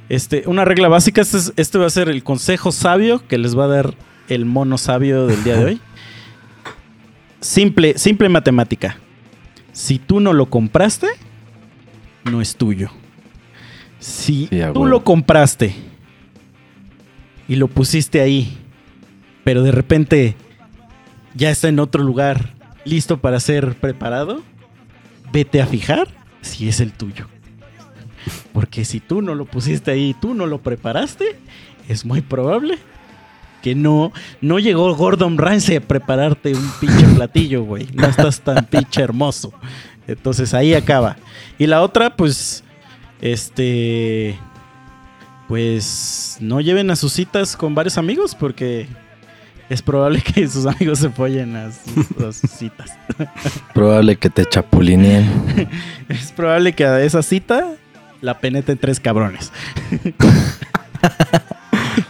Speaker 2: Este, una regla básica. Este, es- este va a ser el consejo sabio que les va a dar el mono sabio del día de hoy. Simple, simple matemática. Si tú no lo compraste, no es tuyo. Si
Speaker 3: Sí,
Speaker 2: tú lo compraste y lo pusiste ahí, pero de repente ya está en otro lugar, listo para ser preparado, vete a fijar si es el tuyo. Porque si tú no lo pusiste ahí, tú no lo preparaste, es muy probable que no, no llegó Gordon Ramsay a prepararte un pinche platillo, güey. No estás tan pinche hermoso. Entonces ahí acaba. Y la otra, pues, este, pues, no lleven a sus citas con varios amigos porque es probable que sus amigos se follen a sus, a sus citas.
Speaker 3: Probable que te chapulineen.
Speaker 2: Es probable que a esa cita la peneten tres cabrones.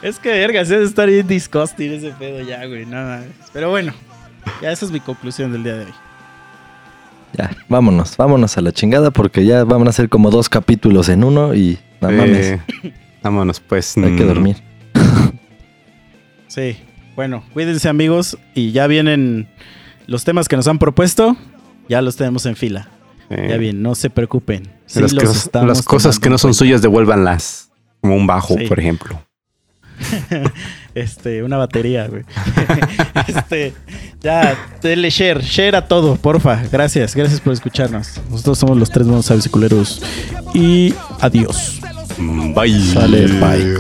Speaker 2: es que, verga, se estar bien disgusting ese pedo ya, güey. Nada. Pero bueno, ya esa es mi conclusión del día de hoy.
Speaker 3: Ya, vámonos, vámonos a la chingada porque ya van a ser como dos capítulos en uno y no mames,
Speaker 4: Eh, vámonos, pues.
Speaker 3: hay que
Speaker 4: mm,
Speaker 3: dormir.
Speaker 2: Sí, bueno, cuídense amigos y ya vienen los temas que nos han propuesto, ya los tenemos en fila.
Speaker 4: eh,
Speaker 2: Ya bien, no se preocupen. Sí
Speaker 4: las,
Speaker 2: los
Speaker 4: cosas,
Speaker 2: estamos
Speaker 4: las cosas que no son suyas, devuélvanlas. Como un bajo,
Speaker 2: Sí.
Speaker 4: por ejemplo.
Speaker 2: Este, una batería, güey. este, ya, denle share, share a todo, porfa. Gracias, gracias por escucharnos. Nosotros somos los tres monos culeros. Y adiós.
Speaker 4: Bye.
Speaker 3: Sale, bye.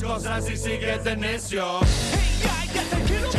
Speaker 5: Las cosas y sigues de necio. Hey.